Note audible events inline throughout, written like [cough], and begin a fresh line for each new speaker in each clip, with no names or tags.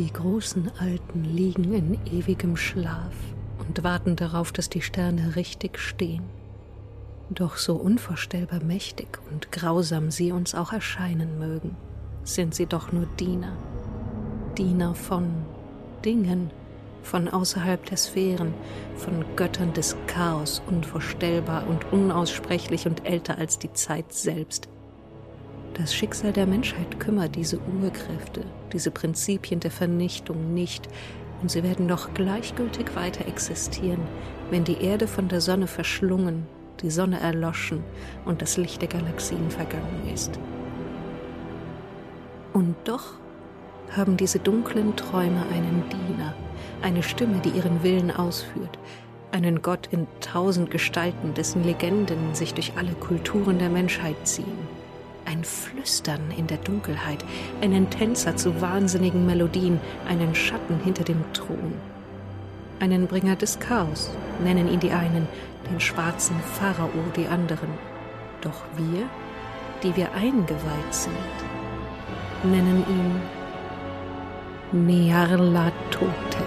Die großen Alten liegen in ewigem Schlaf und warten darauf, dass die Sterne richtig stehen. Doch so unvorstellbar mächtig und grausam sie uns auch erscheinen mögen, sind sie doch nur Diener. Diener von Dingen, von außerhalb der Sphären, von Göttern des Chaos, unvorstellbar und unaussprechlich und älter als die Zeit selbst. Das Schicksal der Menschheit kümmert diese Urkräfte, diese Prinzipien der Vernichtung nicht, und sie werden doch gleichgültig weiter existieren, wenn die Erde von der Sonne verschlungen, die Sonne erloschen und das Licht der Galaxien vergangen ist. Und doch haben diese dunklen Träume einen Diener, eine Stimme, die ihren Willen ausführt, einen Gott in tausend Gestalten, dessen Legenden sich durch alle Kulturen der Menschheit ziehen. Ein Flüstern in der Dunkelheit, einen Tänzer zu wahnsinnigen Melodien, einen Schatten hinter dem Thron. Einen Bringer des Chaos, nennen ihn die einen, den schwarzen Pharao die anderen. Doch wir, die wir eingeweiht sind, nennen ihn Nyarlathotep.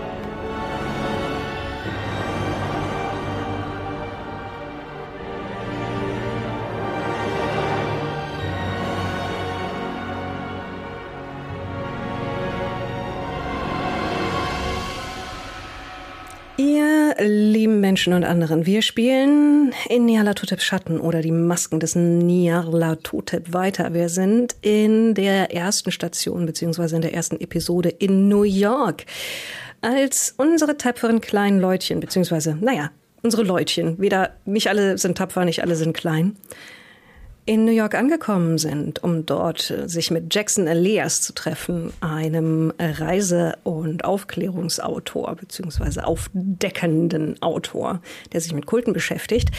Lieben Menschen und anderen, wir spielen in Nyarlathotep Schatten oder die Masken des Nyarlathotep weiter. Wir sind in der ersten Station beziehungsweise in der ersten Episode in New York. Als unsere tapferen kleinen Leutchen, beziehungsweise, naja, unsere Leutchen, weder, nicht alle sind tapfer, nicht alle sind klein, in New York angekommen sind, um dort äh, sich mit Jackson Elias zu treffen, einem Reise- und Aufklärungsautor beziehungsweise aufdeckenden Autor, der sich mit Kulten beschäftigt,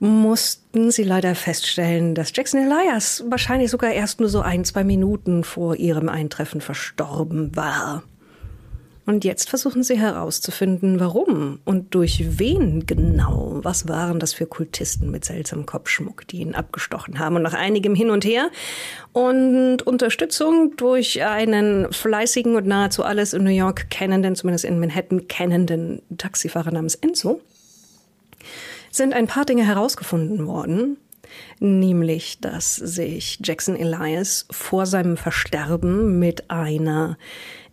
mussten sie leider feststellen, dass Jackson Elias wahrscheinlich sogar erst nur so ein, zwei Minuten vor ihrem Eintreffen verstorben war. Und jetzt versuchen sie herauszufinden, warum und durch wen genau. Was waren das für Kultisten mit seltsamem Kopfschmuck, die ihn abgestochen haben? Und nach einigem Hin und Her und Unterstützung durch einen fleißigen und nahezu alles in New York kennenden, zumindest in Manhattan kennenden Taxifahrer namens Enzo, sind ein paar Dinge herausgefunden worden, nämlich dass sich Jackson Elias vor seinem Versterben mit einer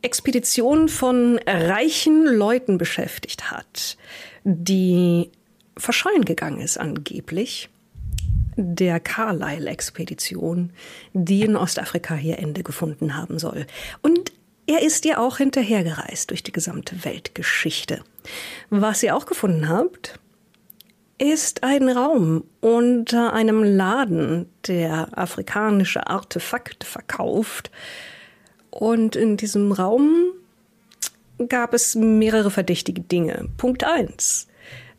Expedition von reichen Leuten beschäftigt hat, die verschollen gegangen ist angeblich. Der Carlyle-Expedition, die in Ostafrika hier Ende gefunden haben soll. Und er ist ihr auch hinterhergereist durch die gesamte Weltgeschichte. Was ihr auch gefunden habt, ist ein Raum unter einem Laden, der afrikanische Artefakte verkauft, und in diesem Raum gab es mehrere verdächtige Dinge. Punkt eins: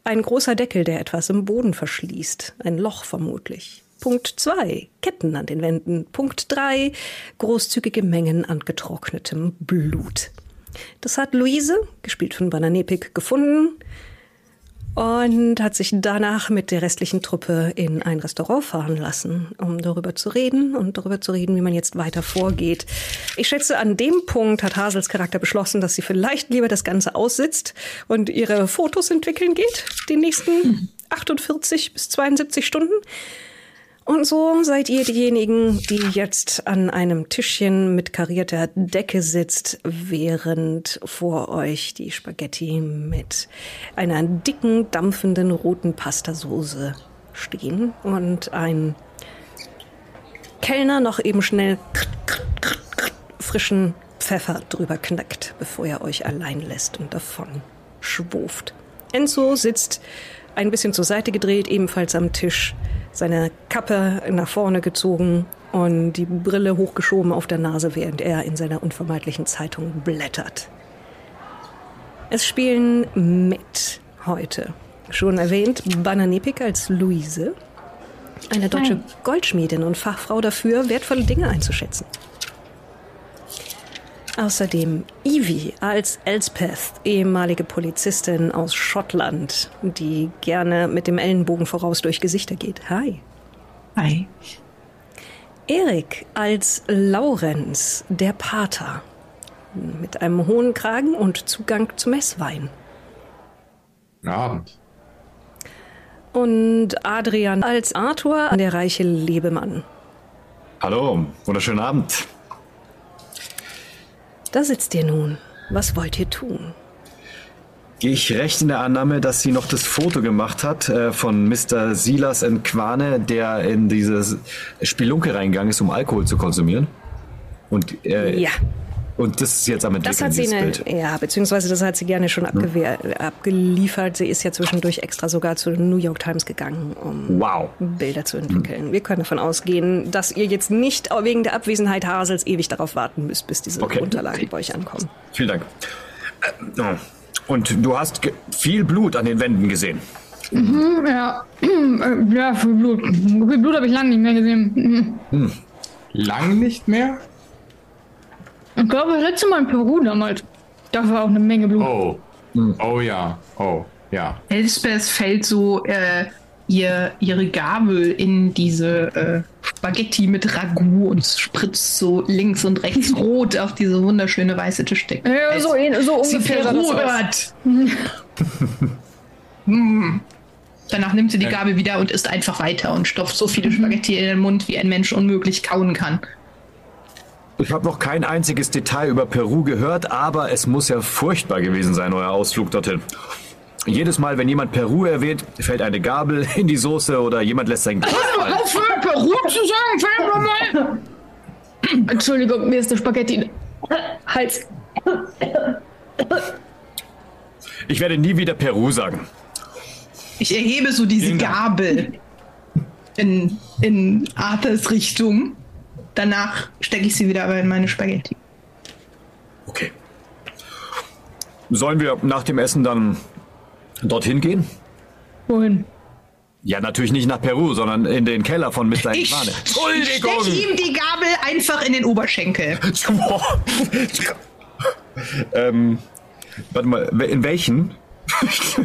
Ein großer Deckel, der etwas im Boden verschließt. Ein Loch vermutlich. Punkt zwei: Ketten an den Wänden. Punkt drei: Großzügige Mengen an getrocknetem Blut. Das hat Luise, gespielt von Bananepik, gefunden und hat sich danach mit der restlichen Truppe in ein Restaurant fahren lassen, um darüber zu reden und darüber zu reden, wie man jetzt weiter vorgeht. Ich schätze, an dem Punkt hat Hasels Charakter beschlossen, dass sie vielleicht lieber das Ganze aussitzt und ihre Fotos entwickeln geht, die nächsten 48 bis 72 Stunden. Und so seid ihr diejenigen, die jetzt an einem Tischchen mit karierter Decke sitzt, während vor euch die Spaghetti mit einer dicken, dampfenden roten Pastasoße stehen und ein Kellner noch eben schnell frischen Pfeffer drüber knackt, bevor er euch allein lässt und davon schwuft. Enzo sitzt ein bisschen zur Seite gedreht, ebenfalls am Tisch seine Kappe nach vorne gezogen und die Brille hochgeschoben auf der Nase, während er in seiner unvermeidlichen Zeitung blättert. Es spielen mit heute. Schon erwähnt, Bananepik als Luise, eine deutsche Goldschmiedin und Fachfrau dafür, wertvolle Dinge einzuschätzen. Außerdem Evie als Elspeth, ehemalige Polizistin aus Schottland, die gerne mit dem Ellenbogen voraus durch Gesichter geht. Hi.
Hi.
Erik als Laurenz, der Pater. mit einem hohen Kragen und Zugang zu Messwein.
Guten Abend.
Und Adrian als Arthur, der reiche Lebemann.
Hallo, wunderschönen Abend.
Da sitzt ihr nun. Was wollt ihr tun?
Gehe ich recht in der Annahme, dass sie noch das Foto gemacht hat äh, von Mr. Silas Quane, der in diese Spelunke reingegangen ist, um Alkohol zu konsumieren? Und, äh,
Ja,
und das ist jetzt am entwickeln,
das hat sie,
dieses
ne,
Bild.
ja, beziehungsweise das hat sie gerne schon abgewehr, abgeliefert. Sie ist ja zwischendurch extra sogar zu den New York Times gegangen, um
Wow.
Bilder zu entwickeln. Wir können davon ausgehen, dass ihr jetzt nicht wegen der Abwesenheit Hasels ewig darauf warten müsst, bis diese
Okay.
Unterlagen bei euch ankommen.
Vielen Dank. Äh, oh. Und du hast viel Blut an den Wänden gesehen.
Ja, äh, [clears throat] ja, viel Blut. Viel Blut habe ich lange nicht mehr gesehen.
Lang nicht mehr?
Ich glaube, das letzte Mal in Peru damals. Da war auch eine Menge Blut.
Oh. Oh ja. Oh, ja.
Elspeth fällt so äh, ihr, ihre Gabel in diese äh, Spaghetti mit Ragout und spritzt so links und rechts [laughs] rot auf diese wunderschöne weiße Tischdecke.
Ja, so, so
Sie
ungefähr. aus.
verrobert. [laughs] Hm. Danach nimmt sie die Gabel wieder und isst einfach weiter und stopft so viele Spaghetti in den Mund, wie ein Mensch unmöglich kauen kann.
Ich habe noch kein einziges Detail über Peru gehört, aber es muss ja furchtbar gewesen sein, euer Ausflug dorthin. Jedes Mal, wenn jemand Peru erwähnt, fällt eine Gabel [laughs] in die Soße oder jemand lässt sein Glas fallen.
Aufhören, Peru zu sagen, nochmal! Entschuldigung, mir ist der Spaghetti. Hals.
Ich werde nie wieder Peru sagen.
Ich erhebe so diese. Gabel in, in Arthurs Richtung. Danach stecke ich sie wieder aber in meine Spaghetti.
Okay. Sollen wir nach dem Essen dann dorthin gehen?
Wohin?
Ja, natürlich nicht nach Peru, sondern in den Keller von Mr.
Ich
Entwane.
stecke ihm die Gabel einfach in den Oberschenkel. [laughs]
ähm, warte mal, in welchen? [laughs]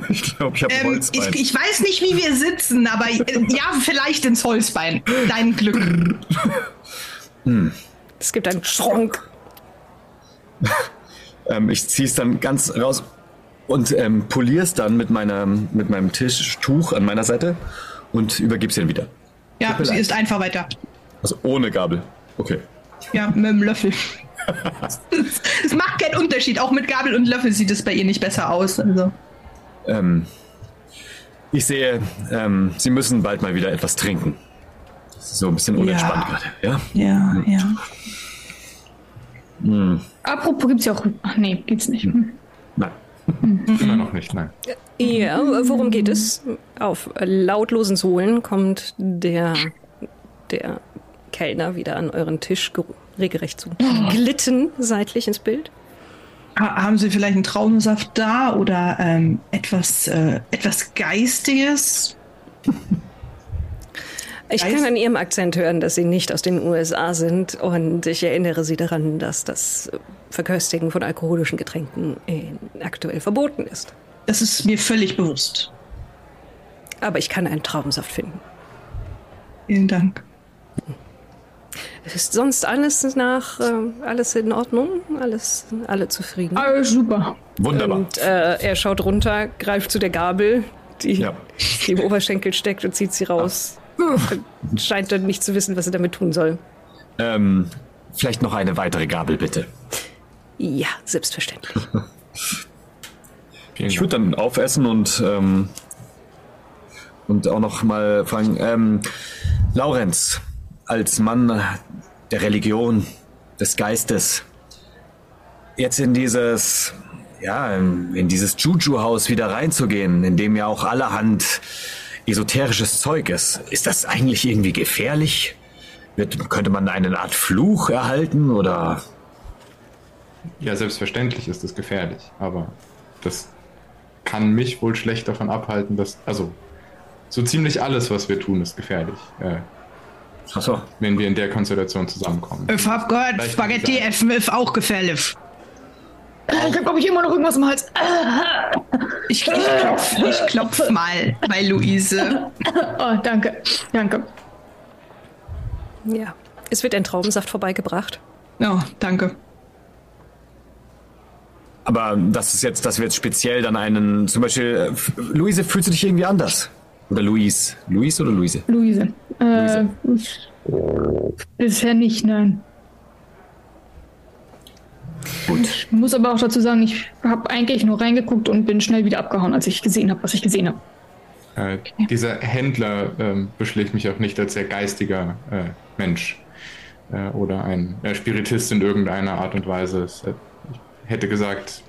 ich glaube, ich habe
Ähm,
Holzbein.
ich, ich weiß nicht, wie wir sitzen, aber äh, ja, vielleicht ins Holzbein. Dein Glück. [laughs]
Es gibt einen Strunk. [laughs]
Ähm, ich ziehe es dann ganz raus und ähm, poliere es dann mit, meiner, mit meinem Tischtuch an meiner Seite und übergebe es dann wieder.
Ja,
mir
sie isst einfach weiter.
Also ohne Gabel. Okay.
Ja, mit dem Löffel. [laughs] Es macht keinen Unterschied. Auch mit Gabel und Löffel sieht es bei ihr nicht besser aus. Also.
Ähm, ich sehe, ähm, Sie müssen bald mal wieder etwas trinken. So ein bisschen unentspannt
Ja.
gerade, ja?
Ja, ja.
Apropos gibt's ja auch. Ach nee, gibt's nicht. Hm.
Nein.
Immer noch nicht, nein.
Ja, worum geht es? Auf lautlosen Sohlen kommt der, der Kellner wieder an euren Tisch ge- regelrecht zu glitten seitlich ins Bild.
Ha haben Sie vielleicht einen Traubensaft da oder ähm, etwas, äh, etwas Geistiges?
Ich kann an Ihrem Akzent hören, dass Sie nicht aus den USA sind und ich erinnere Sie daran, dass das Verköstigen von alkoholischen Getränken aktuell verboten ist.
Das ist mir völlig bewusst.
Aber ich kann einen Traubensaft finden.
Vielen Dank.
Ist sonst alles nach, äh, alles in Ordnung? Alles, alle zufrieden?
Alles super.
Wunderbar.
Und äh, er schaut runter, greift zu der Gabel, die,
Ja. [laughs]
die im Oberschenkel steckt und zieht sie raus. Und Scheint dann nicht zu wissen, was er damit tun soll.
Ähm, vielleicht noch eine weitere Gabel, bitte.
Ja, selbstverständlich.
Ich würde dann aufessen und, ähm, und auch noch mal fragen, ähm, Laurenz, als Mann der Religion, des Geistes, jetzt in dieses, ja, in dieses Juju-Haus wieder reinzugehen, in dem ja auch allerhand esoterisches Zeug ist, ist das eigentlich irgendwie gefährlich? Wird, könnte man eine Art Fluch erhalten oder?
Ja, selbstverständlich ist es gefährlich, aber das kann mich wohl schlecht davon abhalten, dass. Also, so ziemlich alles, was wir tun, ist gefährlich, äh,
Achso,
wenn wir in der Konstellation zusammenkommen.
Ich hab gehört,
Vielleicht
Spaghetti essen ist auch gefährlich.
Ich hab, glaube ich, immer noch irgendwas im Hals.
Ich, ich, klopf, ich klopf mal bei Luise.
Oh, danke. Danke.
Ja. Es wird ein Traubensaft vorbeigebracht.
Oh, danke.
Aber das ist jetzt, dass wir jetzt speziell dann einen, zum Beispiel, äh, Luise, fühlst du dich irgendwie anders? Oder Luis? Luis oder Luise?
Luise. Äh, bisher nicht, nein.
Gut.
Ich muss aber auch dazu sagen, ich habe eigentlich nur reingeguckt und bin schnell wieder abgehauen, als ich gesehen habe, was ich gesehen habe.
Äh, dieser Händler ähm, beschlägt mich auch nicht als sehr geistiger äh, Mensch äh, oder ein äh, Spiritist in irgendeiner Art und Weise. Es, äh, ich hätte gesagt,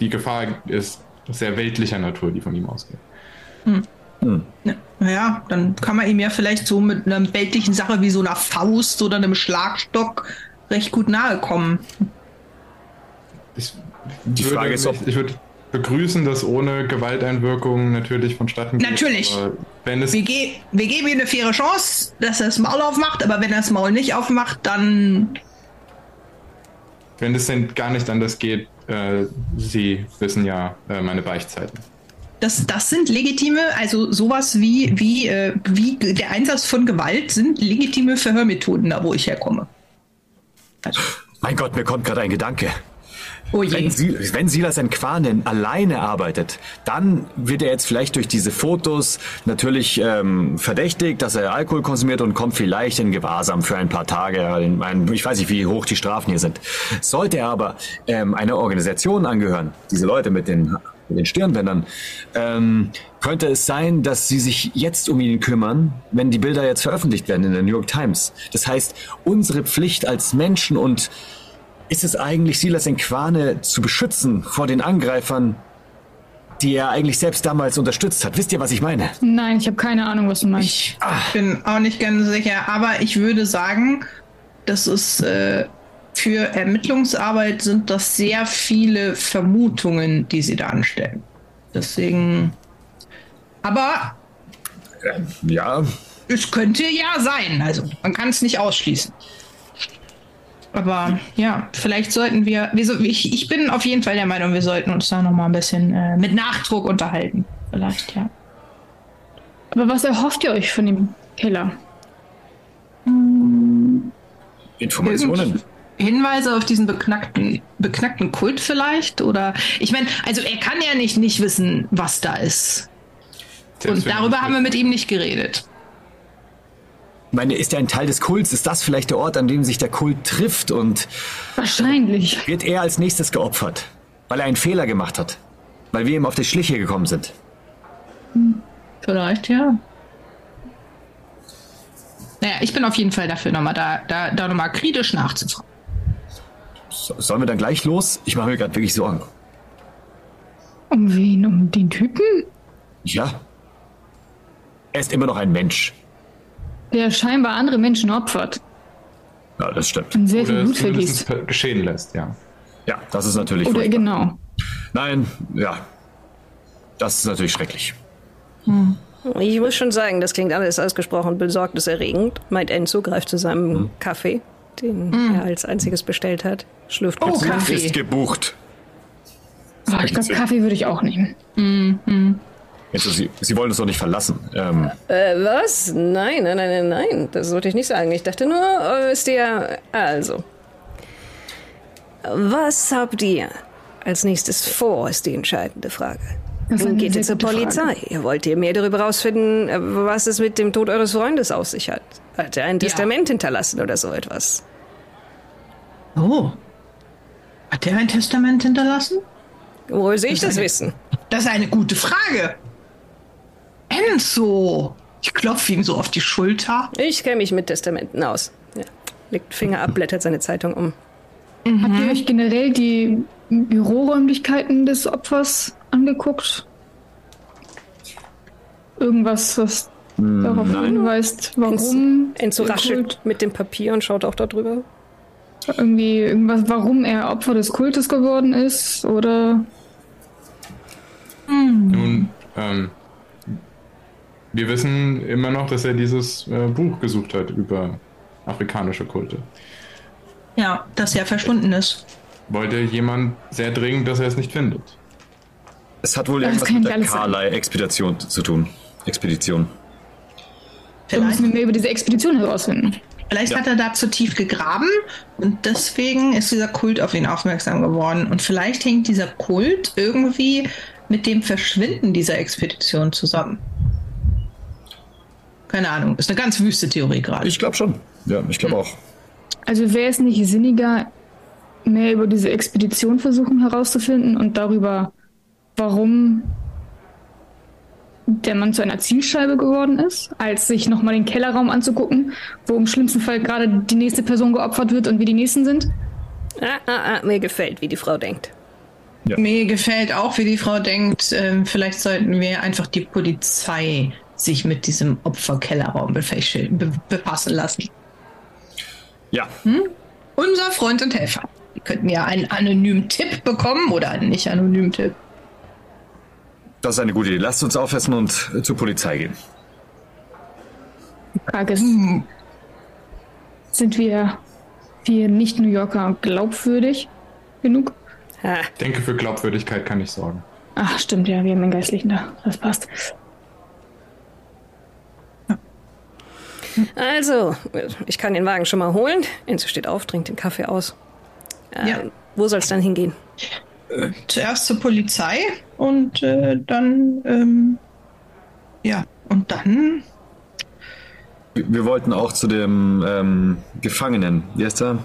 die Gefahr ist sehr weltlicher Natur, die von ihm ausgeht.
Naja, dann kann man ihm ja vielleicht so mit einer weltlichen Sache wie so einer Faust oder einem Schlagstock recht gut nahe kommen.
Ich
Die
würde
Frage ist, ob-
ich würde begrüßen, dass ohne Gewalteinwirkung natürlich vonstatten geht.
Natürlich.
Wenn es
Wir, ge wir geben ihm eine faire Chance, dass er das Maul aufmacht, aber wenn er das Maul nicht aufmacht, dann
Wenn es denn gar nicht anders geht, äh, Sie wissen ja äh, meine Beichtzeiten.
das, das sind legitime, also sowas wie, wie, äh, wie der Einsatz von Gewalt sind legitime Verhörmethoden, da wo ich herkomme. Also,
Mein Gott, mir kommt gerade ein Gedanke.
Oh je.
Wenn, Sie, wenn Silas Quanen alleine arbeitet, dann wird er jetzt vielleicht durch diese Fotos natürlich ähm, verdächtigt, dass er Alkohol konsumiert und kommt vielleicht in Gewahrsam für ein paar Tage. In ein- Ich weiß nicht, wie hoch die Strafen hier sind. Sollte er aber ähm, einer Organisation angehören, diese Leute mit den, mit den Stirnbändern, ähm, könnte es sein, dass sie sich jetzt um ihn kümmern, wenn die Bilder jetzt veröffentlicht werden in der New York Times. Das heißt, unsere Pflicht als Menschen und ist es eigentlich Silas Quane zu beschützen vor den Angreifern, die er eigentlich selbst damals unterstützt hat? Wisst ihr, was ich meine?
Nein, ich habe keine Ahnung, was du meinst.
Ich bin auch nicht ganz sicher, aber ich würde sagen, das ist äh, für Ermittlungsarbeit sind das sehr viele Vermutungen, die sie da anstellen. Deswegen. Aber
Ja,
es könnte ja sein. Also man kann es nicht ausschließen. Aber ja, vielleicht sollten wir. Wieso, ich, ich bin auf jeden Fall der Meinung, wir sollten uns da noch mal ein bisschen äh, mit Nachdruck unterhalten. Vielleicht, ja.
Aber was erhofft ihr euch von dem Killer?
Informationen.
Hinweise auf diesen beknackten, beknackten Kult vielleicht? Oder ich meine, also er kann ja nicht nicht wissen, was da ist.
Selbst
Und darüber haben wir mit ihm nicht geredet.
Ich meine, ist er ein Teil des Kults? Ist das vielleicht der Ort, an dem sich der Kult trifft? Und
Wahrscheinlich.
wird er als nächstes geopfert? Weil er einen Fehler gemacht hat? Weil wir ihm auf die Schliche gekommen sind?
Vielleicht, ja. Naja, ich bin auf jeden Fall dafür, nochmal da, da, da nochmal kritisch nachzufragen.
So, sollen wir dann gleich los? Ich mache mir gerade wirklich Sorgen.
Um wen? Um den Typen?
Ja. Er ist immer noch ein Mensch.
Der scheinbar andere Menschen opfert
Ja, das stimmt.
und sehr viel
oder
Blut
es zumindest
vergießt.
geschehen lässt, ja.
Ja, das ist natürlich
Oder
furchtbar.
genau.
Nein, ja. Das ist natürlich schrecklich.
Ich muss schon sagen, das klingt alles ausgesprochen besorgniserregend. Meint Enzo greift zu seinem Kaffee, den er als einziges bestellt hat. Schlürft
Oh. Kaffee.
Ist gebucht.
Oh, ich glaube, Kaffee würde ich auch nehmen.
Jetzt, Sie, Sie wollen uns doch nicht verlassen. Ähm,
Äh, was? Nein, nein, nein, nein, nein. Das sollte ich nicht sagen. Ich dachte nur, äh, wisst ihr, also. Was habt ihr als nächstes vor, ist die entscheidende Frage.
Das ist
Nun geht ihr zur Polizei. Ihr wollt ihr mehr darüber rausfinden, äh, was es mit dem Tod eures Freundes auf sich hat. Hat er ein Testament hinterlassen oder so etwas?
Oh. Hat er ein Testament hinterlassen?
Woher sehe ich das
eine-
wissen?
Das ist eine gute Frage. Enzo. Ich klopfe ihm so auf die Schulter.
Ich kenne mich mit Testamenten aus. Ja. Legt Finger ab, blättert seine Zeitung um.
Habt ihr euch generell die Büroräumlichkeiten des Opfers angeguckt? Irgendwas, was darauf hinweist, warum
Enzo raschelt
Kult-
mit dem Papier und schaut auch da drüber.
irgendwie irgendwas, warum er Opfer des Kultes geworden ist oder
Nun, ähm, wir wissen immer noch, dass er dieses äh, Buch gesucht hat über afrikanische Kulte.
Ja, dass er verschwunden ist.
Wollte jemand sehr dringend, dass er es nicht findet.
es hat wohl
Das
irgendwas mit der. Carlyle-Expedition zu tun. Expedition.
wir müssen
Vielleicht.
mehr über diese Expedition herausfinden.
Vielleicht
Ja.
hat er da zu tief gegraben und deswegen ist dieser Kult auf ihn aufmerksam geworden. Und vielleicht hängt dieser Kult irgendwie mit dem Verschwinden dieser Expedition zusammen. Keine Ahnung, ist eine ganz wüste Theorie gerade.
Ich glaube schon. Ja, ich glaube auch.
Also wäre es nicht sinniger, mehr über diese Expedition versuchen herauszufinden und darüber, warum der Mann zu einer Zielscheibe geworden ist, als sich nochmal den Kellerraum anzugucken, wo im schlimmsten Fall gerade die nächste Person geopfert wird und wir die nächsten sind?
Ah, ah, ah, mir gefällt, wie die Frau denkt.
Mir gefällt auch, wie die Frau denkt, ähm, vielleicht sollten wir einfach die Polizei sich mit diesem Opferkellerraum be befassen lassen.
Ja.
Unser Freund und Helfer. Wir könnten ja einen anonymen Tipp bekommen oder einen nicht anonymen Tipp.
Das ist eine gute Idee. Lasst uns aufessen und äh, zur Polizei gehen.
Die Frage ist, sind wir, wir Nicht-New Yorker glaubwürdig genug?
Ich denke, für Glaubwürdigkeit kann ich sorgen.
Ach, stimmt, ja, wir haben den Geistlichen da. Das passt.
Also, ich kann den Wagen schon mal holen. Enzo steht auf, trinkt den Kaffee aus. Äh,
Ja.
Wo soll es dann hingehen?
Zuerst zur Polizei und äh, dann, ähm, ja, und dann,
Wir wollten auch zu dem ähm, Gefangenen. Wie heißt er?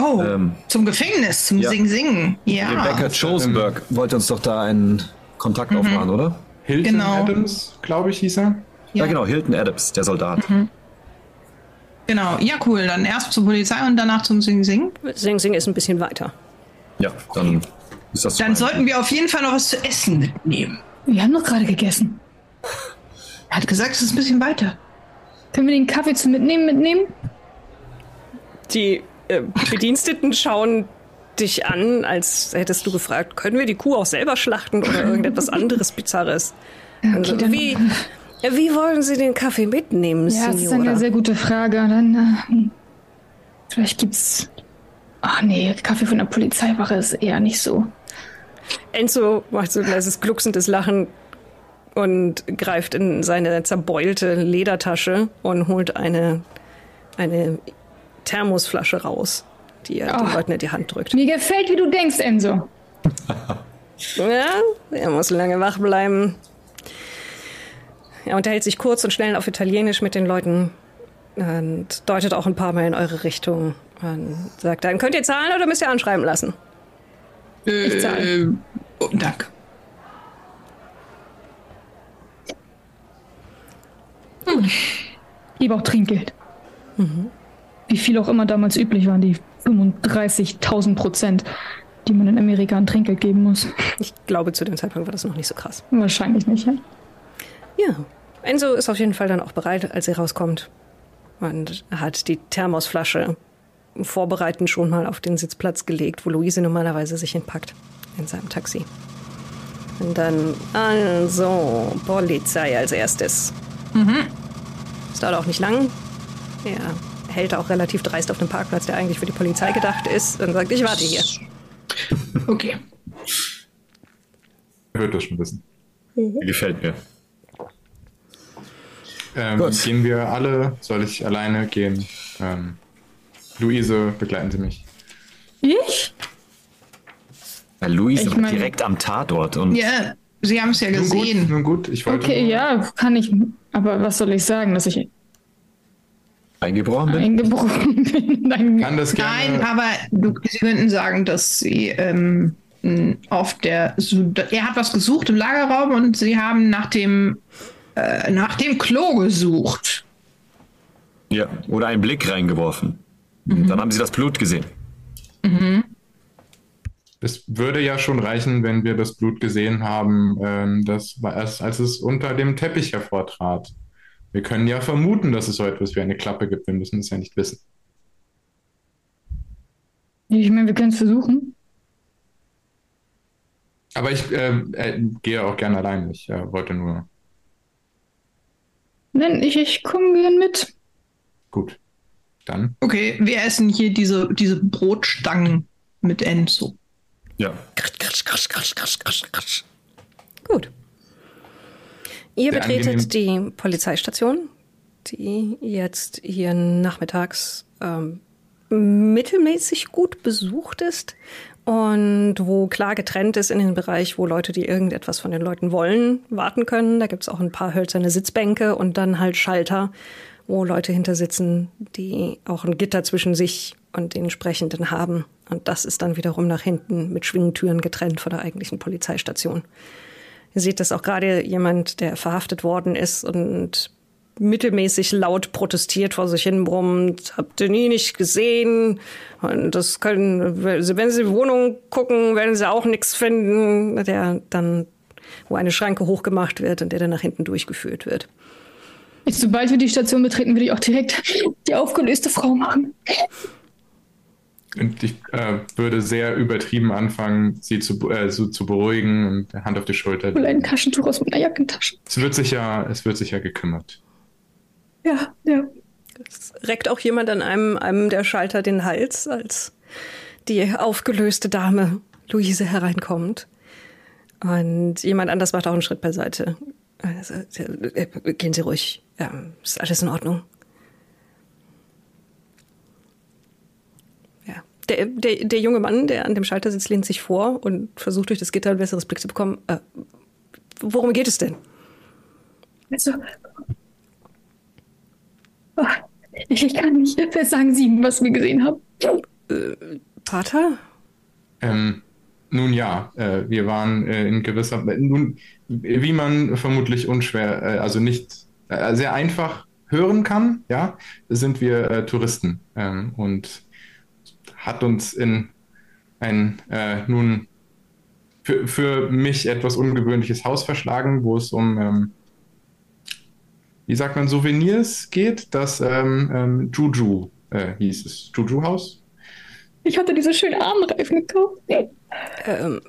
oh,
Ähm,
zum Gefängnis, zum
ja.
Sing Sing. Ja,
Rebecca Chosenberg wollte uns doch da einen Kontakt aufmachen, oder?
Hilton
Genau.
Adams, glaube ich, hieß er.
Ja. genau, Hilton Adams, der Soldat.
Genau. Ja, cool. Dann erst zur Polizei und danach zum Sing Sing.
Sing Sing ist ein bisschen weiter.
Ja, dann ist das
Dann
so.
sollten wir auf jeden Fall noch was zu essen mitnehmen.
Wir haben doch gerade gegessen.
Er hat gesagt, es ist ein bisschen weiter.
Können wir den Kaffee zum Mitnehmen mitnehmen?
Die äh, Bediensteten schauen dich an, als hättest du gefragt, können wir die Kuh auch selber schlachten oder irgendetwas [laughs] anderes Bizarres? Also,
dann-
wie, äh, wie wollen Sie den Kaffee mitnehmen,
Ja, das ist eine sehr gute Frage. Dann, äh, vielleicht gibt's. Ach nee, Kaffee von der Polizeiwache ist eher nicht so.
Enzo macht so ein leises glucksendes Lachen und greift in seine zerbeulte Ledertasche und holt eine, eine Thermosflasche raus, die er den
Oh.
Leuten in die Hand drückt.
Mir gefällt, wie du denkst, Enzo.
Ja, er muss lange wach bleiben. Er unterhält sich kurz und schnell auf Italienisch mit den Leuten und deutet auch ein paar Mal in eure Richtung und sagt dann, könnt ihr zahlen oder müsst ihr anschreiben lassen?
Ich zahle.
Äh, oh, danke.
Gebe auch Trinkgeld. Wie viel auch immer damals üblich waren, die 35.000 Prozent, die man in Amerika an Trinkgeld geben muss.
Ich glaube, zu dem Zeitpunkt war das noch nicht so krass.
Wahrscheinlich nicht, ja?
Ja, Enzo ist auf jeden Fall dann auch bereit, als sie rauskommt. Und hat die Thermosflasche vorbereitend schon mal auf den Sitzplatz gelegt, wo Luise normalerweise sich hinpackt. In seinem Taxi. Und dann, also, Polizei als erstes. Es dauert auch nicht lang. Er hält auch relativ dreist auf dem Parkplatz, der eigentlich für die Polizei gedacht ist, und sagt, ich warte hier.
Okay.
Er wird das schon wissen.
Gefällt mir.
Ähm,
Gut.
gehen wir alle? Soll ich alleine gehen? Ähm, Luise, begleiten Sie mich.
Ich?
Ja, Luis
Ich
ist
mein-
direkt am Tatort und
Ja, Sie haben es ja
Nun gut,
gesehen.
nun gut, ich wollte.
Okay,
nur-
ja, kann ich. Aber was soll ich sagen, dass ich
eingebrochen bin.
eingebrochen [laughs] bin? Nein,
Kann das gerne.
Nein, aber du, Sie könnten sagen, dass Sie ähm, auf der. Er hat was gesucht im Lagerraum und Sie haben nach dem, äh, nach dem Klo gesucht.
Ja, oder einen Blick reingeworfen. Dann haben sie das Blut gesehen.
Es würde ja schon reichen, wenn wir das Blut gesehen haben, ähm, das war erst, als es unter dem Teppich hervortrat. Wir können ja vermuten, dass es so etwas wie eine Klappe gibt. Wir müssen es ja nicht wissen.
ich meine, wir können es versuchen.
Aber ich äh, äh, gehe auch gerne allein. Ich äh, wollte nur.
Nein, ich, ich komme gern mit.
Gut. Dann.
Okay, wir essen hier diese, diese Brotstangen mit Enzo.
Ja.
Gut. Ihr
Sehr
betretet
angenehm.
die Polizeistation die jetzt hier nachmittags ähm, mittelmäßig gut besucht ist und wo klar getrennt ist in den Bereich, wo Leute, die irgendetwas von den Leuten wollen, warten können. Da gibt es auch ein paar hölzerne Sitzbänke und dann halt Schalter, wo Leute hinter sitzen, die auch ein Gitter zwischen sich und den Sprechenden haben. Und das ist dann wiederum nach hinten mit Schwingtüren getrennt von der eigentlichen Polizeistation. Ihr seht, dass auch gerade jemand, der verhaftet worden ist und mittelmäßig laut protestiert vor sich hin brummt. Habt ihr nie nicht gesehen? Und das können, wenn Sie in die Wohnung gucken, werden Sie auch nichts finden. Der dann, wo eine Schranke hochgemacht wird und der dann nach hinten durchgeführt wird.
Jetzt, sobald wir die Station betreten, würde ich auch direkt [laughs] die aufgelöste Frau machen.
Und ich äh, würde sehr übertrieben anfangen, sie zu, äh, so, zu beruhigen und Hand auf die Schulter.
Hol ein Taschentuch aus meiner Jackentasche.
Es wird sicher, es wird sicher gekümmert.
Ja, ja.
Es reckt auch jemand an einem, einem der Schalter den Hals, als die aufgelöste Dame Luise hereinkommt. Und jemand anders macht auch einen Schritt beiseite. Also, äh, gehen Sie ruhig. Ja, ist alles in Ordnung. Ja. Der, der, der junge Mann, der an dem Schalter sitzt, lehnt sich vor und versucht durch das Gitter ein besseres Blick zu bekommen. Äh, worum geht es denn?
Also, ich kann nicht sagen Sie, was wir gesehen haben.
Äh, Pater?
Ähm, nun ja, äh, wir waren äh, in gewisser, nun, wie man vermutlich unschwer, äh, also nicht äh, sehr einfach hören kann, ja, sind wir äh, Touristen ähm, und hat uns in ein nun für, für mich etwas ungewöhnliches Haus verschlagen, wo es um ähm, wie sagt man, Souvenirs geht. Das ähm, ähm, Juju äh, hieß es. Juju Haus?
Ich hatte diese schönen Armreifen gekauft.
Ähm,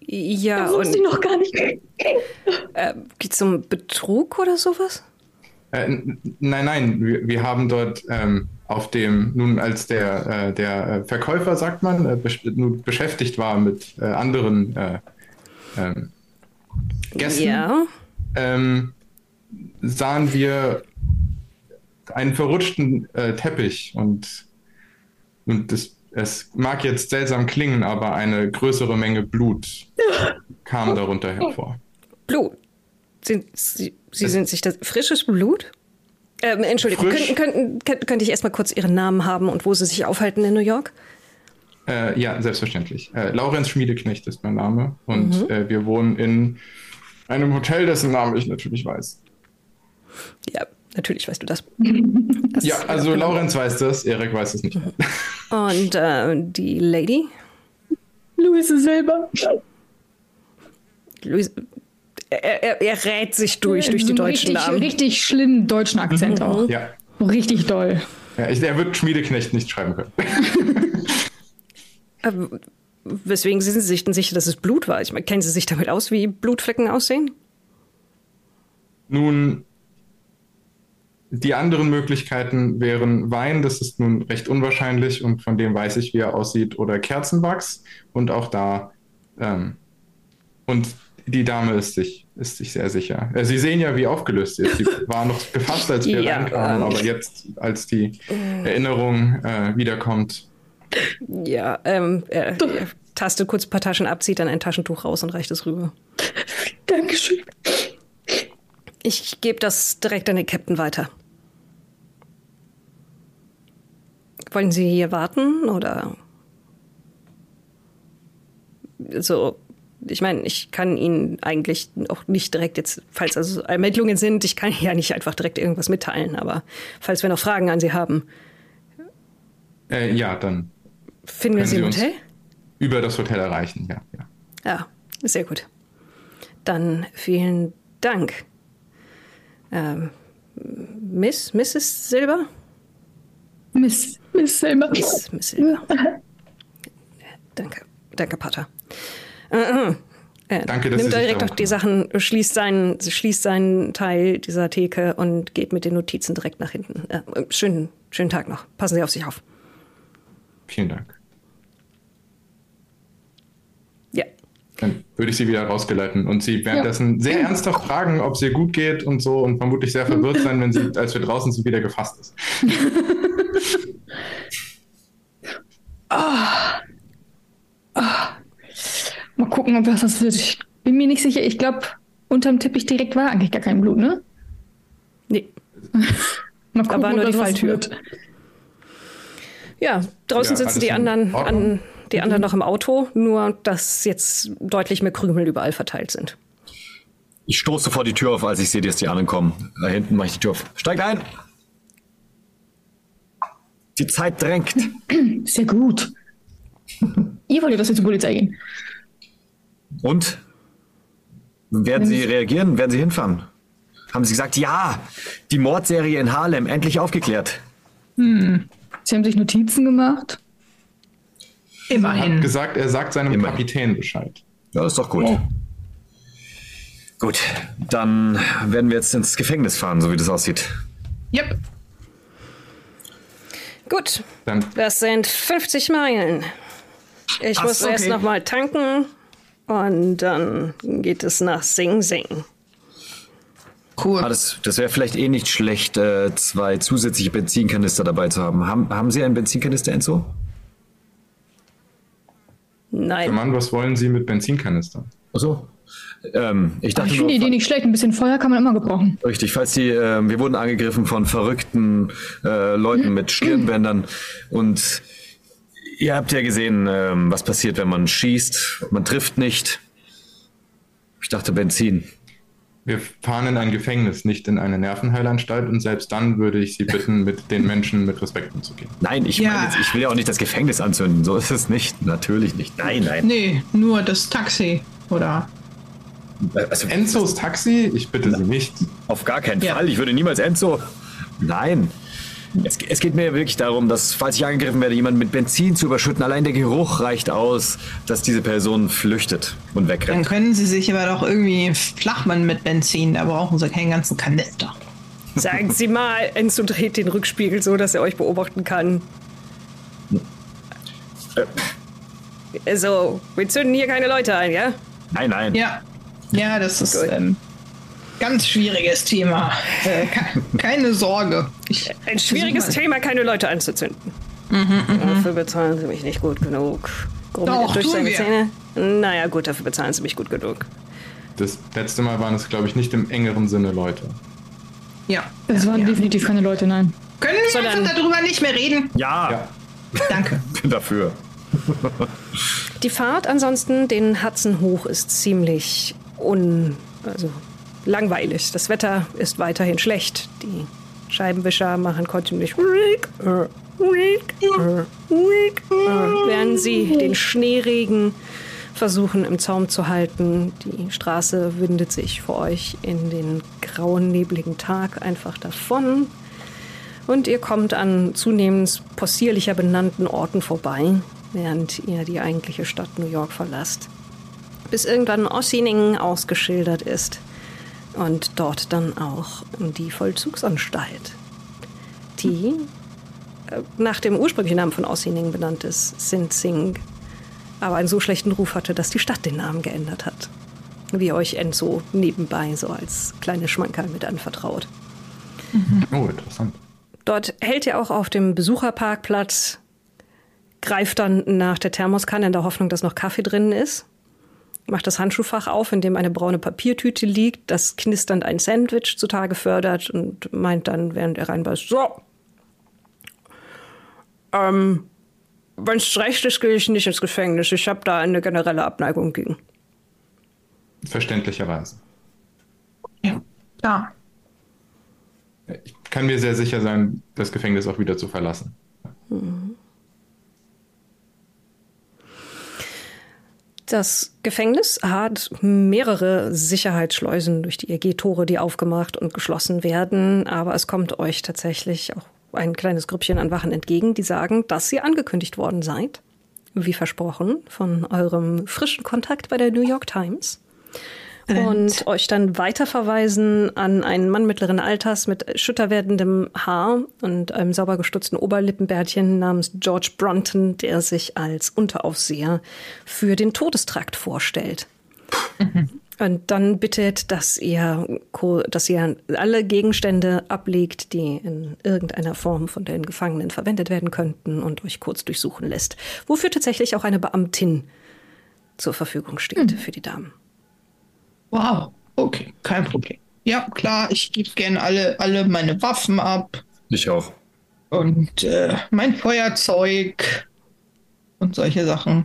ja,
das und. ich noch gar nicht.
Äh, Geht es um Betrug oder sowas?
Äh, nein, nein, wir, wir haben dort ähm, auf dem, nun als der, äh, der äh, Verkäufer, sagt man, äh, besch nun beschäftigt war mit äh, anderen äh, ähm, Gästen,
ja.
ähm, sahen wir einen verrutschten äh, Teppich und, und das, es mag jetzt seltsam klingen, aber eine größere Menge Blut [laughs] kam darunter hervor.
Blut? Sind, Sie, Sie sind sich das frisches Blut? Ähm, Entschuldigung, Frisch? könnten, könnten, könnte ich erstmal kurz Ihren Namen haben und wo Sie sich aufhalten in New York?
Äh, ja, selbstverständlich. Äh, Laurenz Schmiedeknecht ist mein Name und mhm. äh, wir wohnen in einem Hotel, dessen Namen ich natürlich weiß.
Ja, natürlich weißt du das. [laughs]
das ja, also Laurenz weiß das, Erik weiß es nicht.
Und äh, die Lady?
Luise selber.
Luise. Er, er, er rät sich durch, durch die deutschen
richtig,
Namen.
Richtig schlimmen deutschen Akzent mhm. auch.
Ja.
Richtig doll.
Ja, ich, er wird Schmiedeknecht nicht schreiben können.
Aber [laughs] weswegen sind Sie sich denn sicher, dass es Blut war? Ich meine, kennen Sie sich damit aus, wie Blutflecken aussehen?
Nun, die anderen Möglichkeiten wären Wein, das ist nun recht unwahrscheinlich und von dem weiß ich, wie er aussieht, oder Kerzenwachs und auch da. Ähm, und die Dame ist sich, ist sich sehr sicher. Äh, Sie sehen ja, wie aufgelöst sie ist. Sie [laughs] war noch gefasst, als wir ja, reinkamen, aber jetzt, als die Erinnerung äh, wiederkommt.
Ja, ähm, er, er tastet kurz ein paar Taschen ab, zieht dann ein Taschentuch raus und reicht es rüber.
Dankeschön.
Ich gebe das direkt an den Captain weiter. Wollen Sie hier warten oder? So, ich meine, ich kann Ihnen eigentlich auch nicht direkt jetzt, falls also Ermittlungen sind, ich kann ja nicht einfach direkt irgendwas mitteilen, aber falls wir noch Fragen an Sie haben.
Äh, ja, dann.
Finden wir Sie im Hotel?
Über das Hotel erreichen, ja, ja.
Ja, sehr gut. Dann vielen Dank. Ähm, Miss, Mrs. Silber?
Miss, Miss Silber.
Miss, Miss Silber. danke, danke, Pater. Äh, äh,
äh, Danke, dass
nimmt direkt auch die Sachen, schließt seinen, schließt seinen Teil dieser Theke und geht mit den Notizen direkt nach hinten. Äh, schönen, schönen Tag noch. Passen Sie auf sich auf.
Vielen Dank.
Ja.
Dann würde ich sie wieder rausgeleiten und sie währenddessen ja. sehr ernsthaft fragen, ob es ihr gut geht und so und vermutlich sehr verwirrt sein, wenn sie, als wir draußen sind, wieder gefasst ist.
oh. [laughs] Oh. Mal gucken, ob das was wird. Ich bin mir nicht sicher. Ich glaube, unterm Teppich direkt war eigentlich gar kein Blut, ne?
Nee. [laughs]
Mal gucken,
da war nur die Falltür. Ja, draußen ja, sitzen die anderen, an, die anderen noch im Auto, nur dass jetzt deutlich mehr Krümel überall verteilt sind.
Ich stoße vor die Tür auf, als ich sehe, dass die anderen kommen. Da hinten mache ich die Tür auf. Steigt ein! Die Zeit drängt.
Sehr gut. Ihr wollt ja, dass wir zur Polizei gehen.
Und? Werden Sie reagieren? Werden Sie hinfahren? Haben Sie gesagt, ja, die Mordserie in Harlem endlich aufgeklärt?
Hm. Sie haben sich Notizen gemacht?
Immerhin. Er hat gesagt, er sagt seinem Immerhin. Kapitän Bescheid.
Ja, ist doch gut. Oh. Gut, dann werden wir jetzt ins Gefängnis fahren, so wie das aussieht.
Yep.
Gut, dann. das sind 50 Meilen. Ich Ach, muss okay. erst noch mal tanken und dann geht es nach Sing Sing.
Cool. Ah, das das wäre vielleicht eh nicht schlecht, äh, zwei zusätzliche Benzinkanister dabei zu haben. haben. Haben Sie einen Benzinkanister, Enzo?
Nein.
Herr Mann, was wollen Sie mit Benzinkanistern?
Achso. Ähm, ich dachte
ich finde die Idee nicht schlecht. Ein bisschen Feuer kann man immer gebrauchen.
Richtig, falls die, äh, wir wurden angegriffen von verrückten äh, Leuten mit Stirnbändern und ihr habt ja gesehen, äh, was passiert, wenn man schießt. Man trifft nicht. Ich dachte Benzin.
Wir fahren in ein Gefängnis, nicht in eine Nervenheilanstalt und selbst dann würde ich Sie bitten, mit den Menschen mit Respekt umzugehen.
Nein, ich ja. meine jetzt, ich will ja auch nicht das Gefängnis anzünden, so ist es nicht, natürlich nicht. Nein, nein.
Nee, nur das Taxi, oder?
Also, Enzos Taxi? Ich bitte Sie nicht.
Auf gar keinen ja. Fall, ich würde niemals Enzo. Nein. Es, es, geht mir wirklich darum, dass, falls ich angegriffen werde, jemanden mit Benzin zu überschütten, allein der Geruch reicht aus, dass diese Person flüchtet und wegrennt.
Dann können Sie sich aber doch irgendwie flachmann mit Benzin, da brauchen Sie keinen ganzen Kanister.
Sagen Sie mal, Enzo dreht den Rückspiegel so, dass er euch beobachten kann. Äh. Also, wir zünden hier keine Leute ein, ja?
Nein, nein.
Ja, ja, das ist ähm, ganz schwieriges Thema. Äh, keine Sorge.
Ich Ein schwieriges Thema, keine Leute anzuzünden. Mhm, mhm, dafür bezahlen sie mich nicht gut genug.
Doch, durch seine wir. Zähne.
Naja, gut, dafür bezahlen sie mich gut genug.
Das letzte Mal waren es, glaube ich, nicht im engeren Sinne Leute.
Ja.
Es waren
ja.
definitiv keine Leute, nein.
Können wir so einfach darüber nicht mehr reden?
Ja. ja.
Danke. [laughs]
Bin dafür.
Die Fahrt ansonsten den Hudson hoch ist ziemlich un... also langweilig. Das Wetter ist weiterhin schlecht. Die Scheibenwischer machen kontinuierlich während sie den Schneeregen versuchen im Zaum zu halten. Die Straße windet sich vor euch in den grauen, nebligen Tag einfach davon. Und ihr kommt an zunehmend possierlicher benannten Orten vorbei, während ihr die eigentliche Stadt New York verlasst. Bis irgendwann Ossining ausgeschildert ist und dort dann auch die Vollzugsanstalt, die äh, nach dem ursprünglichen Namen von Ossining benannt ist, Sint Sing, aber einen so schlechten Ruf hatte, dass die Stadt den Namen geändert hat. Wie euch Enzo nebenbei so als kleine Schmankerl mit anvertraut.
Mhm. Oh, interessant.
Dort hält ihr auch auf dem Besucherparkplatz, greift dann nach der Thermoskanne in der Hoffnung, dass noch Kaffee drin ist macht das Handschuhfach auf, in dem eine braune Papiertüte liegt, das knisternd ein Sandwich zutage fördert und meint dann, während er reinbeißt, so, ähm, wenn es recht ist, gehe ich nicht ins Gefängnis. Ich habe da eine generelle Abneigung gegen.
Verständlicherweise.
Ja, klar.
Ich kann mir sehr sicher sein, das Gefängnis auch wieder zu verlassen. Mhm.
Das Gefängnis hat mehrere Sicherheitsschleusen, durch die ihr geht, Tore, die aufgemacht und geschlossen werden. Aber es kommt euch tatsächlich auch ein kleines Grüppchen an Wachen entgegen, die sagen, dass ihr angekündigt worden seid, wie versprochen, von eurem frischen Kontakt bei der New York Times und euch dann weiterverweisen an einen Mann mittleren Alters mit schütter werdendem Haar und einem sauber gestutzten Oberlippenbärtchen namens George Brunton, der sich als Unteraufseher für den Todestrakt vorstellt. [laughs] Und dann bittet, dass ihr, dass ihr alle Gegenstände ablegt, die in irgendeiner Form von den Gefangenen verwendet werden könnten und euch kurz durchsuchen lässt. Wofür tatsächlich auch eine Beamtin zur Verfügung steht mhm. für die Damen.
Wow, okay, kein Problem. Ja, klar, ich gebe gerne alle, alle meine Waffen ab.
Ich auch.
Und äh, mein Feuerzeug und solche Sachen.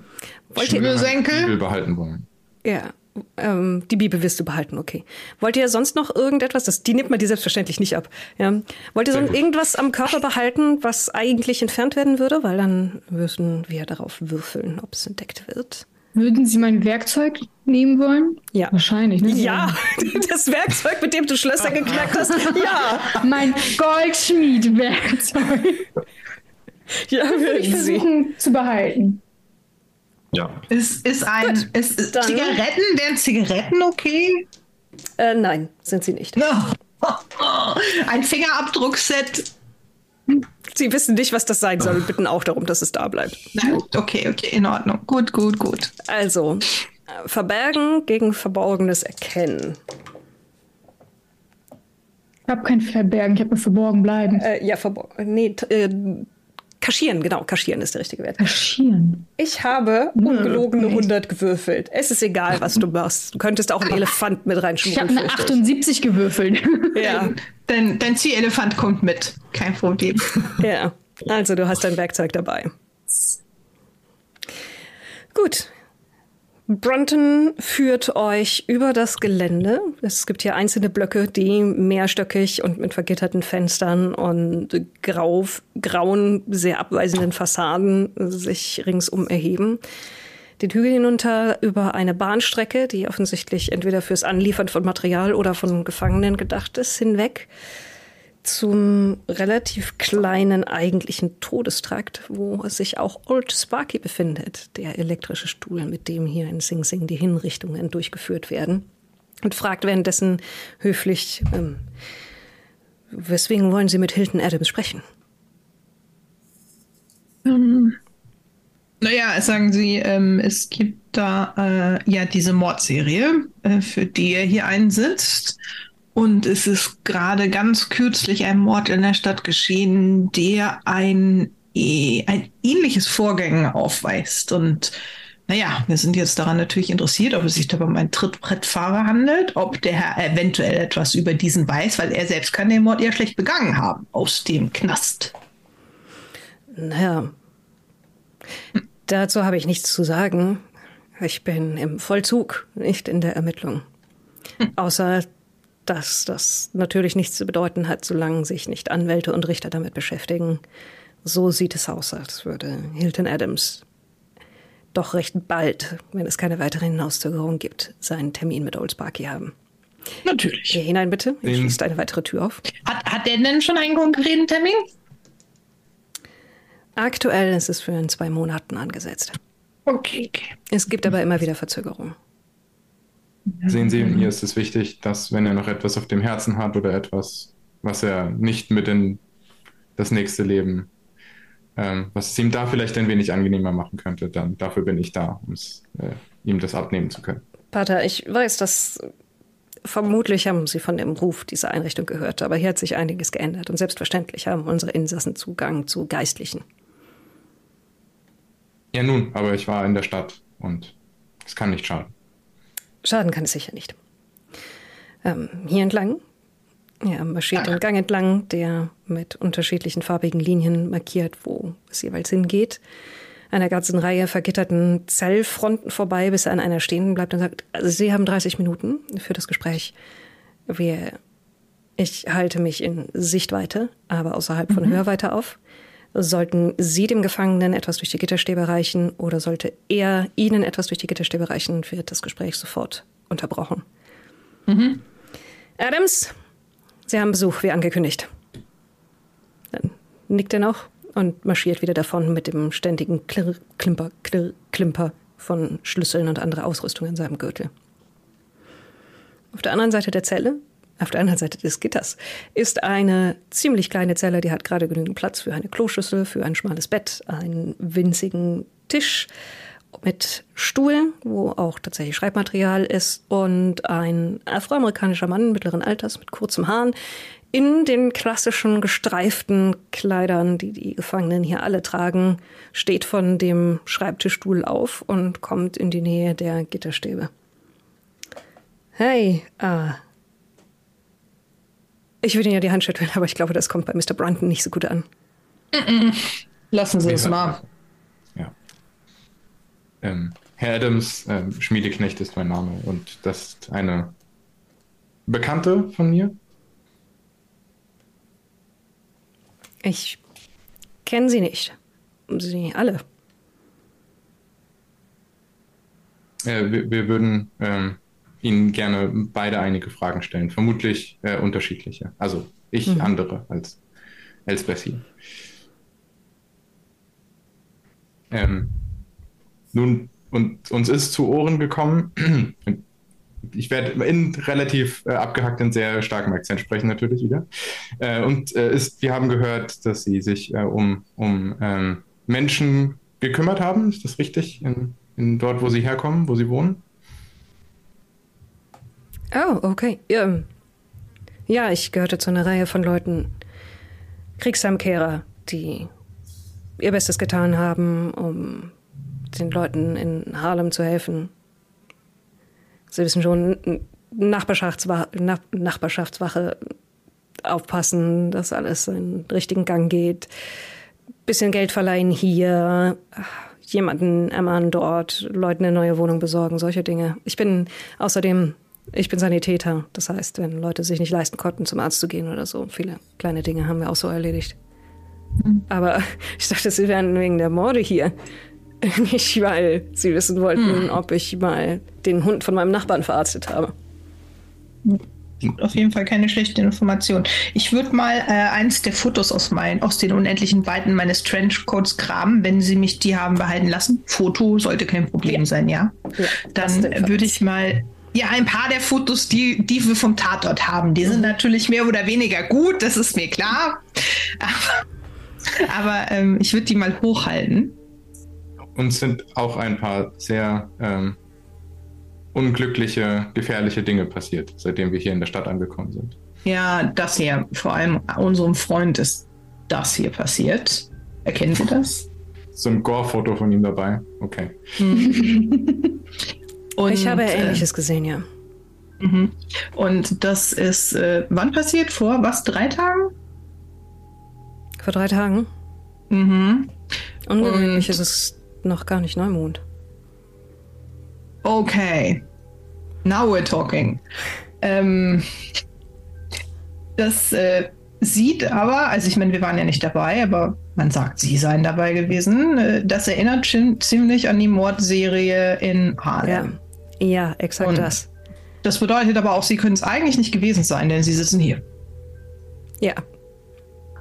Wollt ihr Bibel behalten wollen?
Ja, ähm, die Bibel wirst du behalten, okay. Wollt ihr sonst noch irgendetwas? Das, die nimmt man dir selbstverständlich nicht ab. Ja. Wollt ihr sonst irgendwas am Körper behalten, was eigentlich entfernt werden würde? Weil dann müssen wir darauf würfeln, ob es entdeckt wird.
Würden Sie mein Werkzeug nehmen wollen?
Ja.
Wahrscheinlich, ne?
Ja, [laughs] das Werkzeug, mit dem du Schlösser geknackt hast. Ja.
Mein Goldschmied-Werkzeug. [laughs]
Ja,
das würde ich versuchen zu behalten.
Ja.
Ist, ist ein Gut, ist, ist Zigaretten, wären Zigaretten okay?
Äh, nein, sind sie nicht.
No. [laughs] Ein Fingerabdruckset.
Sie wissen nicht, was das sein soll und bitten auch darum, dass es da bleibt.
Na, okay, okay, in Ordnung. Gut, gut, gut.
Also, verbergen gegen verborgenes Erkennen.
Ich habe kein Verbergen, ich habe nur verborgen bleiben.
Äh, ja, verborgen. Nee, äh, Kaschieren, genau, kaschieren ist der richtige Wert.
Kaschieren.
Ich habe ungelogene 100 gewürfelt. Es ist egal, was du machst. Du könntest auch einen Elefant mit reinschmuggeln.
Ich habe eine 78 gewürfelt.
Ja. [laughs]
Dein, dein Zielelefant kommt mit. Kein Problem.
Ja, also du hast dein Werkzeug dabei. Gut, Brunton führt euch über das Gelände. Es gibt hier einzelne Blöcke, die mehrstöckig und mit vergitterten Fenstern und grau, grauen, sehr abweisenden Fassaden sich ringsum erheben. Den Hügel hinunter über eine Bahnstrecke, die offensichtlich entweder fürs Anliefern von Material oder von Gefangenen gedacht ist, hinweg zum relativ kleinen eigentlichen Todestrakt, wo sich auch Old Sparky befindet, der elektrische Stuhl, mit dem hier in Sing Sing die Hinrichtungen durchgeführt werden. Und fragt währenddessen höflich, ähm, weswegen wollen Sie mit Hilton Adams sprechen?
Um, naja, sagen Sie, ähm, es gibt da äh, ja diese Mordserie, äh, für die er hier einsitzt. Und es ist gerade ganz kürzlich ein Mord in der Stadt geschehen, der ein, e, ein ähnliches Vorgänge aufweist. Und naja, wir sind jetzt daran natürlich interessiert, ob es sich dabei um einen Trittbrettfahrer handelt, ob der Herr eventuell etwas über diesen weiß, weil er selbst kann den Mord ja schlecht begangen haben aus dem Knast.
Naja, dazu habe ich nichts zu sagen. Ich bin im Vollzug, nicht in der Ermittlung. Außer dass das natürlich nichts zu bedeuten hat, solange sich nicht Anwälte und Richter damit beschäftigen. So sieht es aus, als würde Hilton Adams doch recht bald, wenn es keine weiteren Hinauszögerungen gibt, seinen Termin mit Old Sparky haben.
Natürlich.
Geh hinein, bitte. Ich schließe eine weitere Tür auf.
Hat, hat der denn schon einen konkreten Termin?
Aktuell ist es für in zwei Monaten angesetzt.
Okay, okay.
Es gibt aber immer wieder Verzögerungen.
Sehen Sie, mir ist es wichtig, dass wenn er noch etwas auf dem Herzen hat oder etwas, was er nicht mit in das nächste Leben, ähm, was es ihm da vielleicht ein wenig angenehmer machen könnte, dann dafür bin ich da, um äh, ihm das abnehmen zu können.
Pater, ich weiß, dass vermutlich haben Sie von dem Ruf dieser Einrichtung gehört, aber hier hat sich einiges geändert und selbstverständlich haben unsere Insassen Zugang zu Geistlichen.
Ja nun, aber ich war in der Stadt und es kann nicht schaden.
Schaden kann es sicher nicht. Ähm, hier entlang. Er marschiert den Gang entlang, der mit unterschiedlichen farbigen Linien markiert, wo es jeweils hingeht. Einer ganzen Reihe vergitterten Zellfronten vorbei, bis er an einer stehen bleibt und sagt, also Sie haben 30 Minuten für das Gespräch. Wir, ich halte mich in Sichtweite, aber außerhalb von mhm. Hörweite auf. Sollten Sie dem Gefangenen etwas durch die Gitterstäbe reichen oder sollte er Ihnen etwas durch die Gitterstäbe reichen, wird das Gespräch sofort unterbrochen. Mhm. Adams, Sie haben Besuch, wie angekündigt. Dann nickt er noch und marschiert wieder davon mit dem ständigen Klirr, Klimper, Klirr, Klimper von Schlüsseln und anderer Ausrüstung in seinem Gürtel. Auf der anderen Seite der Zelle auf der anderen Seite des Gitters ist eine ziemlich kleine Zelle, die hat gerade genügend Platz für eine Kloschüssel, für ein schmales Bett, einen winzigen Tisch mit Stuhl, wo auch tatsächlich Schreibmaterial ist und ein afroamerikanischer Mann mittleren Alters mit kurzem Haaren in den klassischen gestreiften Kleidern, die die Gefangenen hier alle tragen, steht von dem Schreibtischstuhl auf und kommt in die Nähe der Gitterstäbe. Hey, ah. Ich würde Ihnen ja die Hand schütteln, aber ich glaube, das kommt bei Mr. Brunton nicht so gut an.
Lassen Sie es mal.
Ja. Ähm, Herr Adams, ähm, Schmiedeknecht ist mein Name und das ist eine Bekannte von mir.
Ich kenne Sie nicht. Sie alle.
Äh, wir, wir, würden ähm, Ihnen gerne beide einige Fragen stellen. Vermutlich äh, unterschiedliche. Also ich mhm. andere als Elsbeth hier. Ähm, nun, und uns ist zu Ohren gekommen, [clears throat] ich werde in relativ äh, abgehackten, sehr starkem Akzent sprechen natürlich wieder. Äh, und äh, ist, wir haben gehört, dass Sie sich äh, um, um ähm, Menschen gekümmert haben. Ist das richtig? In, in, dort, wo Sie herkommen, wo Sie wohnen?
Oh, okay. Ja, ja, ich gehörte zu einer Reihe von Leuten, Kriegsheimkehrer, die ihr Bestes getan haben, um den Leuten in Harlem zu helfen. Sie wissen schon, Nachbarschaftswache, Nachbarschaftswache aufpassen, dass alles in den richtigen Gang geht. Bisschen Geld verleihen hier, jemanden ermahnen dort, Leuten eine neue Wohnung besorgen, solche Dinge. Ich bin außerdem, ich bin Sanitäter. Das heißt, wenn Leute sich nicht leisten konnten, zum Arzt zu gehen oder so, viele kleine Dinge haben wir auch so erledigt. Mhm. Aber [laughs] ich dachte, sie wären wegen der Morde hier. [laughs] Nicht, weil sie wissen wollten, hm. ob ich mal den Hund von meinem Nachbarn verarztet habe.
Auf jeden Fall keine schlechte Information. Ich würde mal äh, eins der Fotos aus, mein, aus den unendlichen Weiten meines Trenchcoats kramen, wenn Sie mich die haben behalten lassen. Foto sollte kein Problem ja. sein, ja? ja Dann würde ich mal ja, ein paar der Fotos, die, die wir vom Tatort haben, die sind natürlich mehr oder weniger gut, das ist mir klar. Aber, aber ähm, ich würde die mal hochhalten
uns sind auch ein paar sehr ähm, unglückliche, gefährliche Dinge passiert, seitdem wir hier in der Stadt angekommen sind.
Ja, das hier, vor allem unserem Freund ist das hier passiert. Erkennen Sie das?
So ein Gore-Foto von ihm dabei. Okay. [laughs] [laughs]
Und, ich habe äh, Ähnliches gesehen, ja.
Mhm. Und das ist äh, wann passiert? Vor was? Drei Tagen?
Vor drei Tagen. Mhm. Ungewöhnlich ist es noch gar nicht Neumond.
Okay. Now we're talking. Ähm, das äh, sieht aber, also ich meine, wir waren ja nicht dabei, aber man sagt, sie seien dabei gewesen. Äh, das erinnert ziemlich an die Mordserie in Harlem.
Ja, ja exakt Und das.
Das bedeutet aber auch, sie können es eigentlich nicht gewesen sein, denn sie sitzen hier.
Ja.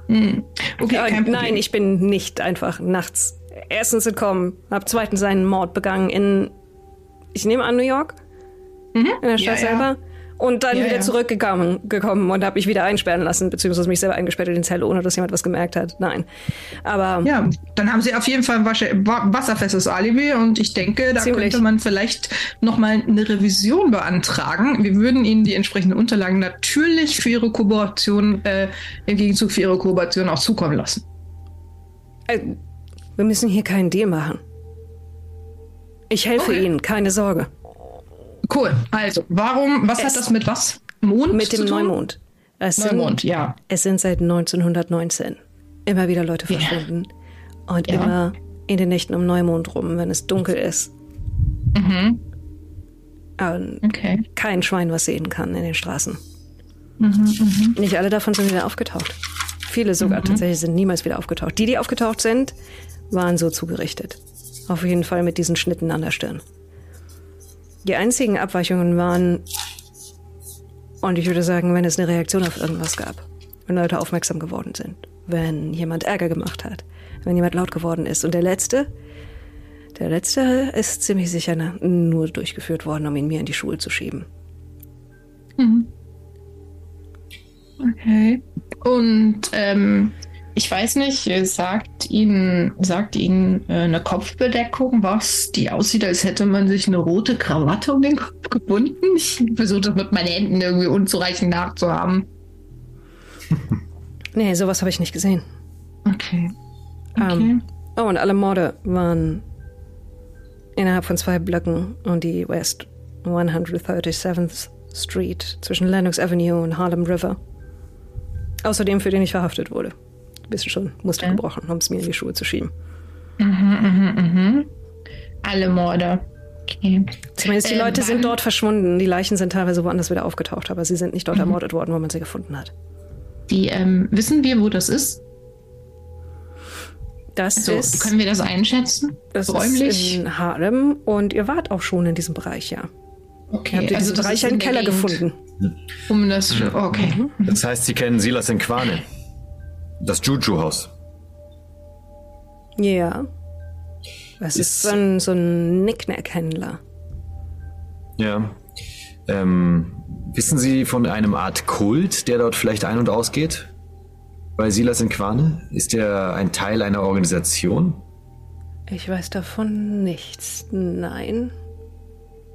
Hm. Okay, Problem. Nein, ich bin nicht einfach nachts erstens entkommen, hab zweitens einen Mord begangen in, ich nehme an, New York, mhm. in der Stadt ja, selber. Ja. Und dann ja, wieder zurückgekommen gekommen und habe mich wieder einsperren lassen, beziehungsweise mich selber eingesperrt in die Zelle, ohne dass jemand was gemerkt hat. Nein. Aber.
Ja, dann haben sie auf jeden Fall ein wasserfestes Alibi und ich denke, da ziemlich. könnte man vielleicht nochmal eine Revision beantragen. Wir würden Ihnen die entsprechenden Unterlagen natürlich für Ihre Kooperation, äh, im Gegenzug für Ihre Kooperation auch zukommen lassen.
Äh, wir müssen hier keinen Deal machen. Ich helfe okay. Ihnen, keine Sorge.
Cool. Also, warum, was es hat das mit was? Mond?
Mit dem Neumond.
Es Neumond, sind, ja.
Es sind seit 1919 immer wieder Leute verschwunden. Yeah. Und ja. immer in den Nächten um Neumond rum, wenn es dunkel ist. Mhm. Und okay. kein Schwein was sehen kann in den Straßen. Mhm, mh. Nicht alle davon sind wieder aufgetaucht. Viele sogar mhm. tatsächlich sind niemals wieder aufgetaucht. Die, die aufgetaucht sind, waren so zugerichtet. Auf jeden Fall mit diesen Schnitten an der Stirn. Die einzigen Abweichungen waren, und ich würde sagen, wenn es eine Reaktion auf irgendwas gab, wenn Leute aufmerksam geworden sind, wenn jemand Ärger gemacht hat, wenn jemand laut geworden ist. Und der letzte, der letzte ist ziemlich sicher nur durchgeführt worden, um ihn mir in die Schuhe zu schieben.
Mhm. Okay. Und ähm, ich weiß nicht, sagt Ihnen, sagt Ihnen äh, eine Kopfbedeckung was, die aussieht, als hätte man sich eine rote Krawatte um den Kopf gebunden? Ich versuche das mit meinen Händen irgendwie unzureichend nachzuhaben. [laughs]
nee, sowas habe ich nicht gesehen.
Okay. okay.
Ähm, oh, und alle Morde waren innerhalb von zwei Blöcken und die West 137th Street zwischen Lennox Avenue und Harlem River. Außerdem für den ich verhaftet wurde. Bist du schon Muster okay. gebrochen, um es mir in die Schuhe zu schieben.
Mhm, mhm, mhm. Alle Morde. Okay.
Zumindest die äh, Leute sind dort verschwunden. Die Leichen sind teilweise woanders wieder aufgetaucht, aber sie sind nicht dort mhm. ermordet worden, wo man sie gefunden hat.
Die, ähm, wissen wir, wo das ist?
Das also, ist.
Können wir das einschätzen?
Das räumlich? ist in Harlem und ihr wart auch schon in diesem Bereich, ja.
Okay,
Habt ihr also diesen Bereich einen Keller Gegend. gefunden.
Um das. Okay.
Mhm. Das heißt, Sie kennen Silas in Quane. Das Juju-Haus.
Ja. Das ist, ist so ein, so ein Nicknack-Händler.
Ja. Ähm, wissen Sie von einem Art Kult, der dort vielleicht ein- und ausgeht? Bei Silas in Quane? Ist er ein Teil einer Organisation?
Ich weiß davon nichts. Nein.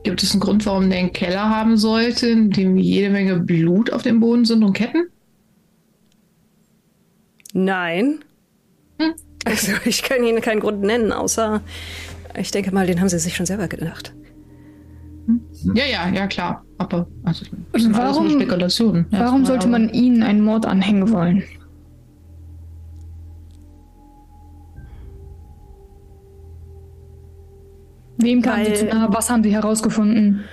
Gibt es einen Grund, warum der einen Keller haben sollte, in dem jede Menge Blut auf dem Boden sind und Ketten?
Nein. Hm. Also ich kann Ihnen keinen Grund nennen, außer ich denke mal, den haben Sie sich schon selber gedacht.
Hm. Ja, ja, ja, klar. Aber also,
warum,
Spekulation.
warum sollte man Ihnen einen Mord anhängen wollen? Wem kamen Sie zu nahe? Was haben Sie herausgefunden?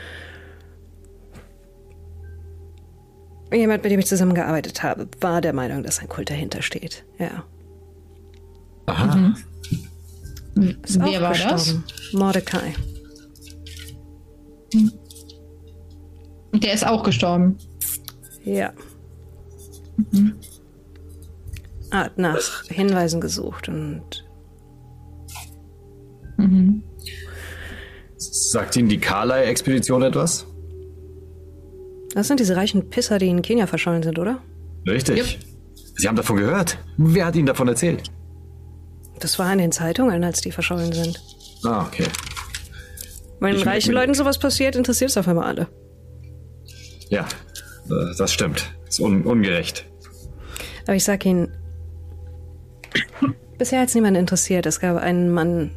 Jemand, mit dem ich zusammengearbeitet habe, war der Meinung, dass ein Kult dahinter steht. Ja.
Aha. Mhm.
Ist Wer war gestorben. das? Mordecai.
Der ist auch gestorben.
Ja. Mhm. Hat nach Hinweisen gesucht und.
Mhm. Sagt Ihnen die Kalai-Expedition etwas?
Das sind diese reichen Pisser, die in Kenia verschollen sind, oder?
Richtig. Yep. Sie haben davon gehört. Wer hat Ihnen davon erzählt?
Das war in den Zeitungen, als die verschollen sind.
Ah, okay.
Wenn ich reichen Leuten sowas passiert, interessiert es auf einmal alle.
Ja, das stimmt. Das ist un ungerecht.
Aber ich sag Ihnen, bisher hat es niemand interessiert. Es gab einen Mann,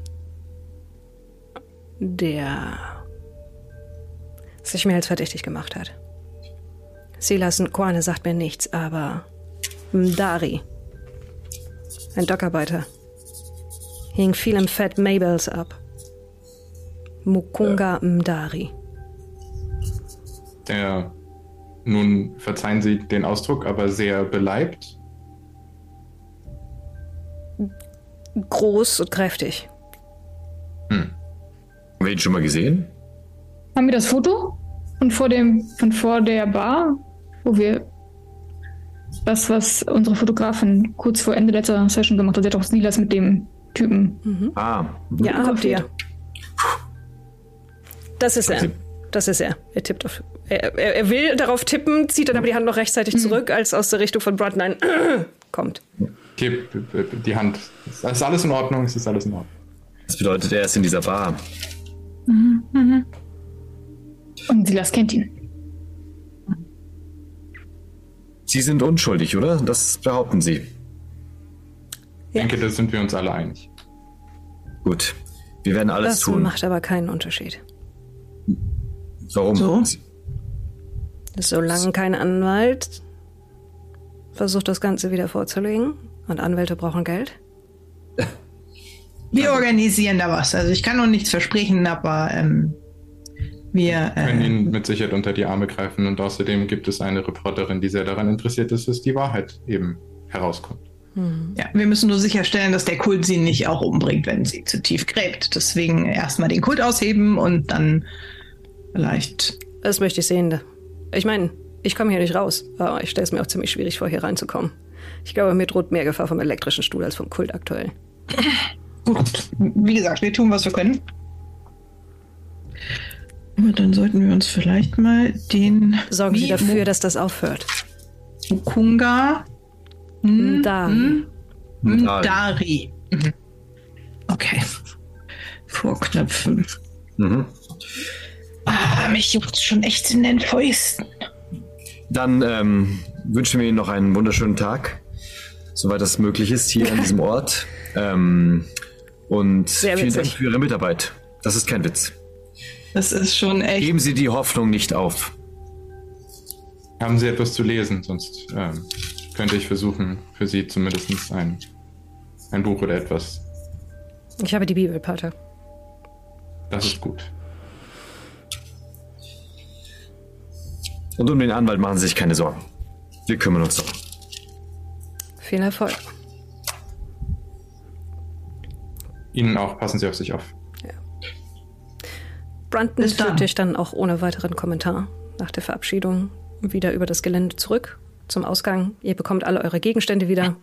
der sich mehr als verdächtig gemacht hat. Silas Nkwane sagt mir nichts, aber Mdari, ein Dockarbeiter, hing viel im Fett Mabels ab. Mukunga ja. Mdari.
Der, nun verzeihen Sie den Ausdruck, aber sehr beleibt.
Groß und kräftig.
Hm. Haben wir ihn schon mal gesehen?
Haben wir das Foto? Und vor dem, von vor der Bar? Wo wir das, was unsere Fotografin kurz vor Ende letzter Session gemacht hat, sie hat auch Silas mit dem Typen.
Mhm. Ah.
Ja, habt ihr. Das ist er. Das ist er. Er tippt auf. Er, er, er, will darauf tippen, zieht dann aber die Hand noch rechtzeitig mhm. zurück, als aus der Richtung von Brad nein [clears throat] kommt.
Tipp, die Hand. Es ist alles in Ordnung, es ist alles in Ordnung.
Das bedeutet, er ist in dieser Bar.
Mhm. Mhm. Und Silas kennt ihn.
Sie sind unschuldig, oder? Das behaupten Sie.
Ich denke, da sind wir uns alle einig.
Gut. Wir werden alles
das
tun.
Das macht aber keinen Unterschied.
Warum? So?
Solange kein Anwalt versucht, das Ganze wieder vorzulegen und Anwälte brauchen Geld.
Wir organisieren da was. Also ich kann noch nichts versprechen, aber ähm, wir
äh, können Ihnen mit Sicherheit unter die Arme greifen und außerdem gibt es eine Reporterin, die sehr daran interessiert ist, dass die Wahrheit eben herauskommt.
Hm. Ja, wir müssen nur sicherstellen, dass der Kult sie nicht auch umbringt, wenn sie zu tief gräbt. Deswegen erstmal den Kult ausheben und dann vielleicht.
Das möchte ich sehen. Ich meine, ich komme hier nicht raus, aber ich stelle es mir auch ziemlich schwierig vor, hier reinzukommen. Ich glaube, mir droht mehr Gefahr vom elektrischen Stuhl als vom Kult aktuell.
Gut, wie gesagt, wir tun, was wir können. Dann sollten wir uns vielleicht mal den.
Sorgen Sie dafür, dass das aufhört.
Mukunga.
Hm, da. Hm,
Mdari. Mhm. Okay. Vorknöpfen.
Mhm.
Ah, mich juckt schon echt in den Fäusten.
Dann ähm, wünschen wir Ihnen noch einen wunderschönen Tag, soweit das möglich ist, hier an diesem [laughs] Ort. Ähm, und
Sehr
vielen
witzig.
Dank für Ihre Mitarbeit. Das ist kein Witz.
Das ist schon echt.
Geben Sie die Hoffnung nicht auf.
Haben Sie etwas zu lesen? Sonst ähm, könnte ich versuchen, für Sie zumindest ein, ein Buch oder etwas.
Ich habe die Bibel, Pater.
Das ist gut.
Und um den Anwalt machen Sie sich keine Sorgen. Wir kümmern uns darum.
Viel Erfolg.
Ihnen auch, passen Sie auf sich auf.
Brandon
Bis dann.
führt dich dann auch ohne weiteren Kommentar nach der Verabschiedung wieder über das Gelände zurück zum Ausgang. Ihr bekommt alle eure Gegenstände wieder.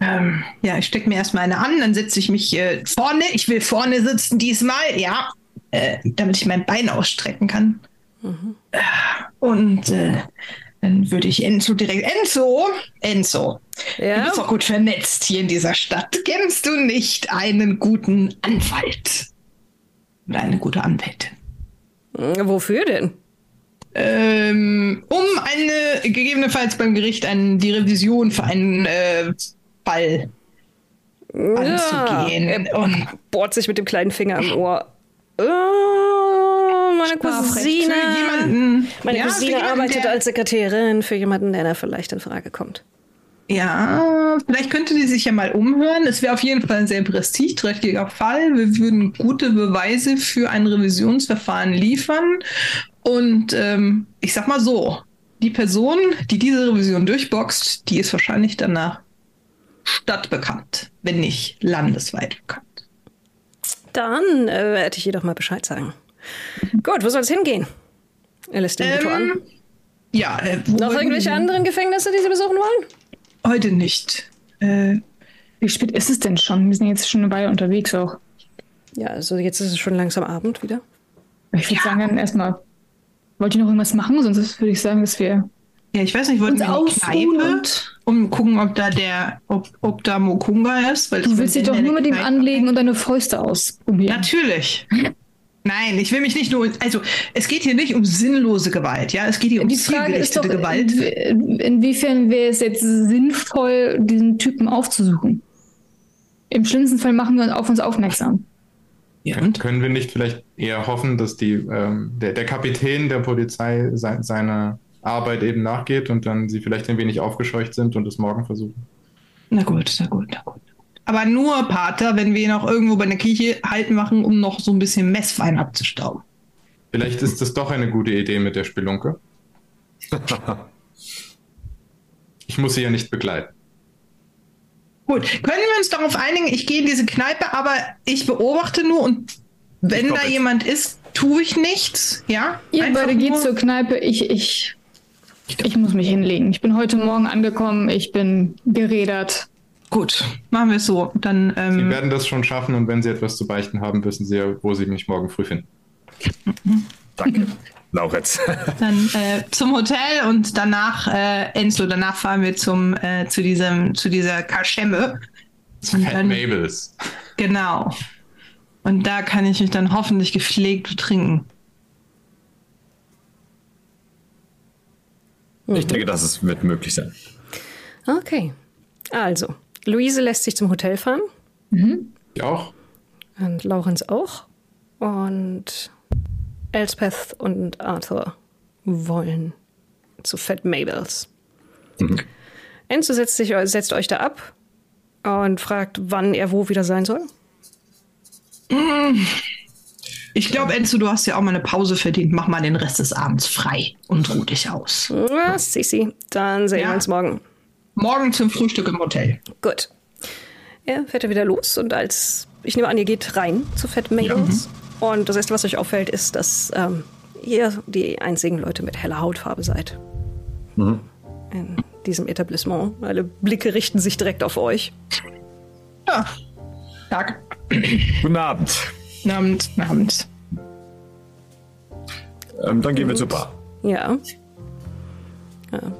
Ähm, ja, ich stecke mir erstmal eine an, dann setze ich mich äh, vorne. Ich will vorne sitzen diesmal, ja, äh, damit ich mein Bein ausstrecken kann. Äh, Und äh, dann würde ich Enzo direkt. Enzo! Enzo! Du
Ja,
bist doch gut vernetzt hier in dieser Stadt. Kennst du nicht einen guten Anwalt? Oder eine gute Anwältin?
wofür denn?
Ähm, um eine, gegebenenfalls beim Gericht ein, die Revision für einen äh, Fall anzugehen.
er
Und
bohrt sich mit dem kleinen Finger im Ohr. Oh, meine. Cousine.
jemanden.
Meine
ja,
Cousine
jemanden,
arbeitet als Sekretärin für jemanden, der da vielleicht in Frage kommt.
Ja, vielleicht könnte die sich ja mal umhören. Es wäre auf jeden Fall ein sehr prestigeträchtiger Fall. Wir würden gute Beweise für ein Revisionsverfahren liefern. Und ähm, ich sag mal so, die Person, die diese Revision durchboxt, die ist wahrscheinlich danach stadtbekannt, wenn nicht landesweit bekannt.
Dann äh, werde ich jedoch mal Bescheid sagen. Gut, wo soll es hingehen? Er lässt den Vito an.
Ähm, ja, äh,
Noch irgendwelche anderen Gefängnisse, die Sie besuchen wollen?
Heute nicht. Äh,
Wie spät ist es denn schon? Wir sind jetzt schon eine Weile unterwegs auch.
Ja, also jetzt ist es schon langsam Abend wieder.
Ich würde sagen, dann erstmal. Wollt ihr noch irgendwas machen? Sonst würde ich sagen, dass wir.
ja, ich weiß nicht, wollten
Uns
wir in die Kneipe, um gucken, ob da der, ob, ob da Mokunga ist? Weil
Du willst dich doch nur mit ihm anlegen und deine Fäuste ausprobieren.
Natürlich. [laughs] Nein, ich will mich nicht nur. Also, es geht hier nicht um sinnlose Gewalt, ja? Es geht hier um
Die Frage ist doch,
zielgerichtete Gewalt.
in- inwiefern wäre es jetzt sinnvoll, diesen Typen aufzusuchen? Im schlimmsten Fall machen wir uns auf uns aufmerksam.
Ja, und?
Können wir nicht vielleicht eher hoffen, dass die, ähm, der, der Kapitän der Polizei se seiner Arbeit eben nachgeht und dann sie vielleicht ein wenig aufgescheucht sind und es morgen versuchen?
Na gut, na gut, na gut. Aber nur, Pater, wenn wir ihn auch irgendwo bei der Kirche halt machen, um noch so ein bisschen Messwein abzustauben.
Vielleicht ist das doch eine gute Idee mit der Spelunke. Ich muss sie ja nicht begleiten.
Gut, können wir uns darauf einigen, ich gehe in diese Kneipe, aber ich beobachte nur und wenn da jemand ist, tue ich nichts, ja?
Ihr
Einfach
beide geht zur Kneipe. Ich, ich, ich muss mich hinlegen. Ich bin heute Morgen angekommen. Ich bin gerädert.
Gut, machen wir es so. Dann,
Sie
ähm,
werden das schon schaffen und wenn Sie etwas zu beichten haben, wissen Sie ja, wo Sie mich morgen früh finden.
Danke. Lauretz. [laughs]
dann äh, zum Hotel und danach, äh, Enzo, danach fahren wir zum, äh, zu, diesem, zu dieser Kaschemme.
Fat
dann,
Mabels.
genau. Und da kann ich mich dann hoffentlich gepflegt betrinken.
Ich denke, das wird möglich sein.
Okay. Also, Luise lässt sich zum Hotel fahren.
Sie auch?
Und Laurenz auch. Und Elspeth und Arthur wollen zu Fat Mabels. Enzo setzt, sich, setzt euch da ab und fragt, wann er wo wieder sein soll.
Ich glaube, Enzo, du hast ja auch mal eine Pause verdient. Mach mal den Rest des Abends frei und ruh dich aus.
Ja, Sissi, dann sehen
Ja.
wir uns morgen.
Morgen zum Frühstück im Hotel.
Gut. Er fährt er wieder los und als, ich nehme an, ihr geht rein zu Fat Mabels. Und das erste, was euch auffällt, ist, dass ähm, ihr die einzigen Leute mit heller Hautfarbe seid. In diesem Etablissement. Alle Blicke richten sich direkt auf euch.
Ja. Tag.
Guten Abend.
Abend. Abend.
Ähm, dann gehen wir zur Bar.
Ja.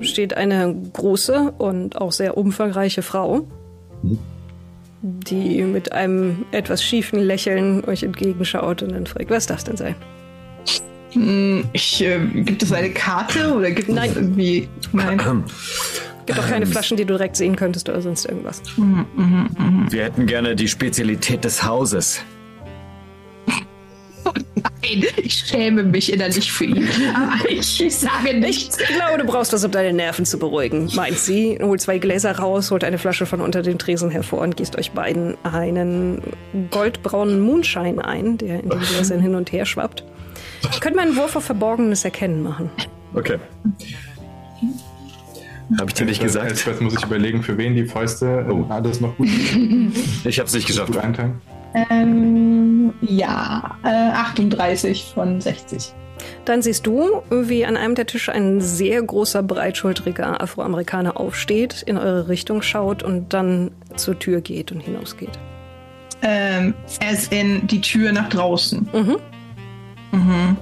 Steht eine große und auch sehr umfangreiche Frau, die mit einem etwas schiefen Lächeln euch entgegenschaut und dann fragt, was darf das denn sein?
Hm, Ich, äh, gibt es eine Karte oder gibt
Nein.
es irgendwie. Nein.
Gibt auch keine Flaschen, die du direkt sehen könntest oder sonst irgendwas.
Wir hätten gerne die Spezialität des Hauses.
Nein, ich schäme mich innerlich für ihn. Aber ich, ich sage nichts.
Ich glaube, du brauchst was, um deine Nerven zu beruhigen, meint sie. Holt zwei Gläser raus, holt eine Flasche von unter dem Tresen hervor und gießt euch beiden einen goldbraunen Moonshine ein, der in den Gläsern hin und her schwappt. Könnt mal einen Wurf auf Verborgenes Erkennen machen.
Okay. Habe ich dir nicht gesagt?
Jetzt muss ich überlegen, für wen die Fäuste äh, alles noch gut, [laughs]
Ich habe es nicht geschafft.
gut einteilen.
Ähm, ja, äh, 38 von 60.
Dann siehst du, wie an einem der Tische ein sehr großer, breitschultriger Afroamerikaner aufsteht, in eure Richtung schaut und dann zur Tür geht und hinausgeht.
Ähm, ist in die Tür nach draußen.
Mhm.
Mhm.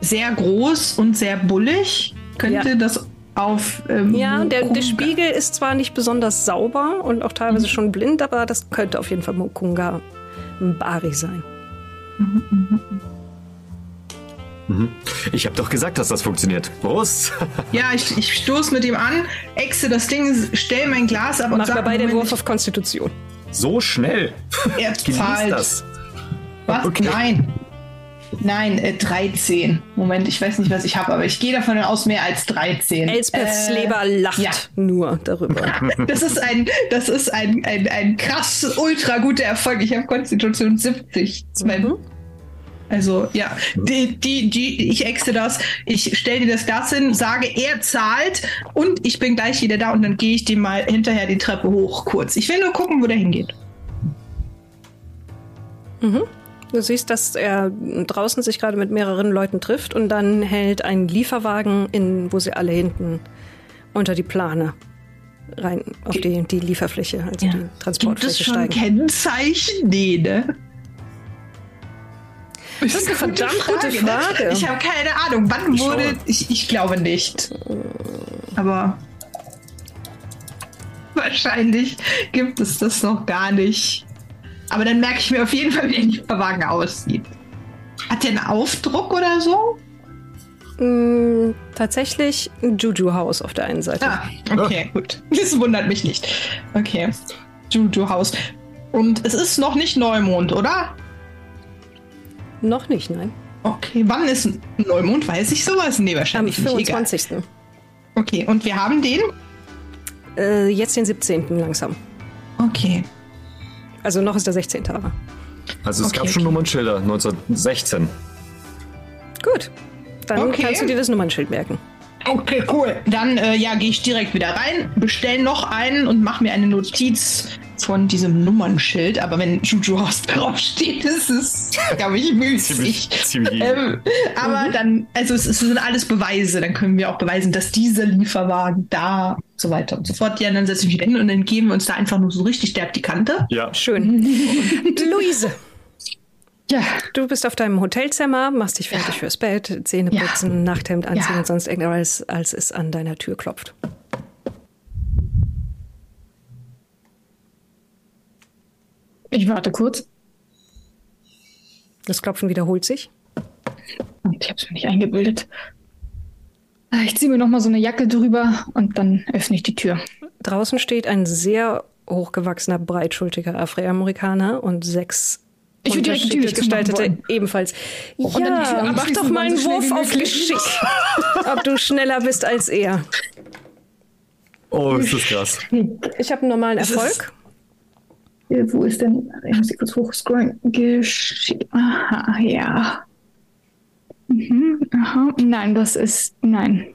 Sehr groß und sehr bullig. Könnte
Ja.
das auf. Ähm,
Ja, der, der Spiegel ist zwar nicht besonders sauber und auch teilweise schon blind, aber das könnte auf jeden Fall Mukunga Mbari sein.
Ich habe doch gesagt, dass das funktioniert. Prost!
Ja, ich, ich stoße mit ihm an, exe das Ding, stell mein Glas ab und
Mach
sag,
beide den Wurf auf Konstitution.
So schnell.
er zahlt.
das.
Was?
Okay.
Nein. Nein, äh, 13. Moment, ich weiß nicht, was ich habe, aber ich gehe davon aus mehr als 13.
Elspeths
Äh,
Leber lacht
ja.
nur darüber. [laughs]
Das ist ein, das ist ein, ein, ein krass, ultra guter Erfolg. Ich habe Konstitution 70. Das ist mein-
Mhm.
Also, ja, die, die, die, ich exe das, ich stelle dir das Glas hin, sage, er zahlt und ich bin gleich wieder da und dann gehe ich dem mal hinterher die Treppe hoch kurz. Ich will nur gucken, wo der hingeht.
Du siehst, dass er draußen sich gerade mit mehreren Leuten trifft und dann hält ein Lieferwagen in, wo sie alle hinten unter die Plane rein auf die, die Lieferfläche, also die
Gibt es
Transportfläche
schon
steigen.
Kennzeichen? Nee, ne? Das
ist eine verdammt gute Frage.
Ne? Ich habe keine Ahnung, wann
Ich
wurde. Ich, ich glaube nicht. Aber wahrscheinlich gibt es das noch gar nicht. Aber dann merke ich mir auf jeden Fall, wie der Lieferwagen aussieht. Hat der einen Aufdruck oder so?
Mm, tatsächlich ein Juju-Haus auf der einen Seite.
Ah, okay, gut. [laughs] Das wundert mich nicht. Okay. Juju-Haus. Und es ist noch nicht Neumond, oder?
Noch nicht, nein.
Okay, wann ist Neumond? Weiß ich sowas? Nee,
Am
wahrscheinlich nicht. Egal.
25.
Okay, und wir haben den?
Äh, jetzt den 17. langsam.
Okay.
Also noch ist der 16. aber.
Also es
Okay,
gab schon
okay.
Nummernschilder 1916.
Gut. Dann
Okay.
kannst du dir das Nummernschild merken.
Okay, cool. Dann äh, ja, gehe ich direkt wieder rein, bestell noch einen und mache mir eine Notiz von diesem Nummernschild. Aber wenn Juju Haus [laughs] draufsteht, ist es, glaube ich, müßig.
ziemlich
Ähm, aber dann, also es, es sind alles Beweise. Dann können wir auch beweisen, dass dieser Lieferwagen da und so weiter und so fort. Ja, dann setze ich mich wieder hin und dann geben wir uns da einfach nur so richtig derb die Kante.
Ja.
Schön. [laughs] Luise,
Ja,
du bist auf deinem Hotelzimmer, machst dich fertig fürs Bett, Zähne
Ja.
putzen, Nachthemd anziehen
Ja.
und sonst irgendwas, als es an deiner Tür klopft.
Ich warte kurz.
Das Klopfen wiederholt sich.
Ich habe es mir nicht eingebildet. Ah, Ich ziehe mir noch mal so eine Jacke drüber und dann öffne ich die Tür.
Draußen steht ein sehr hochgewachsener, breitschultiger Afroamerikaner und sechs
Ich würde direkt die Tür
unterschiedlich
zumachen
gestaltete
wollen.
ebenfalls.
Tür
Ja, mach doch mal einen
so
Wurf auf. Geschick, [laughs] ob du schneller bist als er.
Oh, ist das krass.
Ich habe einen normalen
ist-
Erfolg.
Äh, Wo ist denn? Ich muss kurz hochscrollen. Geschick. Aha, ja. Mhm, aha. Nein, das ist. Nein.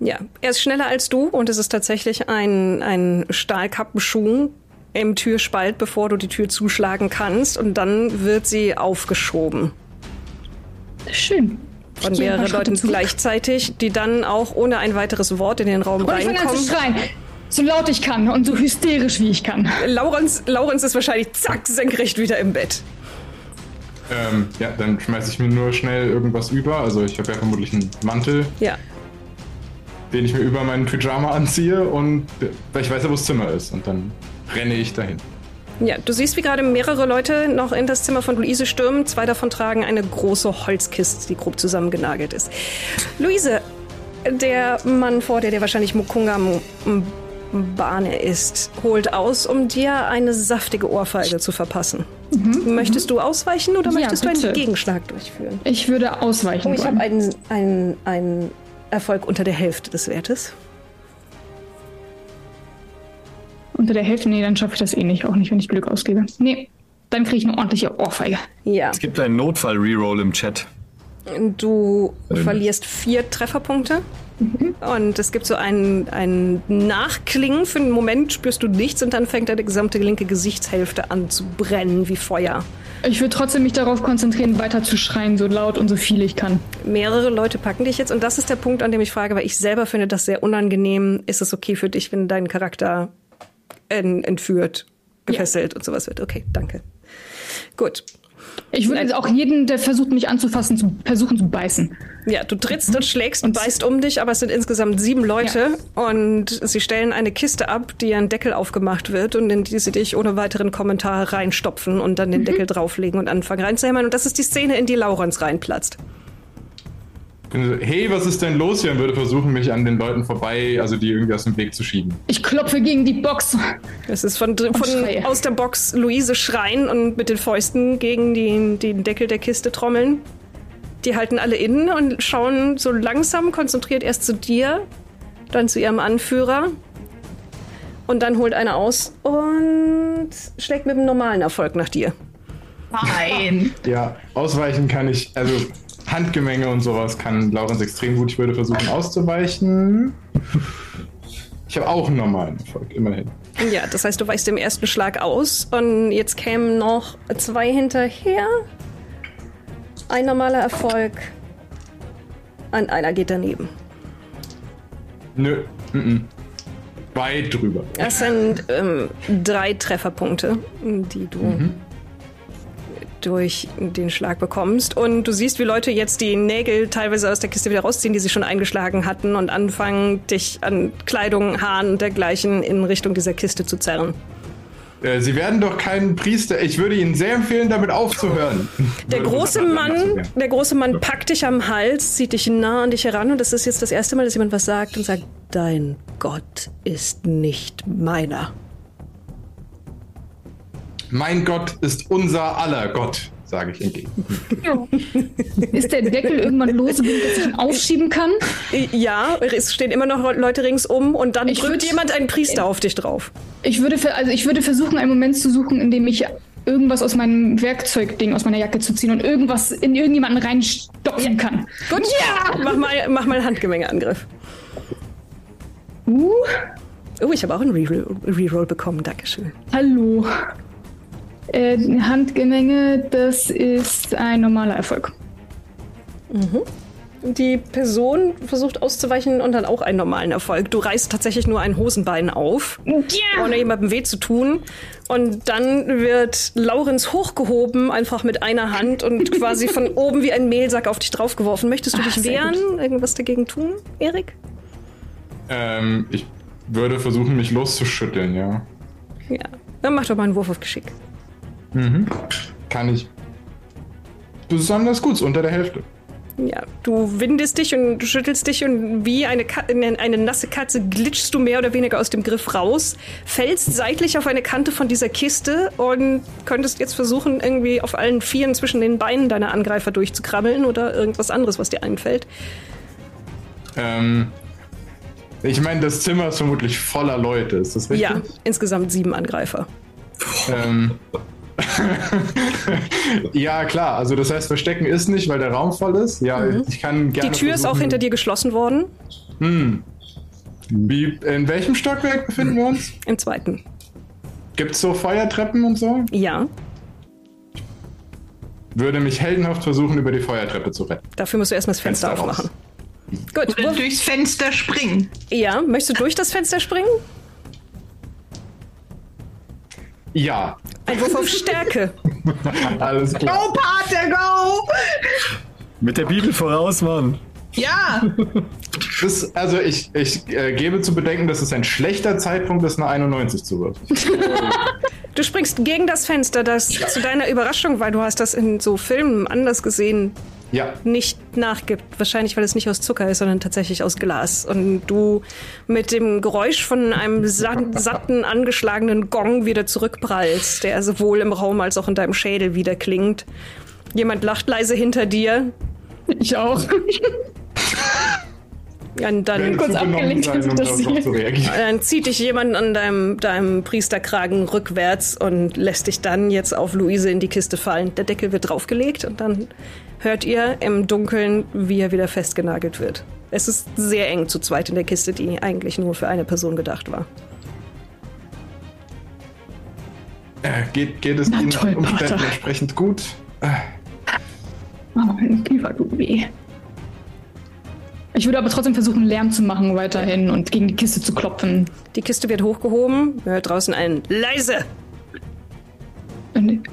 Ja, er ist schneller als du und es ist tatsächlich ein, ein Stahlkappenschuh im Türspalt, bevor du die Tür zuschlagen kannst und dann wird sie aufgeschoben
Schön.
von mehreren Leuten
zurück.
gleichzeitig, die dann auch ohne ein weiteres Wort in den Raum
Und ich fange an zu
reinkommen.
schreien. So laut ich kann und so hysterisch wie ich kann.
Laurenz, Laurenz ist wahrscheinlich zack, senkrecht wieder im Bett.
Ähm, ja, dann schmeiße ich mir nur schnell irgendwas über. Also ich habe ja vermutlich einen Mantel.
Ja.
den ich mir über meinen Pyjama anziehe und weil ich weiß ja, wo das Zimmer ist. Und dann renne ich dahin.
Ja, du siehst, wie gerade mehrere Leute noch in das Zimmer von Luise stürmen. Zwei davon tragen eine große Holzkiste, die grob zusammengenagelt ist. Luise, der Mann vor dir, der wahrscheinlich Bahne ist, holt aus, um dir eine saftige Ohrfeige zu verpassen. Mhm, möchtest du ausweichen oder
Ja,
möchtest du
bitte.
einen Gegenschlag durchführen?
Ich würde ausweichen
Oh, ich habe einen, einen, einen Erfolg unter der Hälfte des Wertes.
Unter der Hälfte, nee, dann schaffe ich das eh nicht. Auch nicht, wenn ich Glück ausgebe. Nee, dann kriege ich eine ordentliche Ohrfeige.
Ja,
Es gibt einen Notfall-Reroll im Chat.
du
Ähm.
verlierst vier Trefferpunkte. Und es gibt so ein, ein Nachklingen. Für einen Moment spürst du nichts und dann fängt deine gesamte linke Gesichtshälfte an zu brennen wie Feuer.
Ich würde trotzdem mich darauf konzentrieren, weiter zu schreien, so laut und so viel ich kann.
Mehrere Leute packen dich jetzt und das ist der Punkt, an dem ich frage, weil ich selber finde das sehr unangenehm. Ist es okay für dich, wenn dein Charakter en- entführt, gefesselt und sowas wird? Okay, danke. Gut.
Ich würde jetzt auch jeden, der versucht, mich anzufassen, zu, versuchen zu beißen.
Ja, du trittst und schlägst und beißt um dich, aber es sind insgesamt sieben Leute und sie stellen eine Kiste ab, die ein Deckel aufgemacht wird und in die sie dich ohne weiteren Kommentar reinstopfen und dann den Deckel drauflegen und anfangen reinzuhämmern. Und das ist die Szene, in die Laurens reinplatzt.
Hey, was ist denn los hier? Und würde versuchen, mich an den Leuten vorbei, also die irgendwie aus dem Weg zu schieben.
Ich klopfe gegen die Box.
Es ist von, von aus der Box Luise schreien und mit den Fäusten gegen die, den Deckel der Kiste trommeln. Die halten alle innen und schauen so langsam konzentriert erst zu dir, dann zu ihrem Anführer. Und dann holt einer aus und schlägt mit einem normalen Erfolg nach dir.
Nein.
Ja, ausweichen kann ich, also Handgemenge und sowas kann Laurens extrem gut. Ich würde versuchen auszuweichen. Ich habe auch einen normalen Erfolg, immerhin.
Ja, das heißt, du weichst im ersten Schlag aus und jetzt kämen noch zwei hinterher. Ein normaler Erfolg. Und einer geht daneben.
Nö, mm -mm. weit drüber.
Das sind ähm, drei Trefferpunkte, die du durch den Schlag bekommst. Und du siehst, wie Leute jetzt die Nägel teilweise aus der Kiste wieder rausziehen, die sie schon eingeschlagen hatten, und anfangen, dich an Kleidung, Haaren und dergleichen in Richtung dieser Kiste zu zerren.
Äh, Sie werden doch kein Priester. Ich würde Ihnen sehr empfehlen, damit aufzuhören. [laughs]
Der große Mann, der große Mann packt dich am Hals, zieht dich nah an dich heran und das ist jetzt das erste Mal, dass jemand was sagt und sagt, dein Gott ist nicht meiner.
Mein Gott ist unser aller Gott, sage ich entgegen.
Ist der Deckel irgendwann lose, dass ich ihn aufschieben kann?
Ja, es stehen immer noch Leute ringsum und dann
Ich
drückt
würd-
jemand einen Priester auf dich drauf.
Ich würde, also ich würde versuchen, einen Moment zu suchen, in dem ich irgendwas aus meinem Werkzeugding, aus meiner Jacke zu ziehen und irgendwas in irgendjemanden reinstopfen kann.
Gut, ja. mach mal, mach mal Handgemengeangriff.
Uh,
Oh, ich habe auch einen Reroll, Reroll bekommen, Dankeschön.
hallo. Äh, Handgemenge, das ist ein normaler Erfolg.
Die Person versucht auszuweichen und dann auch einen normalen Erfolg. Du reißt tatsächlich nur ein Hosenbein auf, ohne jemandem weh zu tun. Und dann wird Laurenz hochgehoben, einfach mit einer Hand und [laughs] quasi von oben wie ein Mehlsack auf dich draufgeworfen. Möchtest du
Ach,
dich wehren? Irgendwas dagegen tun, Erik?
Ähm, ich würde versuchen, mich loszuschütteln, ja.
Ja. Dann mach doch mal einen Wurf auf Geschick.
Kann ich. Besonders gut, ist unter der Hälfte.
Ja, du windest dich und du schüttelst dich und wie eine, Ka eine, eine nasse Katze glitschst du mehr oder weniger aus dem Griff raus, fällst seitlich auf eine Kante von dieser Kiste und könntest jetzt versuchen, irgendwie auf allen Vieren zwischen den Beinen deiner Angreifer durchzukrabbeln oder irgendwas anderes, was dir einfällt.
Ähm, ich meine, das Zimmer ist vermutlich voller Leute, ist das richtig?
Ja, insgesamt sieben Angreifer.
Ähm, [laughs] ja, klar. Also das heißt, verstecken ist nicht, weil der Raum voll ist. Ja, ich kann
Die
gerne.
Tür ist auch
versuchen-
hinter dir geschlossen worden,
Wie, in welchem Stockwerk befinden wir uns?
im zweiten.
Gibt es so Feuertreppen und so?
Ja,
Würde mich heldenhaft versuchen, über die Feuertreppe zu retten.
dafür musst du erstmal das Fenster,
Fenster raus.
aufmachen. Gut,
Oder durchs Fenster springen.
ja, möchtest du durch das Fenster springen?
Ja,
Ein Wurf auf Stärke. [laughs]
alles klar.
Go, Pater, go!
Mit der Bibel voraus, Mann.
Ja!
Das, also ich, ich äh, gebe zu bedenken, dass es ein schlechter Zeitpunkt ist, eine 91 zu würfeln. [laughs]
Du springst gegen das Fenster, das zu deiner Überraschung, weil du hast das in so Filmen anders gesehen,
Ja.
nicht nachgibt. Wahrscheinlich, weil es nicht aus Zucker ist, sondern tatsächlich aus Glas. Und du mit dem Geräusch von einem sa [laughs] satten, angeschlagenen Gong wieder zurückprallst, der sowohl im Raum als auch in deinem Schädel wieder klingt. Jemand lacht leise hinter dir.
Ich auch.
Und dann,
kurz abgelenkt,
sein, um
das hier-
zu
dann zieht dich jemand an deinem, deinem Priesterkragen rückwärts und lässt dich dann jetzt auf Luise in die Kiste fallen. Der Deckel wird draufgelegt und dann hört ihr im Dunkeln, wie er wieder festgenagelt wird. Es ist sehr eng zu zweit in der Kiste, die eigentlich nur für eine Person gedacht war.
Äh, geht, geht es
Na
Ihnen
toll,
Umständen
Pater.
entsprechend gut? Äh,
Oh, mein Kiefer tut weh. Ich würde aber trotzdem versuchen, Lärm zu machen weiterhin und gegen die Kiste zu klopfen.
Die Kiste wird hochgehoben, ihr hört draußen ein Leise!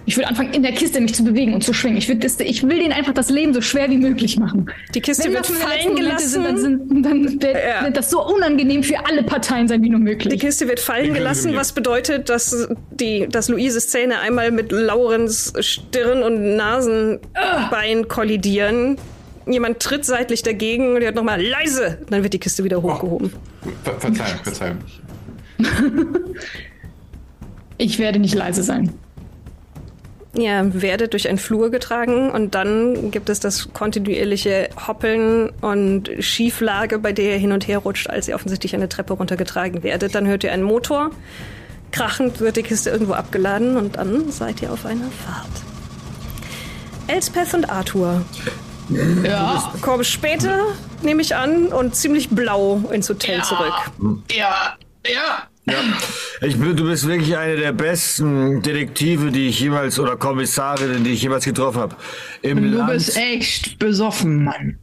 Ich würde anfangen, in der Kiste mich zu bewegen und zu schwingen. Ich, würde das, ich will denen einfach das Leben so schwer wie möglich machen.
Die Kiste
Wenn
wird
die
fallen gelassen.
Sind, dann sind, dann wird,
Ja.
wird das so unangenehm für alle Parteien sein wie nur
Die
möglich.
Kiste wird fallen gelassen, was bedeutet, dass, die, dass Luises Zähne einmal mit Laurens Stirn und Nasenbein kollidieren. Jemand tritt seitlich dagegen und hört nochmal leise. Dann wird die Kiste wieder hochgehoben.
ver Verzeihung, Verzeihung. [laughs]
Ich werde nicht leise sein.
Ihr werdet durch einen Flur getragen und dann gibt es das kontinuierliche Hoppeln und Schieflage, bei der ihr hin und her rutscht, als ihr offensichtlich eine Treppe runtergetragen werdet. Dann hört ihr einen Motor. Krachend wird die Kiste irgendwo abgeladen und dann seid ihr auf einer Fahrt. Elspeth und Arthur
Ja,
kommen später, nehme ich an, und ziemlich blau ins Hotel
Ja.
zurück.
ja, ja.
Ich bin, du bist wirklich eine der besten Detektive, die ich jemals, oder Kommissarinnen, die ich jemals getroffen habe. Im
Du
Land.
bist echt besoffen, Mann.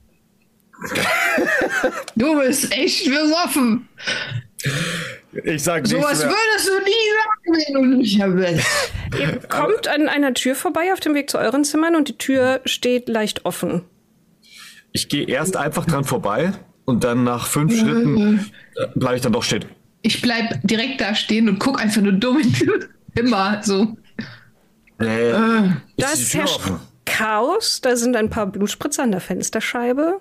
Du bist echt besoffen.
ich sag nichts
Sowas
mehr.
würdest du nie sagen, wenn du nüchtern bist.
Ihr kommt an einer Tür vorbei auf dem Weg zu euren Zimmern und die Tür steht leicht offen.
Ich gehe erst einfach dran vorbei und dann nach fünf Schritten bleibe ich dann doch stehen.
Ich bleib direkt da stehen und guck einfach nur dumm in die Immer so.
Äh,
Da
ist die
ist
Tür
herrscht? Chaos, da sind ein paar Blutspritzer an der Fensterscheibe.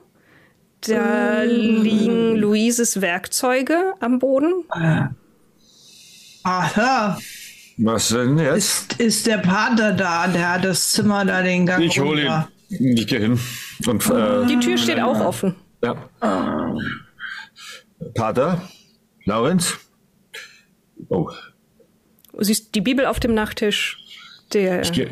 Da liegen Luises Werkzeuge am Boden.
Aha,
Was denn jetzt?
ist, ist der Pater da? Der hat das Zimmer da den Gang
Ich hole ihn.
runter.
Ich gehe hin. Und, äh,
Die Tür steht auch offen.
ja. Pater? Laurenz? Oh,
Du siehst die Bibel auf dem Nachttisch. Der
ich gehe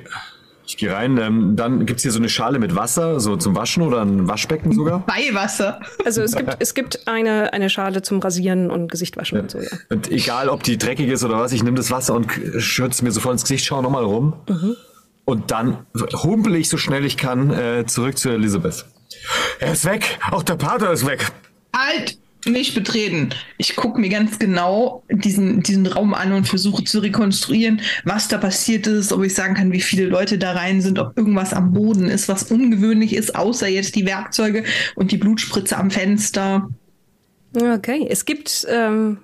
ich geh rein. Ähm, dann gibt's hier so eine Schale mit Wasser, so zum Waschen oder ein Waschbecken sogar. [laughs]
Beiwasser.
also es gibt, es gibt eine, eine Schale zum Rasieren und Gesichtwaschen und so, ja.
Und egal, ob die dreckig ist oder was, ich nehme das Wasser und schütze mir sofort ins Gesicht, schau nochmal rum. Und dann humpel ich so schnell ich kann äh, zurück zu Elisabeth. Er ist weg. Auch der Pater ist weg.
Halt! Nicht betreten. Ich gucke mir ganz genau diesen, diesen Raum an und versuche zu rekonstruieren, was da passiert ist, ob ich sagen kann, wie viele Leute da rein sind, ob irgendwas am Boden ist, was ungewöhnlich ist, außer jetzt die Werkzeuge und die Blutspritze am Fenster.
Okay, es gibt ähm,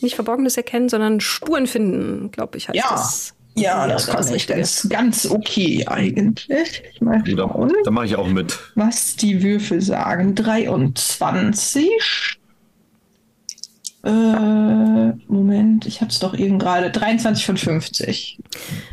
nicht Verborgenes erkennen, sondern Spuren finden, glaube ich, heißt
Ja.
das.
Ja, das
das
kann ich. Das ist ganz okay eigentlich. Ich
Da,
schauen,
da mache ich auch mit.
was die Würfel sagen. 23. Äh, Moment, ich hab's doch eben gerade. 23 von 50.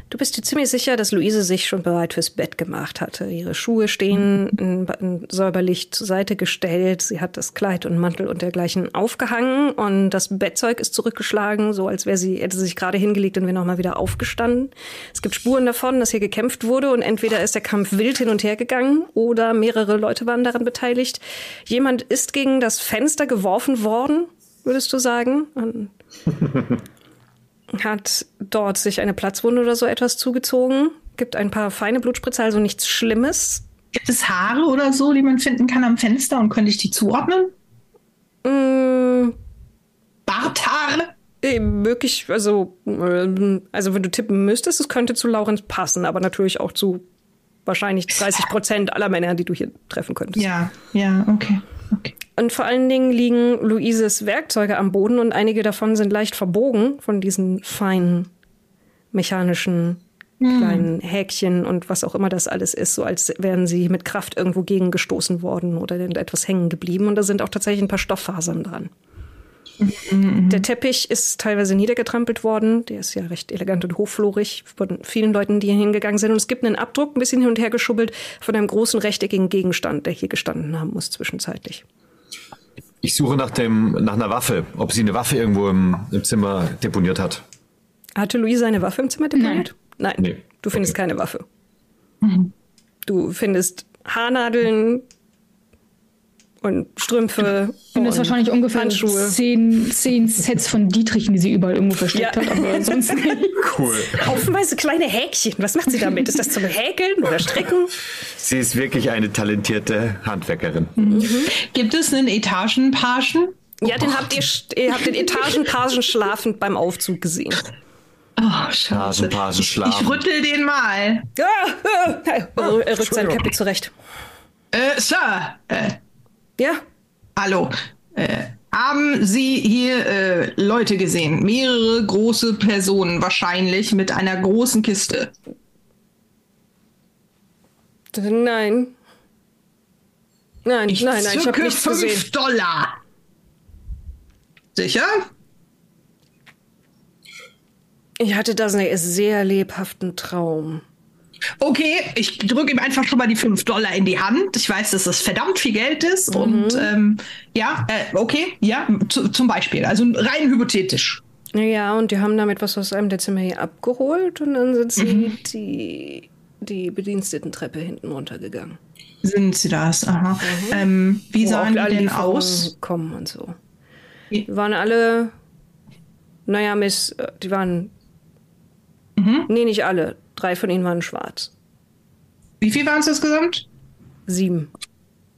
Du bist dir ziemlich sicher, dass Luise sich schon bereit fürs Bett gemacht hatte. Ihre Schuhe stehen säuberlich zur Seite gestellt. Sie hat das Kleid und Mantel und dergleichen aufgehangen und das Bettzeug ist zurückgeschlagen, so als wäre sie hätte sie sich gerade hingelegt und wäre noch mal wieder aufgestanden. Es gibt Spuren davon, dass hier gekämpft wurde und entweder ist der Kampf wild hin und her gegangen oder mehrere Leute waren daran beteiligt. Jemand ist gegen das Fenster geworfen worden, würdest du sagen? Und [laughs] hat dort sich eine Platzwunde oder so etwas zugezogen. Gibt ein paar feine Blutspritzer, also nichts Schlimmes.
Gibt es Haare oder so, die man finden kann am Fenster und könnte ich die zuordnen?
Mm,
Barthaare?
eh, möglich, also, also wenn du tippen müsstest, es könnte zu Laurenz passen, aber natürlich auch zu wahrscheinlich 30 Prozent aller Männer, die du hier treffen könntest.
Ja, ja, okay.
Und vor allen Dingen liegen Luises Werkzeuge am Boden und einige davon sind leicht verbogen von diesen feinen mechanischen kleinen Häkchen und was auch immer das alles ist, so als wären sie mit Kraft irgendwo gegengestoßen worden oder etwas hängen geblieben. Und da sind auch tatsächlich ein paar Stofffasern dran. Der Teppich ist teilweise niedergetrampelt worden. Der ist ja recht elegant und hochflorig von vielen Leuten, die hier hingegangen sind. Und es gibt einen Abdruck, ein bisschen hin und her geschubbelt, von einem großen rechteckigen Gegenstand, der hier gestanden haben muss zwischenzeitlich.
Ich suche nach, dem, nach einer Waffe, ob sie eine Waffe irgendwo im, im Zimmer deponiert hat.
Hatte Luise eine Waffe im Zimmer deponiert? Nein.
Nee.
Du findest
Okay.
keine Waffe. Du findest Haarnadeln und Strümpfe.
Ich finde das
und
wahrscheinlich ungefähr
Handschuhe.
zehn, zehn Sets von Dietrichen, die sie überall irgendwo versteckt
Ja.
hat, aber sonst nicht. [laughs]
Cool.
Haufenweise kleine Häkchen. Was macht sie damit? Ist das zum Häkeln oder Stricken?
Sie ist wirklich eine talentierte Handwerkerin.
Gibt es einen Etagenpagen?
Ja, den habt ihr, ihr habt den Etagenpagen schlafend beim Aufzug gesehen.
Oh, scheiße. Ich
schlafen.
rüttel den mal.
Ah, ah, er, er rückt sein Käppi zurecht.
Äh, Sir, äh,
Ja,
hallo. Äh, haben Sie hier äh, Leute gesehen? Mehrere große Personen wahrscheinlich mit einer großen Kiste.
nein. Nein, nein, nein, ich habe nichts
fünf
gesehen.
Dollar. Sicher?
Ich hatte da einen sehr lebhaften Traum.
Okay, ich drücke ihm einfach schon mal die 5 Dollar in die Hand. Ich weiß, dass das verdammt viel Geld ist. Und ähm, ja, äh, okay, ja, zu, zum Beispiel. Also rein hypothetisch.
Ja, und die haben damit was aus einem der Zimmer hier abgeholt und dann sind sie die, die Bedienstetentreppe hinten runtergegangen.
Sind sie das? Aha. Ähm, wie
Wo
sahen die denn aus?
Kommen und so. Die waren alle, naja, Miss, äh, die waren, nee, nicht alle. Drei von ihnen waren schwarz.
Wie viel waren es insgesamt?
Sieben.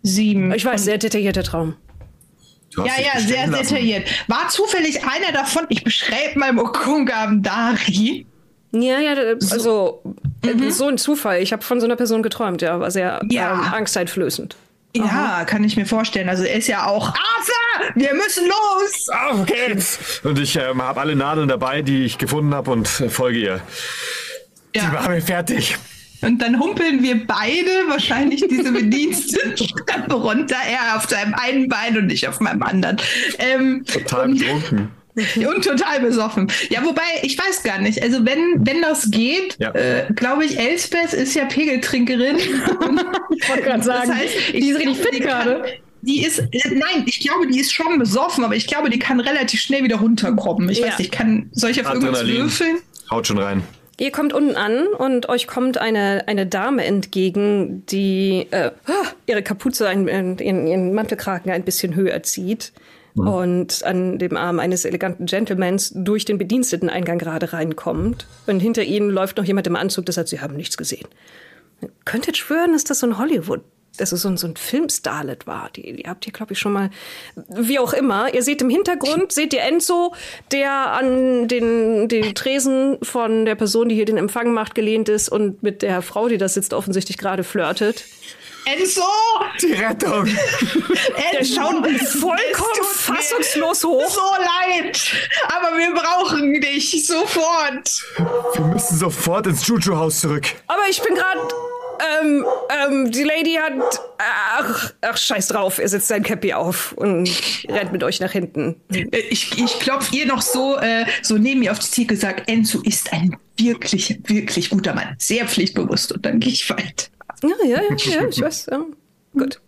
Sieben.
Ich weiß, sehr detaillierter Traum.
Ja, ja, sehr
lassen.
detailliert. War zufällig einer davon, ich beschreibe mal Mokungam Dari.
Ja, ja, also äh, so ein Zufall. Ich habe von so einer Person geträumt, ja, war sehr
Ja.
ähm, angsteinflößend.
Ja, kann ich mir vorstellen. Also er ist ja auch Arthur, wir müssen los.
Auf geht's! Und ich ähm, habe alle Nadeln dabei, die ich gefunden habe und äh, folge ihr. Sie
Ja.
machen mich fertig.
Und dann humpeln wir beide wahrscheinlich diese Bedienstete-Treppe [laughs] runter. Er auf seinem einen Bein und ich auf meinem anderen. Ähm,
Total
und,
betrunken. [laughs]
und total besoffen. Ja, wobei, ich weiß gar nicht. Also wenn, wenn das geht,
Ja.
äh, glaube ich, Elsbeth ist ja Pegeltrinkerin.
Ich wollte gerade sagen,
Das heißt,
die ist richtig fit
die
gerade.
Die ist, äh, nein, ich glaube, die ist schon besoffen, aber ich glaube, die kann relativ schnell wieder runterkommen. Ich
Ja.
weiß nicht, kann, soll ich auf irgendwas würfeln?
Haut schon rein.
Ihr kommt unten an und euch kommt eine, eine Dame entgegen, die äh, ah, ihre Kapuze, ein, ihren, ihren Mantelkragen ein bisschen höher zieht und an dem Arm eines eleganten Gentlemans durch den Bediensteteneingang gerade reinkommt. Und hinter ihnen läuft noch jemand im Anzug, der sagt, sie haben nichts gesehen. Ihr könntet schwören, dass das so ein Hollywood, dass es so ein, so ein Filmstarlet war. Die, die habt ihr, glaube ich, schon mal, wie auch immer. Ihr seht im Hintergrund, seht ihr Enzo, der an den, den Tresen von der Person, die hier den Empfang macht, gelehnt ist und mit der Frau, die da sitzt, offensichtlich gerade flirtet.
Enzo!
Die Rettung! [laughs]
Der schaut
es
vollkommen
tut mir
fassungslos hoch.
So leid! Aber wir brauchen dich sofort!
Wir müssen sofort ins Juju-Haus zurück.
Aber ich bin gerade. Ähm, ähm, die Lady hat. Ach, ach, scheiß drauf. Er setzt sein Cappy auf und rennt mit euch nach hinten.
Äh, Ich, ich klopfe ihr noch so, äh, so neben mir auf die Theke, sag, Enzo ist ein wirklich, wirklich guter Mann. Sehr pflichtbewusst. Und dann gehe ich weiter.
Ja, ja, ja, ja ich weiß. Ja. Gut.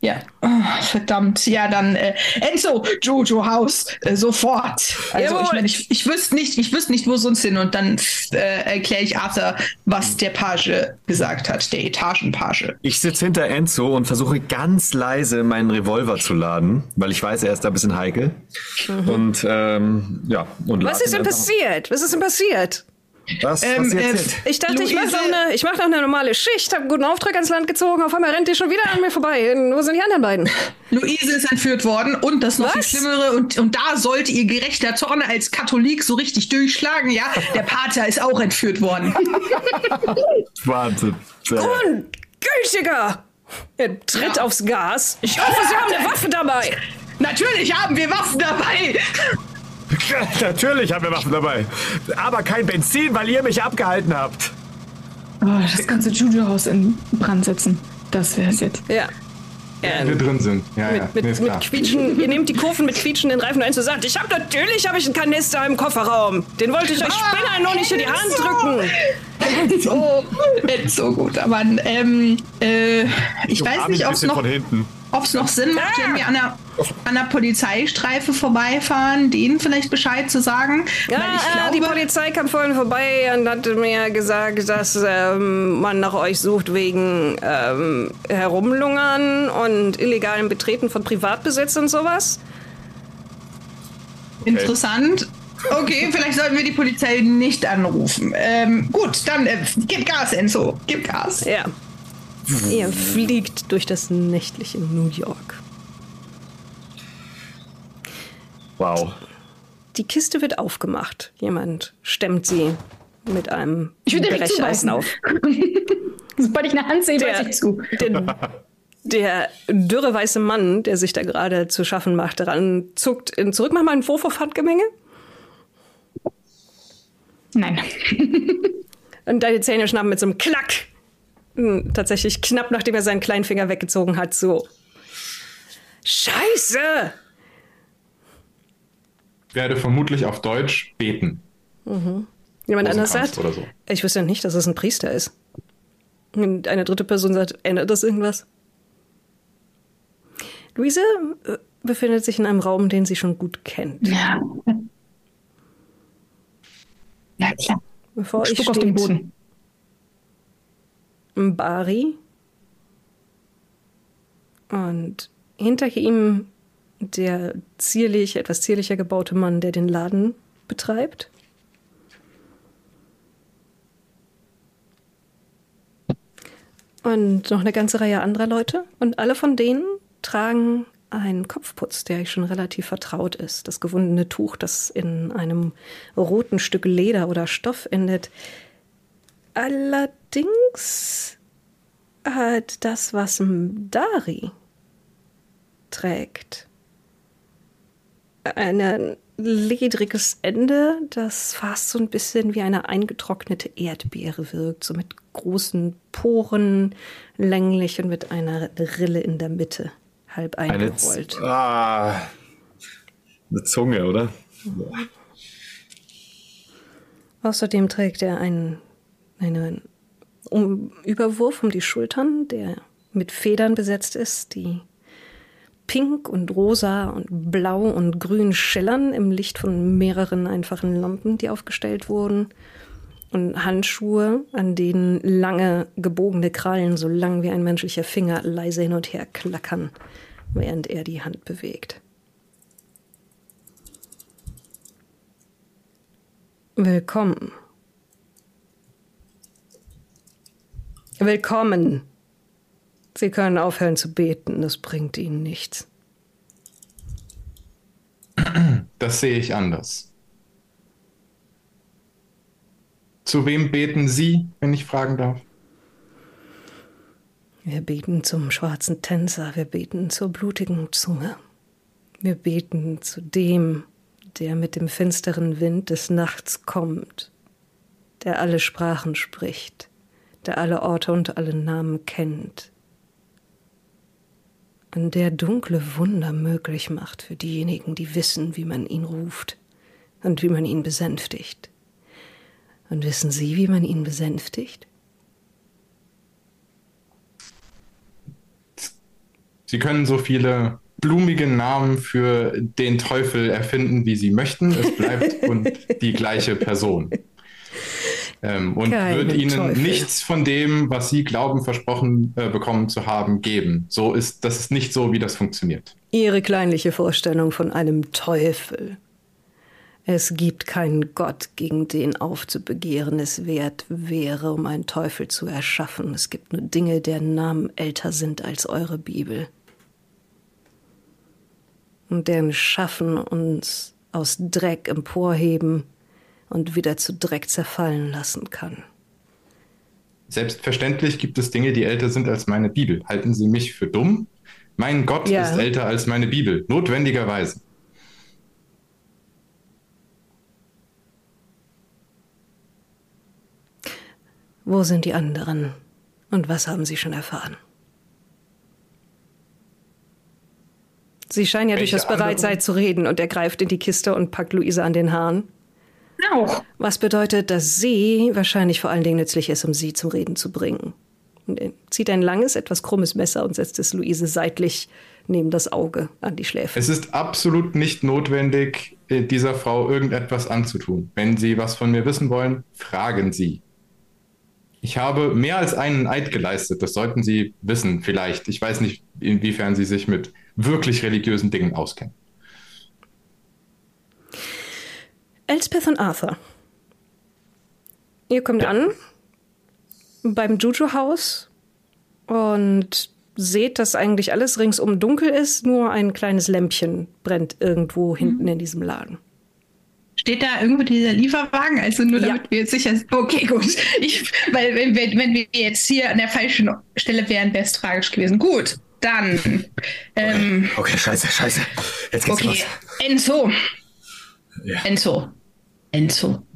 Ja, oh, verdammt. Ja, dann äh, Enzo, Jojo Haus, äh, sofort. Also
Jawohl.
ich meine, ich, ich wüsste nicht, ich wüsste nicht, wo sonst hin. Und dann äh, erkläre ich Arthur, was der Page gesagt hat, der Etagenpage.
Ich sitze hinter Enzo und versuche ganz leise meinen Revolver zu laden, weil ich weiß, er ist da ein bisschen heikel. Und ähm, ja. Und
Was ist denn passiert? Was ist denn passiert?
Was?
Ähm,
was
äh,
jetzt?
Ich dachte, ich mache
Luise-
noch, eine, ich mach noch eine normale Schicht, habe einen guten Auftrag ans Land gezogen, auf einmal rennt die schon wieder an mir vorbei. Wo sind die anderen beiden?
Luise ist entführt worden und das noch
Was?
viel Schlimmere. Und, und da sollte ihr gerechter Zorn als Katholik so richtig durchschlagen. Ja, der Pater ist auch entführt worden. [laughs]
Wahnsinn. Äh,
Ungültiger! Er tritt ja. aufs Gas. Ich hoffe, Sie haben eine Waffe dabei.
Natürlich haben wir Waffen dabei. [laughs]
Natürlich haben wir Waffen dabei. Aber kein Benzin, weil ihr mich abgehalten habt.
Oh, das ganze Juju-Haus in Brand setzen. Das wäre es jetzt.
Ja.
Ja, wir drin sind. Ja,
mit,
ja.
Mit,
nee,
mit quietschen, ihr nehmt die Kurven mit quietschenden Reifen ein und sagt, ich habe natürlich hab ich einen Kanister im Kofferraum. Den wollte ich euch ah, Spinner noch nicht in die Hand drücken.
So, so gut, aber ähm, äh, ich weiß nicht, ob es noch... Von hinten ob es noch Sinn macht, wenn wir an der, an der Polizeistreife vorbeifahren, denen vielleicht Bescheid zu sagen.
Ja, glaube, die Polizei kam vorhin vorbei und hat mir gesagt, dass ähm, man nach euch sucht wegen ähm, Herumlungern und illegalen Betreten von Privatbesitz und sowas.
Okay. Interessant. Okay, vielleicht sollten wir die Polizei nicht anrufen. Ähm, gut, dann äh, gib Gas, Enzo. Gib Gas.
Ja. Ihr fliegt durch das nächtliche New York.
Wow.
Die Kiste wird aufgemacht. Jemand stemmt sie mit einem
ich Brecheisen auf. [laughs] Sobald ich eine Hand sehe, der, ich zu.
Der, der dürre weiße Mann, der sich da gerade zu schaffen macht, daran zuckt in zurück. Mach mal einen Wurf auf Handgemenge.
Nein. [laughs]
Und deine Zähne schnappen mit so einem Klack tatsächlich knapp nachdem er seinen kleinen Finger weggezogen hat, so. Scheiße!
Ich werde vermutlich auf Deutsch beten.
Mhm. Jemand anders sagt,
oder so.
ich wüsste ja nicht, dass es ein Priester ist. Und eine dritte Person sagt, ändert das irgendwas? Luise äh, befindet sich in einem Raum, den sie schon gut kennt.
Ja. Ja, klar.
Bevor ich steht, auf den Boden. Bari. Und hinter ihm der zierlich, etwas zierlicher gebaute Mann, der den Laden betreibt. Und noch eine ganze Reihe anderer Leute. Und alle von denen tragen einen Kopfputz, der euch schon relativ vertraut ist. Das gewundene Tuch, das in einem roten Stück Leder oder Stoff endet, Allerdings hat das, was Dari trägt, ein ledriges Ende, das fast so ein bisschen wie eine eingetrocknete Erdbeere wirkt, so mit großen Poren, länglich und mit einer Rille in der Mitte, halb eingerollt.
Eine, ah, eine Zunge, oder?
Außerdem trägt er einen einen um Überwurf um die Schultern, der mit Federn besetzt ist, die pink und rosa und blau und grün schillern im Licht von mehreren einfachen Lampen, die aufgestellt wurden. Und Handschuhe, an denen lange gebogene Krallen, so lang wie ein menschlicher Finger, leise hin und her klackern, während er die Hand bewegt. Willkommen, Willkommen. Sie können aufhören zu beten, das bringt Ihnen nichts.
Das sehe ich anders. Zu wem beten Sie, wenn ich fragen darf?
Wir beten zum schwarzen Tänzer, wir beten zur blutigen Zunge. Wir beten zu dem, der mit dem finsteren Wind des Nachts kommt, der alle Sprachen spricht der alle Orte und alle Namen kennt, an der dunkle Wunder möglich macht für diejenigen, die wissen, wie man ihn ruft und wie man ihn besänftigt. Und wissen Sie, wie man ihn besänftigt?
Sie können so viele blumige Namen für den Teufel erfinden, wie Sie möchten. Es bleibt [laughs] und die gleiche Person ähm, und Keine wird ihnen Teufel. nichts von dem, was sie glauben, versprochen äh, bekommen zu haben, geben. So ist das ist nicht so, wie das funktioniert.
Ihre kleinliche Vorstellung von einem Teufel. Es gibt keinen Gott, gegen den aufzubegehren es wert wäre, um einen Teufel zu erschaffen. Es gibt nur Dinge, deren Namen älter sind als eure Bibel. Und deren Schaffen uns aus Dreck emporheben und wieder zu Dreck zerfallen lassen kann.
Selbstverständlich gibt es Dinge, die älter sind als meine Bibel. Halten Sie mich für dumm? Mein Gott
Ja.
ist älter als meine Bibel, notwendigerweise.
Wo sind die anderen? Und was haben sie schon erfahren? Sie scheinen ja
Welche
durchaus bereit sein zu reden und er greift in die Kiste und packt Luise an den Haaren.
Auch.
Was bedeutet, dass sie wahrscheinlich vor allen Dingen nützlich ist, um sie zum Reden zu bringen. Und er zieht ein langes, etwas krummes Messer und setzt es Luise seitlich neben das Auge an die Schläfe.
Es ist absolut nicht notwendig, äh, dieser Frau irgendetwas anzutun. Wenn Sie was von mir wissen wollen, fragen Sie. Ich habe mehr als einen Eid geleistet, das sollten Sie wissen, vielleicht. Ich weiß nicht, inwiefern Sie sich mit wirklich religiösen Dingen auskennen.
Elspeth und Arthur. Ihr kommt an beim Juju-Haus und seht, dass eigentlich alles ringsum dunkel ist, nur ein kleines Lämpchen brennt irgendwo hinten in diesem Laden.
Steht da irgendwo dieser Lieferwagen? Also nur
Ja.
damit wir jetzt sicher sind. Okay, gut. Ich, weil wenn, wenn, wenn wir jetzt hier an der falschen Stelle wären, wäre es tragisch gewesen. Gut, dann. Ähm,
Okay, scheiße, scheiße. Jetzt geht's
okay,
los.
Enzo.
Ja.
Enzo. Enzo.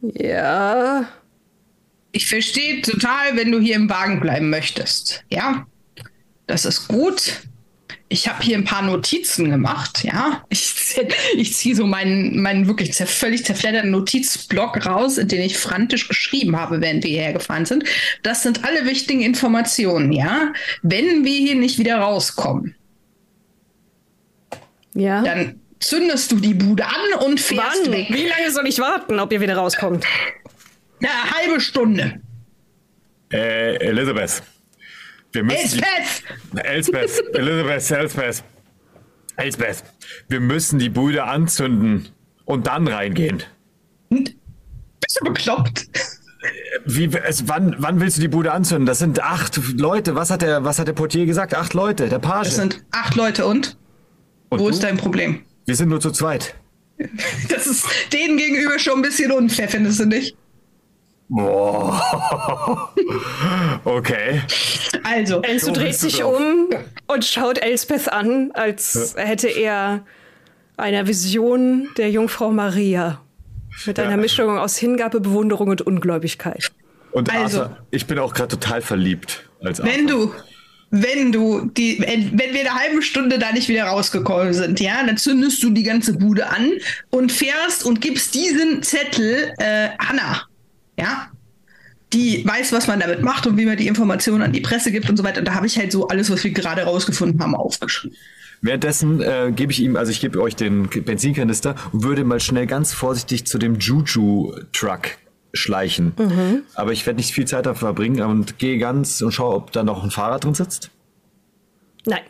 Ja,
Ich verstehe total, wenn du hier im Wagen bleiben möchtest. Ja, das ist gut. Ich habe hier ein paar Notizen gemacht. Ja, ich, ich ziehe so meinen, meinen wirklich zer völlig zerfledderten Notizblock raus, in den ich frantisch geschrieben habe, während wir hierher gefahren sind. Das sind alle wichtigen Informationen. Ja, wenn wir hier nicht wieder rauskommen,
ja.
dann zündest du die Bude an und fährst
Wann?
weg.
Wie lange soll ich warten, ob ihr wieder rauskommt?
Eine halbe Stunde.
Äh, Elizabeth. Wir müssen. die-
Elspeth!
Elsbeth, [laughs] Elizabeth, Elsbeth. Elsbeth, wir müssen die Bude anzünden und dann reingehen.
Bist du bekloppt?
Wie, es, wann, wann willst du die Bude anzünden? Das sind acht Leute. Was hat der, was hat der Portier gesagt? Acht Leute, der Page.
Es sind acht Leute und?
und
Wo
du?
ist dein Problem?
Wir sind nur zu zweit. [laughs]
Das ist denen gegenüber schon ein bisschen unfair, findest du nicht?
Boah. [laughs] Okay.
Also,
So
dreht sich
drauf.
um und schaut Elspeth an, als hätte er eine Vision der Jungfrau Maria. Mit einer
Ja.
Mischung aus Hingabe, Bewunderung und Ungläubigkeit.
Und
Also.
Arthur, ich bin auch gerade total verliebt. Als
wenn
Arthur.
du, wenn du, die, wenn wir eine halbe Stunde da nicht wieder rausgekommen sind, ja, dann zündest du die ganze Bude an und fährst und gibst diesen Zettel äh, Hanna, ja, die weiß, was man damit macht und wie man die Informationen an die Presse gibt und so weiter. Und da habe ich halt so alles, was wir gerade rausgefunden haben, aufgeschrieben.
Währenddessen äh, gebe ich ihm, also ich gebe euch den Benzinkanister und würde mal schnell ganz vorsichtig zu dem Juju-Truck schleichen.
Mhm.
Aber ich werde nicht viel Zeit dafür verbringen und gehe ganz und schaue, ob da noch ein Fahrer drin sitzt.
Nein.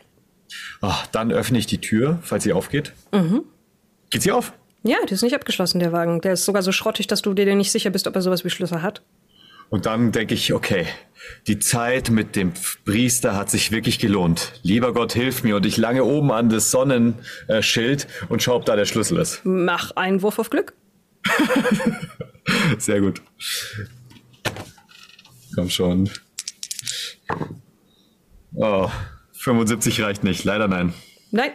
Ah, dann öffne ich die Tür, falls sie aufgeht.
Mhm.
Geht sie auf?
Ja, der ist nicht abgeschlossen, der Wagen. Der ist sogar so schrottig, dass du dir nicht sicher bist, ob er sowas wie Schlüssel hat.
Und dann denke ich, okay, die Zeit mit dem Priester hat sich wirklich gelohnt. Lieber Gott, hilf mir. Und ich lange oben an das Sonnenschild und schaue, ob da der Schlüssel ist.
Mach einen Wurf auf Glück. [laughs]
Sehr gut. Komm schon. Oh, 75 reicht nicht. Leider nein.
Nein.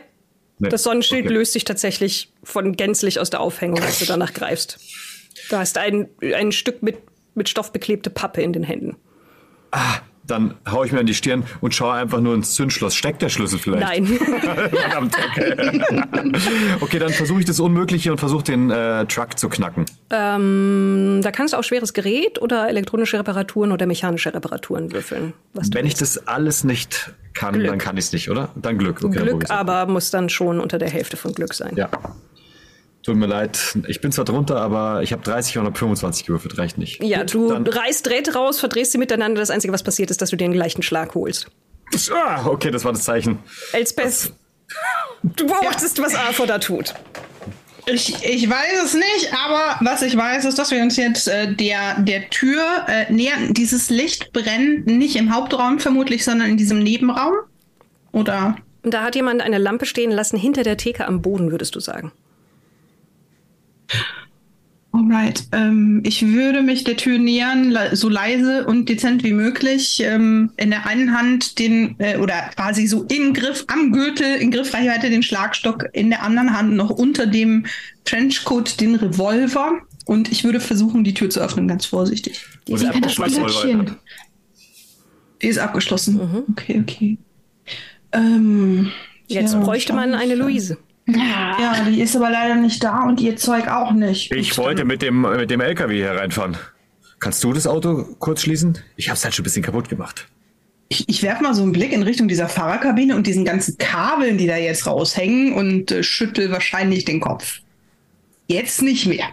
Nee.
Das Sonnenschild
Okay.
löst sich tatsächlich von gänzlich aus der Aufhängung, als du danach greifst. Du hast ein, ein Stück mit, mit Stoff beklebte Pappe in den Händen.
Dann hau ich mir an die Stirn und schaue einfach nur ins Zündschloss. Steckt der Schlüssel vielleicht?
Nein. [laughs] [laughs]
Verdammt, okay. [laughs] okay, dann versuche ich das Unmögliche und versuche den äh, Truck zu knacken.
ähm, da kannst du auch schweres Gerät oder elektronische Reparaturen oder mechanische Reparaturen würfeln.
Wenn ich das alles nicht kann,
Glück.
dann kann ich es nicht, oder? Dann Glück. Okay,
Glück, aber muss dann schon unter der Hälfte von Glück sein.
Ja. Tut mir leid. Ich bin zwar drunter, aber ich habe 30 und 25 gewürfelt. Reicht nicht.
Ja,
Gut,
du reißt Drähte raus, verdrehst sie miteinander. Das Einzige, was passiert, ist, dass du dir einen leichten Schlag holst.
Ah, okay, das war das Zeichen.
Elspeth, du beobachtest, was Arthur da tut.
Ich, ich weiß es nicht, aber was ich weiß, ist, dass wir uns jetzt äh, der, der Tür äh, nähern. Dieses Licht brennt nicht im Hauptraum vermutlich, sondern in diesem Nebenraum. Oder?
Da hat jemand eine Lampe stehen lassen, hinter der Theke am Boden, würdest du sagen.
Alright, ähm, ich würde mich der Tür nähern, le so leise und dezent wie möglich. Ähm, in der einen Hand den, äh, oder quasi so im Griff, am Gürtel, in Griffreichweite den Schlagstock, in der anderen Hand noch unter dem Trenchcoat den Revolver. Und ich würde versuchen, die Tür zu öffnen, ganz vorsichtig.
Die das Glöckchen.
Die ist abgeschlossen. Okay, okay. Ähm,
Jetzt
ja,
bräuchte man eine Luise.
Ja, die ist aber leider nicht da und ihr Zeug auch nicht.
Ich
Gut,
wollte mit dem, mit dem LKW hier reinfahren. Kannst du das Auto kurz schließen? Ich hab's halt schon ein bisschen kaputt gemacht.
Ich, ich werfe mal so einen Blick in Richtung dieser Fahrerkabine und diesen ganzen Kabeln, die da jetzt raushängen und äh, schüttel wahrscheinlich den Kopf. Jetzt nicht mehr.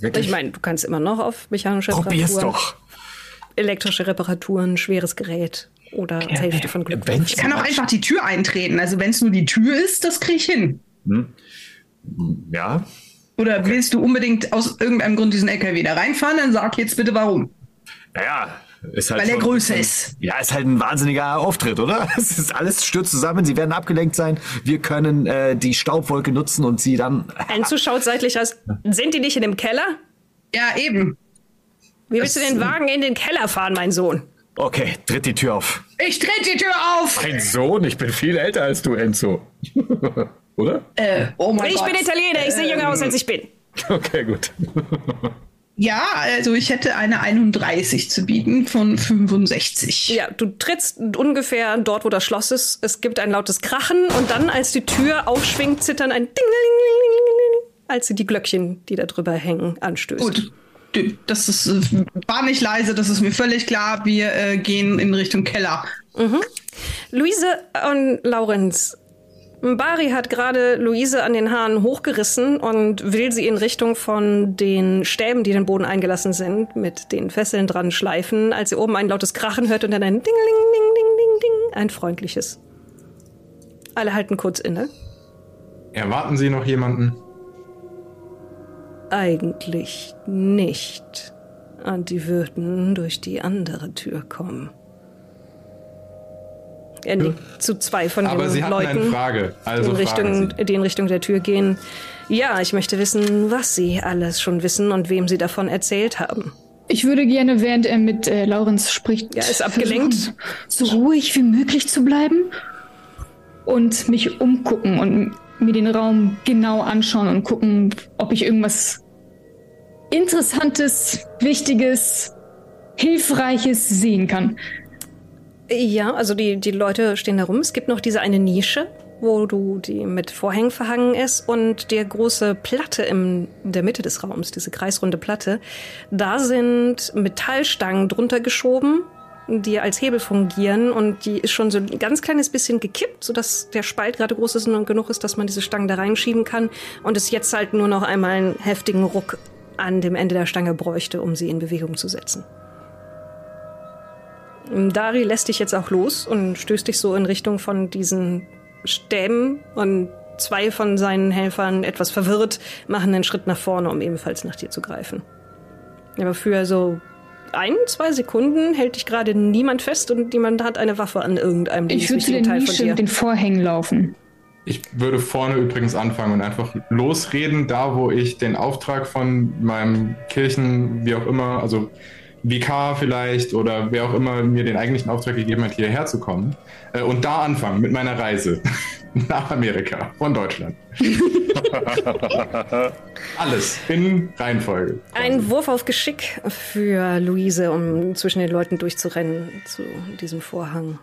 Wirklich?
Ich meine, du kannst immer noch auf mechanische
Probier's
Reparaturen,
doch.
elektrische Reparaturen, schweres Gerät oder Hälfte von Glück.
Wenn
Ich kann auch einfach die Tür eintreten. Also wenn es nur die Tür ist, das kriege ich hin.
Ja,
Oder willst du unbedingt aus irgendeinem Grund diesen LKW da reinfahren? Dann sag jetzt bitte warum.
naja. Ist halt
Weil er größer ist.
Ja, ist halt ein wahnsinniger Auftritt, oder? [laughs] Es ist alles stürzt zusammen, sie werden abgelenkt sein. Wir können äh, die Staubwolke nutzen und sie dann. [laughs]
Enzo schaut seitlich aus. Sind die nicht in dem Keller?
Ja, eben.
Wie willst du den Wagen in den Keller fahren, mein Sohn?
Okay, tritt die Tür auf.
Ich tritt die Tür auf.
Ein Sohn? Ich bin viel älter als du, Enzo. [laughs] oder?
Äh, oh mein
Ich
Gott.
bin Italiener, ich sehe jünger aus, als ich bin. [laughs]
Okay, gut.
Ja, also ich hätte eine 31 zu bieten von 65.
Ja, du trittst ungefähr dort, wo das Schloss ist. Es gibt ein lautes Krachen und dann, als die Tür aufschwingt, zittern ein Ding, als sie die Glöckchen, die da drüber hängen, anstößt.
Gut. Das ist, war nicht leise, das ist mir völlig klar. Wir äh, gehen in Richtung Keller.
Luise und Laurenz. Bari hat gerade Luise an den Haaren hochgerissen und will sie in Richtung von den Stäben, die den Boden eingelassen sind, mit den Fesseln dran schleifen, als sie oben ein lautes Krachen hört und dann ein Ding, Ding, Ding, Ding, Ding, Ding, ein freundliches. Alle halten kurz inne.
Erwarten Sie noch jemanden?
Eigentlich nicht. Und die würden durch die andere Tür kommen. Er nickt zu zwei von
Aber
den
Sie hatten
Leuten.
eine Frage. Also
in Richtung,
Sie.
die in Richtung der Tür gehen. Ja, ich möchte wissen, was Sie alles schon wissen und wem Sie davon erzählt haben.
Ich würde gerne, während er mit äh, Laurenz spricht,
Ja, ist abgelenkt.
versuchen, so ruhig wie möglich zu bleiben und mich umgucken und mir den Raum genau anschauen und gucken, ob ich irgendwas Interessantes, Wichtiges, Hilfreiches sehen kann.
Ja, also die, die Leute stehen da rum. Es gibt noch diese eine Nische, wo du die mit Vorhängen verhangen ist und der große Platte in der Mitte des Raums, diese kreisrunde Platte. Da sind Metallstangen drunter geschoben, die als Hebel fungieren und die ist schon so ein ganz kleines bisschen gekippt, sodass der Spalt gerade groß ist und genug ist, dass man diese Stangen da reinschieben kann und es jetzt halt nur noch einmal einen heftigen Ruck an dem Ende der Stange bräuchte, um sie in Bewegung zu setzen. Dari lässt dich jetzt auch los und stößt dich so in Richtung von diesen Stäben und zwei von seinen Helfern, etwas verwirrt, machen einen Schritt nach vorne, um ebenfalls nach dir zu greifen. Aber für so ein, zwei Sekunden hält dich gerade niemand fest und niemand hat eine Waffe an irgendeinem
Ich würde der
Teil von
Nische
dir.
mit den Vorhängen laufen.
Ich würde vorne übrigens anfangen und einfach losreden, da wo ich den Auftrag von meinem Kirchen, wie auch immer, also Vikar vielleicht oder wer auch immer mir den eigentlichen Auftrag gegeben hat, hierher zu kommen. Äh, und da anfangen mit meiner Reise [laughs] nach Amerika von Deutschland. [laughs] Alles in Reihenfolge.
Ein Wurf auf Geschick für Luise, um zwischen den Leuten durchzurennen zu diesem Vorhang.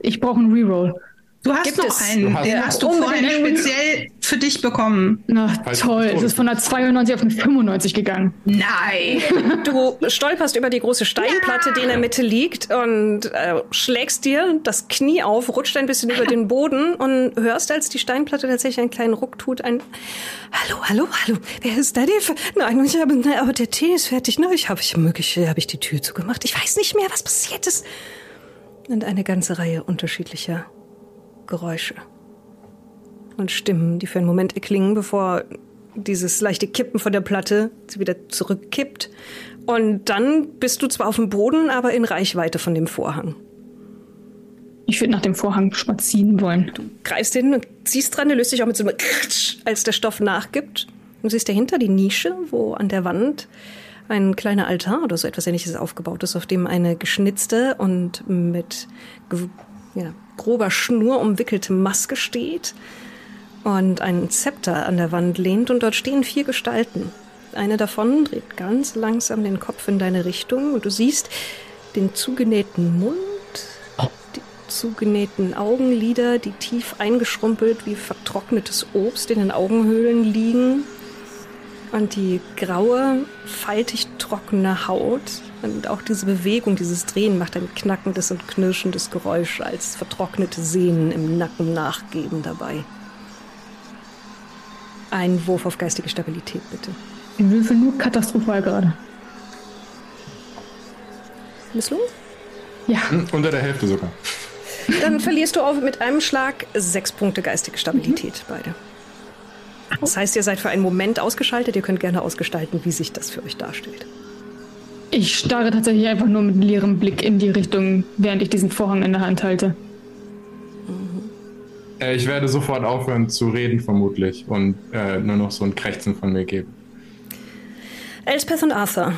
Ich brauche einen Reroll.
Du hast
Gibt
noch
es-
einen,
Du hast-
den hast du
Unbedingt
vorhin
einen.
speziell für dich bekommen.
Na
Falls
toll, es ist von einer 92 auf eine 95 gegangen.
Nein. [laughs]
Du stolperst über die große Steinplatte, die in der Mitte liegt und äh, schlägst dir das Knie auf, rutscht ein bisschen über den Boden und hörst, als die Steinplatte tatsächlich einen kleinen Ruck tut, ein Hallo, hallo, hallo, wer ist da? Der? Nein, ich habe, ne, aber der Tee ist fertig. Ne? Ich habe ich möglich, habe ich die Tür zugemacht. Ich weiß nicht mehr, was passiert ist. Und eine ganze Reihe unterschiedlicher Geräusche und Stimmen, die für einen Moment erklingen, bevor dieses leichte Kippen von der Platte sie wieder zurückkippt. Und dann bist du zwar auf dem Boden, aber in Reichweite von dem Vorhang.
Ich würde nach dem Vorhang ziehen wollen.
Greifst hin und ziehst dran, du löst dich auch mit so einem Kratsch, als der Stoff nachgibt. Du siehst dahinter die Nische, wo an der Wand ein kleiner Altar oder so etwas ähnliches aufgebaut ist, auf dem eine geschnitzte und mit ja, grober Schnur umwickelte Maske steht und ein Zepter an der Wand lehnt und dort stehen vier Gestalten. Eine davon dreht ganz langsam den Kopf in deine Richtung und du siehst den zugenähten Mund, die zugenähten Augenlider, die tief eingeschrumpelt wie vertrocknetes Obst in den Augenhöhlen liegen und die graue, faltig trockene Haut und auch diese Bewegung, dieses Drehen macht ein knackendes und knirschendes Geräusch, als vertrocknete Sehnen im Nacken nachgeben dabei. Ein Wurf auf geistige Stabilität, bitte.
Ich würfel nur katastrophal gerade.
Misslungen?
Ja.
Hm, Unter der Hälfte sogar.
Dann verlierst du auf mit einem Schlag sechs Punkte geistige Stabilität, beide. Das heißt, ihr seid für einen Moment ausgeschaltet. Ihr könnt gerne ausgestalten, wie sich das für euch darstellt.
Ich starre tatsächlich einfach nur mit leerem Blick in die Richtung, während ich diesen Vorhang in der Hand halte.
Äh, ich werde sofort aufhören zu reden, vermutlich, und äh, nur noch so ein Krächzen von mir geben.
Elspeth und Arthur.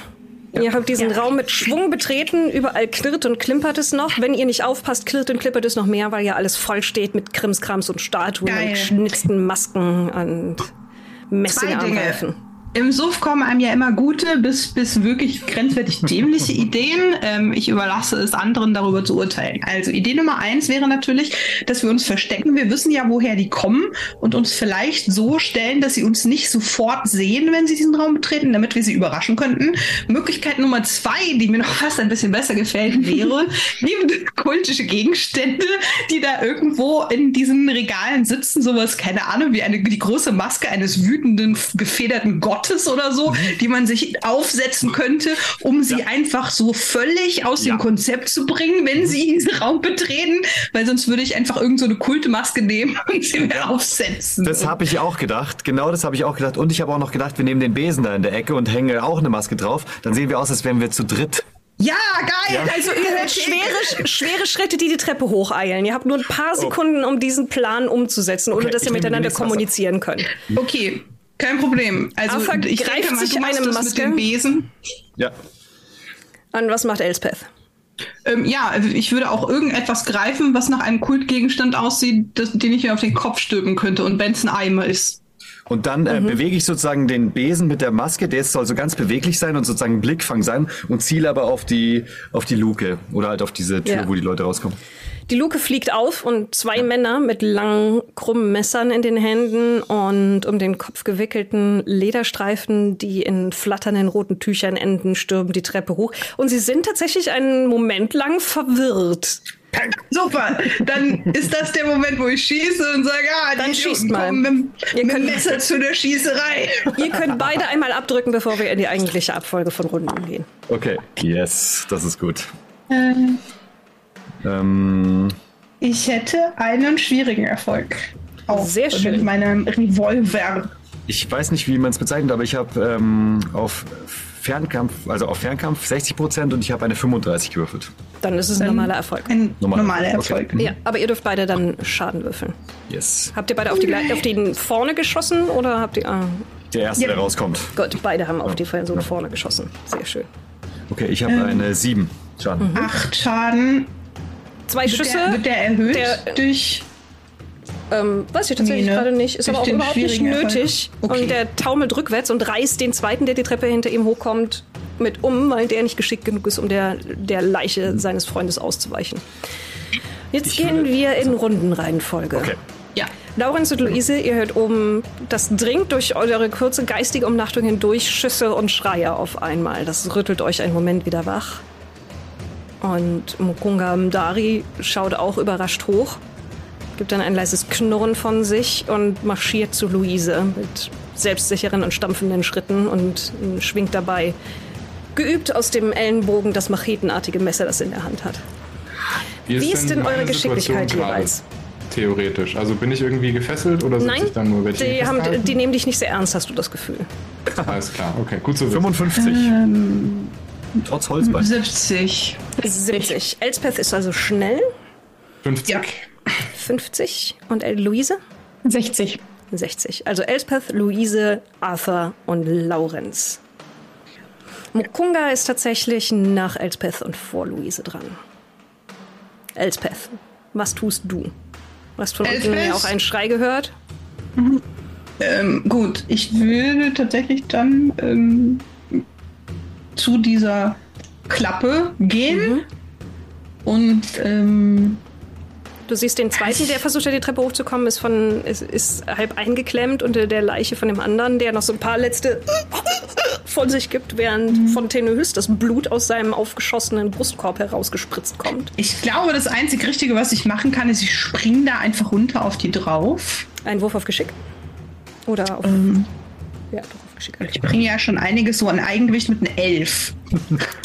Ihr habt diesen Raum mit Schwung betreten, überall klirrt und klimpert es noch. Wenn ihr nicht aufpasst, klirrt und klimpert es noch mehr, weil ja alles voll steht mit Krimskrams und Statuen
Geil.
und geschnitzten Masken und Messingarmreifen.
Im Suff kommen einem ja immer gute bis, bis wirklich grenzwertig dämliche [laughs] Ideen. Ähm, ich überlasse es anderen, darüber zu urteilen. Also Idee Nummer eins wäre natürlich, dass wir uns verstecken. Wir wissen ja, woher die kommen und uns vielleicht so stellen, dass sie uns nicht sofort sehen, wenn sie diesen Raum betreten, damit wir sie überraschen könnten. Möglichkeit Nummer zwei, die mir noch fast ein bisschen besser gefällt, [laughs] wäre, gibt kultische Gegenstände, die da irgendwo in diesen Regalen sitzen, sowas, keine Ahnung, wie eine, die große Maske eines wütenden, gefederten Gottes oder so, die man sich aufsetzen könnte, um sie einfach so völlig aus
Ja.
dem Konzept zu bringen, wenn sie diesen Raum betreten, weil sonst würde ich einfach irgendeine so eine Kultmaske nehmen und sie mir aufsetzen.
Das habe ich auch gedacht. Genau das habe ich auch gedacht. Und ich habe auch noch gedacht, wir nehmen den Besen da in der Ecke und hängen auch eine Maske drauf. Dann sehen wir aus, als wären wir zu dritt.
ja, geil!
Also ihr hört [laughs] schwere, schwere Schritte, die die Treppe hocheilen. Ihr habt nur ein paar Sekunden, um diesen Plan umzusetzen, ohne
Okay,
dass ihr miteinander kommunizieren könnt.
Okay, kein Problem. Also
Arthur
ich
greift
denke mal,
sich
du machst
eine
das
Maske.
mit dem Besen.
Ja.
Und was macht Elspeth?
Ähm, ja, also ich würde auch irgendetwas greifen, was nach einem Kultgegenstand aussieht, das, den ich mir auf den Kopf stülpen könnte. Und wenn es ein Eimer ist.
Und dann äh, bewege ich sozusagen den Besen mit der Maske, der soll so ganz beweglich sein und sozusagen ein Blickfang sein und ziele aber auf die, auf die Luke oder halt auf diese Tür,
Ja.
wo die Leute rauskommen.
Die Luke fliegt auf und zwei Männer mit langen, krummen Messern in den Händen und um den Kopf gewickelten Lederstreifen, die in flatternden roten Tüchern enden, stürmen die Treppe hoch. Und sie sind tatsächlich einen Moment lang verwirrt.
Super, dann ist das der Moment, wo ich schieße und sage, ah,
Dann
die
schießt mal.
kommen mit,
Ihr
mit
könnt-
dem Messer zu der Schießerei.
Ihr könnt beide einmal abdrücken, bevor wir in die eigentliche Abfolge von Runden gehen.
Okay. Yes, das ist gut. Ähm,
Ich hätte einen schwierigen Erfolg. Auch
Sehr schön.
Mit meinem Revolver.
ich weiß nicht, wie man es bezeichnet, aber ich habe ähm, auf Fernkampf, also auf Fernkampf 60 Prozent und ich habe eine 35 gewürfelt.
Dann ist es ein normaler Erfolg.
Ein
Normal.
normaler
Okay.
Erfolg.
Ja, aber ihr dürft beide dann Schaden würfeln.
Yes.
Habt ihr beide auf, die, auf den vorne geschossen oder habt ihr. Ah,
Der erste,
Ja.
der rauskommt.
gut, beide haben auf die Person vorne geschossen. Sehr schön.
Okay, ich habe eine 7 Schaden.
Acht Schaden.
Zwei
Wird
Schüsse.
der, wird der erhöht
Der-
durch.
Ähm, weiß ich tatsächlich
Nee, ne?
gerade nicht. Ist
Durch
aber auch überhaupt nicht nötig.
Okay.
Und der taumelt rückwärts und reißt den zweiten, der die Treppe hinter ihm hochkommt, mit um, weil der nicht geschickt genug ist, um der, der Leiche seines Freundes auszuweichen. Jetzt
Ich
gehen
würde-
wir in Rundenreihenfolge.
Okay.
Ja.
Laurenz und Luise, ihr hört oben, das dringt durch eure kurze geistige Umnachtung hindurch Schüsse und Schreie auf einmal. Das rüttelt euch einen Moment wieder wach. Und Mukunga Mdari schaut auch überrascht hoch, gibt dann ein leises Knurren von sich und marschiert zu Luise mit selbstsicheren und stampfenden Schritten und schwingt dabei geübt aus dem Ellenbogen das machetenartige Messer, das er in der Hand hat. Wie ist denn eure
meine
Geschicklichkeit
Situation gerade?
jeweils?
Theoretisch. Also bin ich irgendwie gefesselt oder sitze
Nein,
ich dann nur welche
die, haben, die nehmen dich nicht sehr ernst, hast du das Gefühl.
Alles klar, okay, gut zu wissen.
55. Trotz Holzbein.
70.
70. Elspeth ist also schnell.
50.
Ja.
50. Und El Luise?
60.
60. Also Elspeth, Luise, Arthur und Laurenz. Mukunga ist tatsächlich nach Elspeth und vor Luise dran. Elspeth, was tust du? Du hast von unten ja auch einen Schrei gehört.
Ähm, gut, ich würde tatsächlich dann ähm, zu dieser Klappe gehen
Mhm.
und ähm,
Du siehst den zweiten, der versucht, die Treppe hochzukommen, ist, von, ist, ist halb eingeklemmt unter der Leiche von dem anderen, der noch so ein paar letzte von sich gibt, während von Tenehüs das Blut aus seinem aufgeschossenen Brustkorb herausgespritzt kommt.
ich glaube, das einzig Richtige, was ich machen kann, ist, ich springe da einfach runter auf die drauf.
Ein Wurf auf Geschick. Oder auf.
Ähm,
Ja, doch.
Ich bringe ja schon einiges so an Eigengewicht mit einer Elf.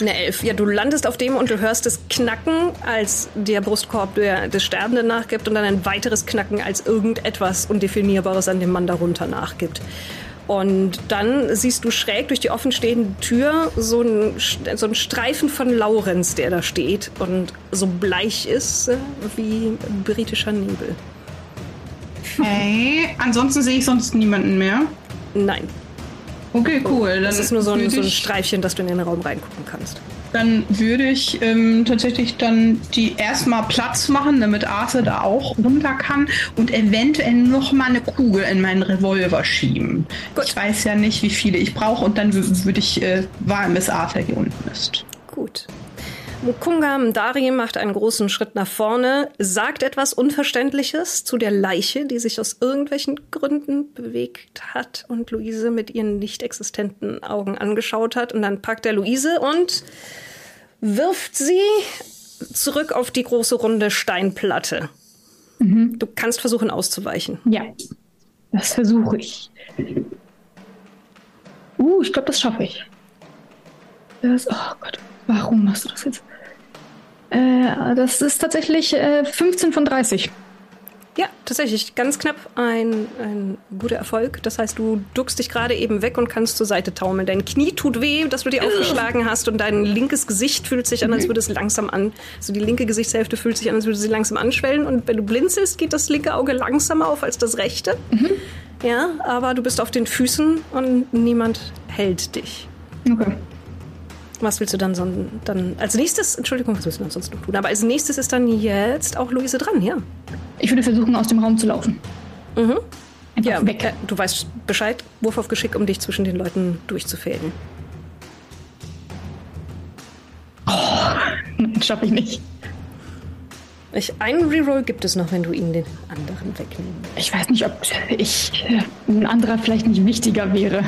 Eine Elf. Ja, du landest auf dem und du hörst es knacken, als der Brustkorb der, des Sterbenden nachgibt und dann ein weiteres Knacken, als irgendetwas Undefinierbares an dem Mann darunter nachgibt. Und dann siehst du schräg durch die offenstehende Tür so einen, so einen Streifen von Laurenz, der da steht und so bleich ist äh, wie britischer Nebel.
Okay, ansonsten sehe ich sonst niemanden mehr.
Nein,
Okay, cool. Dann
das ist nur so ein, so ein Streifchen, dass du in den Raum reingucken kannst.
Dann würde ich ähm, tatsächlich dann die erstmal Platz machen, damit Arthur da auch runter kann und eventuell noch mal eine Kugel in meinen Revolver schieben.
Gut.
Ich weiß ja nicht, wie viele ich brauche und dann würde ich äh, warten, bis Arthur hier unten ist.
Gut. Mukunga Mdari macht einen großen Schritt nach vorne, sagt etwas Unverständliches zu der Leiche, die sich aus irgendwelchen Gründen bewegt hat und Luise mit ihren nicht existenten Augen angeschaut hat. Und dann packt er Luise und wirft sie zurück auf die große runde Steinplatte. Du kannst versuchen auszuweichen.
Ja, das versuche ich. Uh, ich glaube, das schaffe ich. Das, oh Gott, warum machst du das jetzt? Äh, das ist tatsächlich äh, 15 von 30.
Ja, tatsächlich ganz knapp ein, ein guter Erfolg. Das heißt, du duckst dich gerade eben weg und kannst zur Seite taumeln. Dein Knie tut weh, dass du dir [laughs] aufgeschlagen hast und dein linkes Gesicht fühlt sich an, als würde es langsam an. Also die linke Gesichtshälfte fühlt sich an, als würde sie langsam anschwellen. Und wenn du blinzelst, geht das linke Auge langsamer auf als das rechte. Ja, aber du bist auf den Füßen und niemand hält dich.
Okay.
Was willst du dann, so, dann als nächstes? Entschuldigung, was willst du dann sonst noch tun? Aber als nächstes ist dann jetzt auch Luise dran, ja.
Ich würde versuchen, aus dem Raum zu laufen.
Mhm.
Einfach
Ja,
weg.
äh, du weißt Bescheid. Wurf auf Geschick, um dich zwischen den Leuten durchzufäden. [laughs]
Nein, schaffe ich nicht.
Ich, einen Reroll gibt es noch, wenn du ihn den anderen wegnehmen.
Ich weiß nicht, ob ich äh, ein anderer vielleicht nicht wichtiger wäre.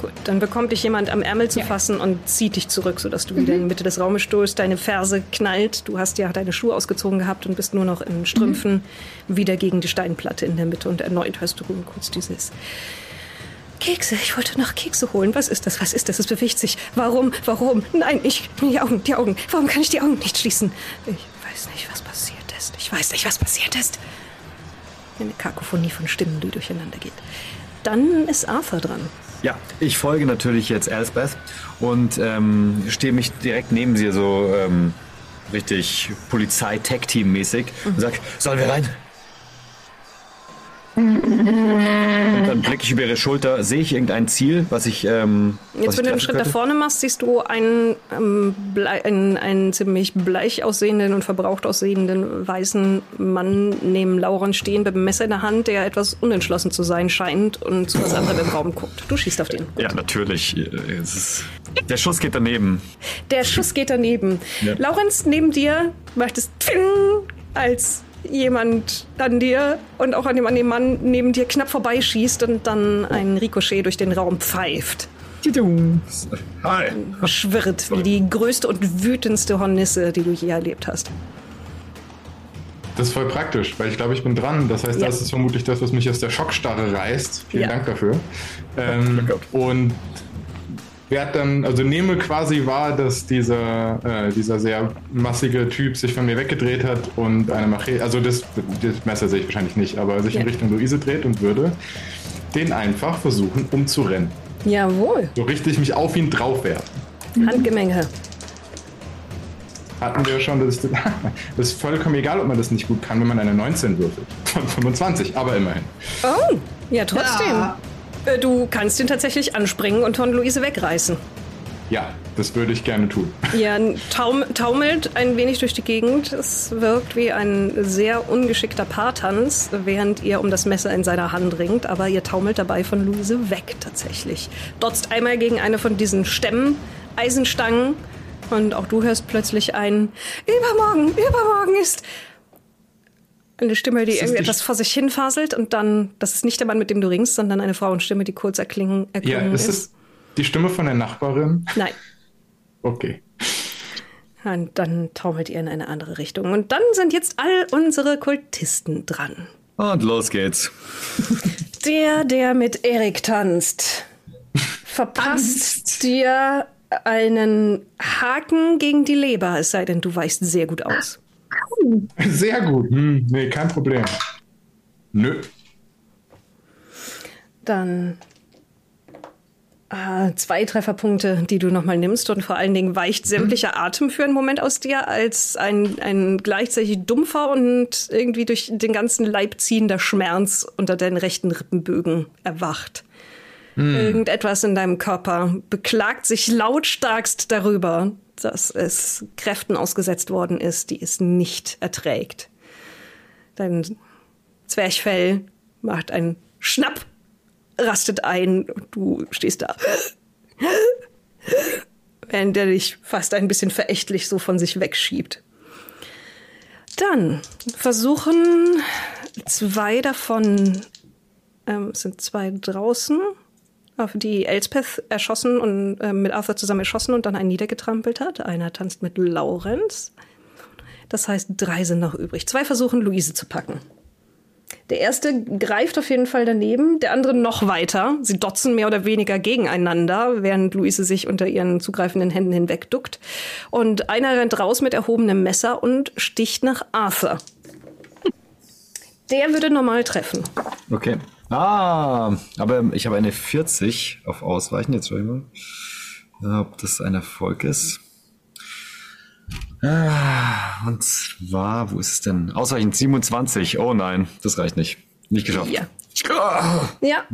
Gut, dann bekommt dich jemand am Ärmel zu
Ja.
fassen und zieht dich zurück, sodass du wieder in die Mitte des Raumes stoßt. Deine Ferse knallt. Du hast ja deine Schuhe ausgezogen gehabt und bist nur noch in Strümpfen wieder gegen die Steinplatte in der Mitte. Und erneut hörst du kurz dieses Kekse, ich wollte noch Kekse holen. Was ist das? Was ist das? Es bewegt sich. Warum? Warum? Nein, ich. Die Augen, die Augen. Warum kann ich die Augen nicht schließen? Ich weiß nicht, was passiert ist. Ich weiß nicht, was passiert ist. Eine Kakophonie von Stimmen, die durcheinander geht. Dann ist Arthur dran.
Ja, ich folge natürlich jetzt Elspeth und ähm, stehe mich direkt neben sie so ähm, richtig Polizei-Tech-Team-mäßig und sag, sollen wir rein? [laughs] Dann blicke ich über ihre Schulter. Sehe ich irgendein Ziel, was ich. Ähm, was
Jetzt,
ich
wenn du einen Schritt nach
könnte?
vorne machst, siehst du einen, ähm, blei- einen, einen ziemlich bleich aussehenden und verbraucht aussehenden weißen Mann neben Lauren stehen mit einem Messer in der Hand, der etwas unentschlossen zu sein scheint und zu was anderem im Raum guckt. Du schießt auf den.
Ja, natürlich. Der Schuss geht daneben.
Der Schuss geht daneben.
Ja.
Laurenz, neben dir macht es als jemand an dir und auch an dem, an dem Mann neben dir knapp vorbeischießt und dann ein Ricochet durch den Raum pfeift.
Hi.
schwirrt wie die größte und wütendste Hornisse, die du je erlebt hast.
Das ist voll praktisch, weil ich glaube, ich bin dran. Das heißt,
Ja.
das ist vermutlich das, was mich aus der Schockstarre reißt. Vielen
Ja.
Dank dafür. Ähm, und werd dann, also nehme quasi wahr, dass dieser, äh, dieser sehr massige Typ sich von mir weggedreht hat und eine Machete, also das, das Messer sehe ich wahrscheinlich nicht, aber sich
Ja.
in Richtung Luise dreht und würde den einfach versuchen umzurennen.
Jawohl.
So richtig mich auf ihn draufwerfen.
Handgemenge.
hatten wir schon, das ist, [laughs] das ist vollkommen egal, ob man das nicht gut kann, wenn man eine 19 würfelt. Von 25, aber immerhin.
Oh, ja, trotzdem.
Ja.
Äh, Du kannst ihn tatsächlich anspringen und von Luise wegreißen.
Ja, das würde ich gerne tun. [laughs]
Ihr taum taumelt ein wenig durch die Gegend. Es wirkt wie ein sehr ungeschickter Paartanz, während ihr um das Messer in seiner Hand ringt. Aber ihr taumelt dabei von Luise weg tatsächlich. Dotzt einmal gegen eine von diesen Stämmen, Eisenstangen. Und auch du hörst plötzlich ein Übermorgen, übermorgen ist... Eine Stimme, die
ist
irgendwie
die
etwas vor sich hin faselt und dann, das ist nicht der Mann, mit dem du ringst, sondern eine Frauenstimme, die kurz erklingen,
Ja,
erklungen
ist es die Stimme von der Nachbarin?
Nein.
Okay.
Und dann taumelt ihr in eine andere Richtung. Und dann sind jetzt all unsere Kultisten dran.
Und los geht's.
Der, der mit Erik tanzt, [laughs] verpasst
Tanzt.
dir einen Haken gegen die Leber, es sei denn, du weichst sehr gut aus.
Sehr gut. Hm, nee, kein Problem. Nö.
Dann äh, zwei Trefferpunkte, die du nochmal nimmst und vor allen Dingen weicht sämtlicher Atem für einen Moment aus dir, als ein, ein gleichzeitig dumpfer und irgendwie durch den ganzen Leib ziehender Schmerz unter deinen rechten Rippenbögen erwacht. Irgendetwas in deinem Körper beklagt sich lautstarkst darüber, dass es Kräften ausgesetzt worden ist, die es nicht erträgt. Dein Zwerchfell macht einen Schnapp, rastet ein und du stehst da. Während der dich fast ein bisschen verächtlich so von sich wegschiebt. Dann versuchen zwei davon, ähm, sind zwei draußen, auf die Elspeth erschossen und äh, mit Arthur zusammen erschossen und dann einen niedergetrampelt hat. Einer tanzt mit Laurenz. Das heißt, drei sind noch übrig. Zwei versuchen, Luise zu packen. Der erste greift auf jeden Fall daneben, der andere noch weiter. Sie dotzen mehr oder weniger gegeneinander, während Luise sich unter ihren zugreifenden Händen hinwegduckt. Und einer rennt raus mit erhobenem Messer und sticht nach Arthur. Der würde normal treffen.
Okay. Ah, aber ich habe eine 40 auf Ausweichen. Jetzt schau ich mal, ob das ein Erfolg ist. Ah, und zwar, wo ist es denn? Ausweichen 27. Oh nein, das reicht nicht. Nicht geschafft.
Ja. Ja,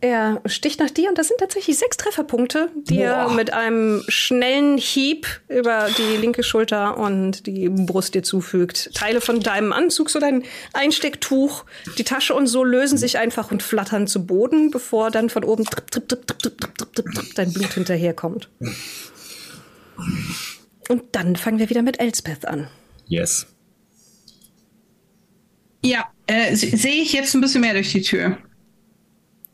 er sticht nach dir und das sind tatsächlich sechs Trefferpunkte, die er
Boah.
mit einem schnellen Hieb über die linke Schulter und die Brust dir zufügt. Teile von deinem Anzug, so dein Einstecktuch, die Tasche und so lösen sich einfach und flattern zu Boden, bevor dann von oben tripp, tripp, tripp, tripp, tripp, tripp, tripp, tripp, dein Blut hinterherkommt. Und dann fangen wir wieder mit Elspeth an.
Yes.
Ja, äh, se- sehe ich jetzt ein bisschen mehr durch die Tür.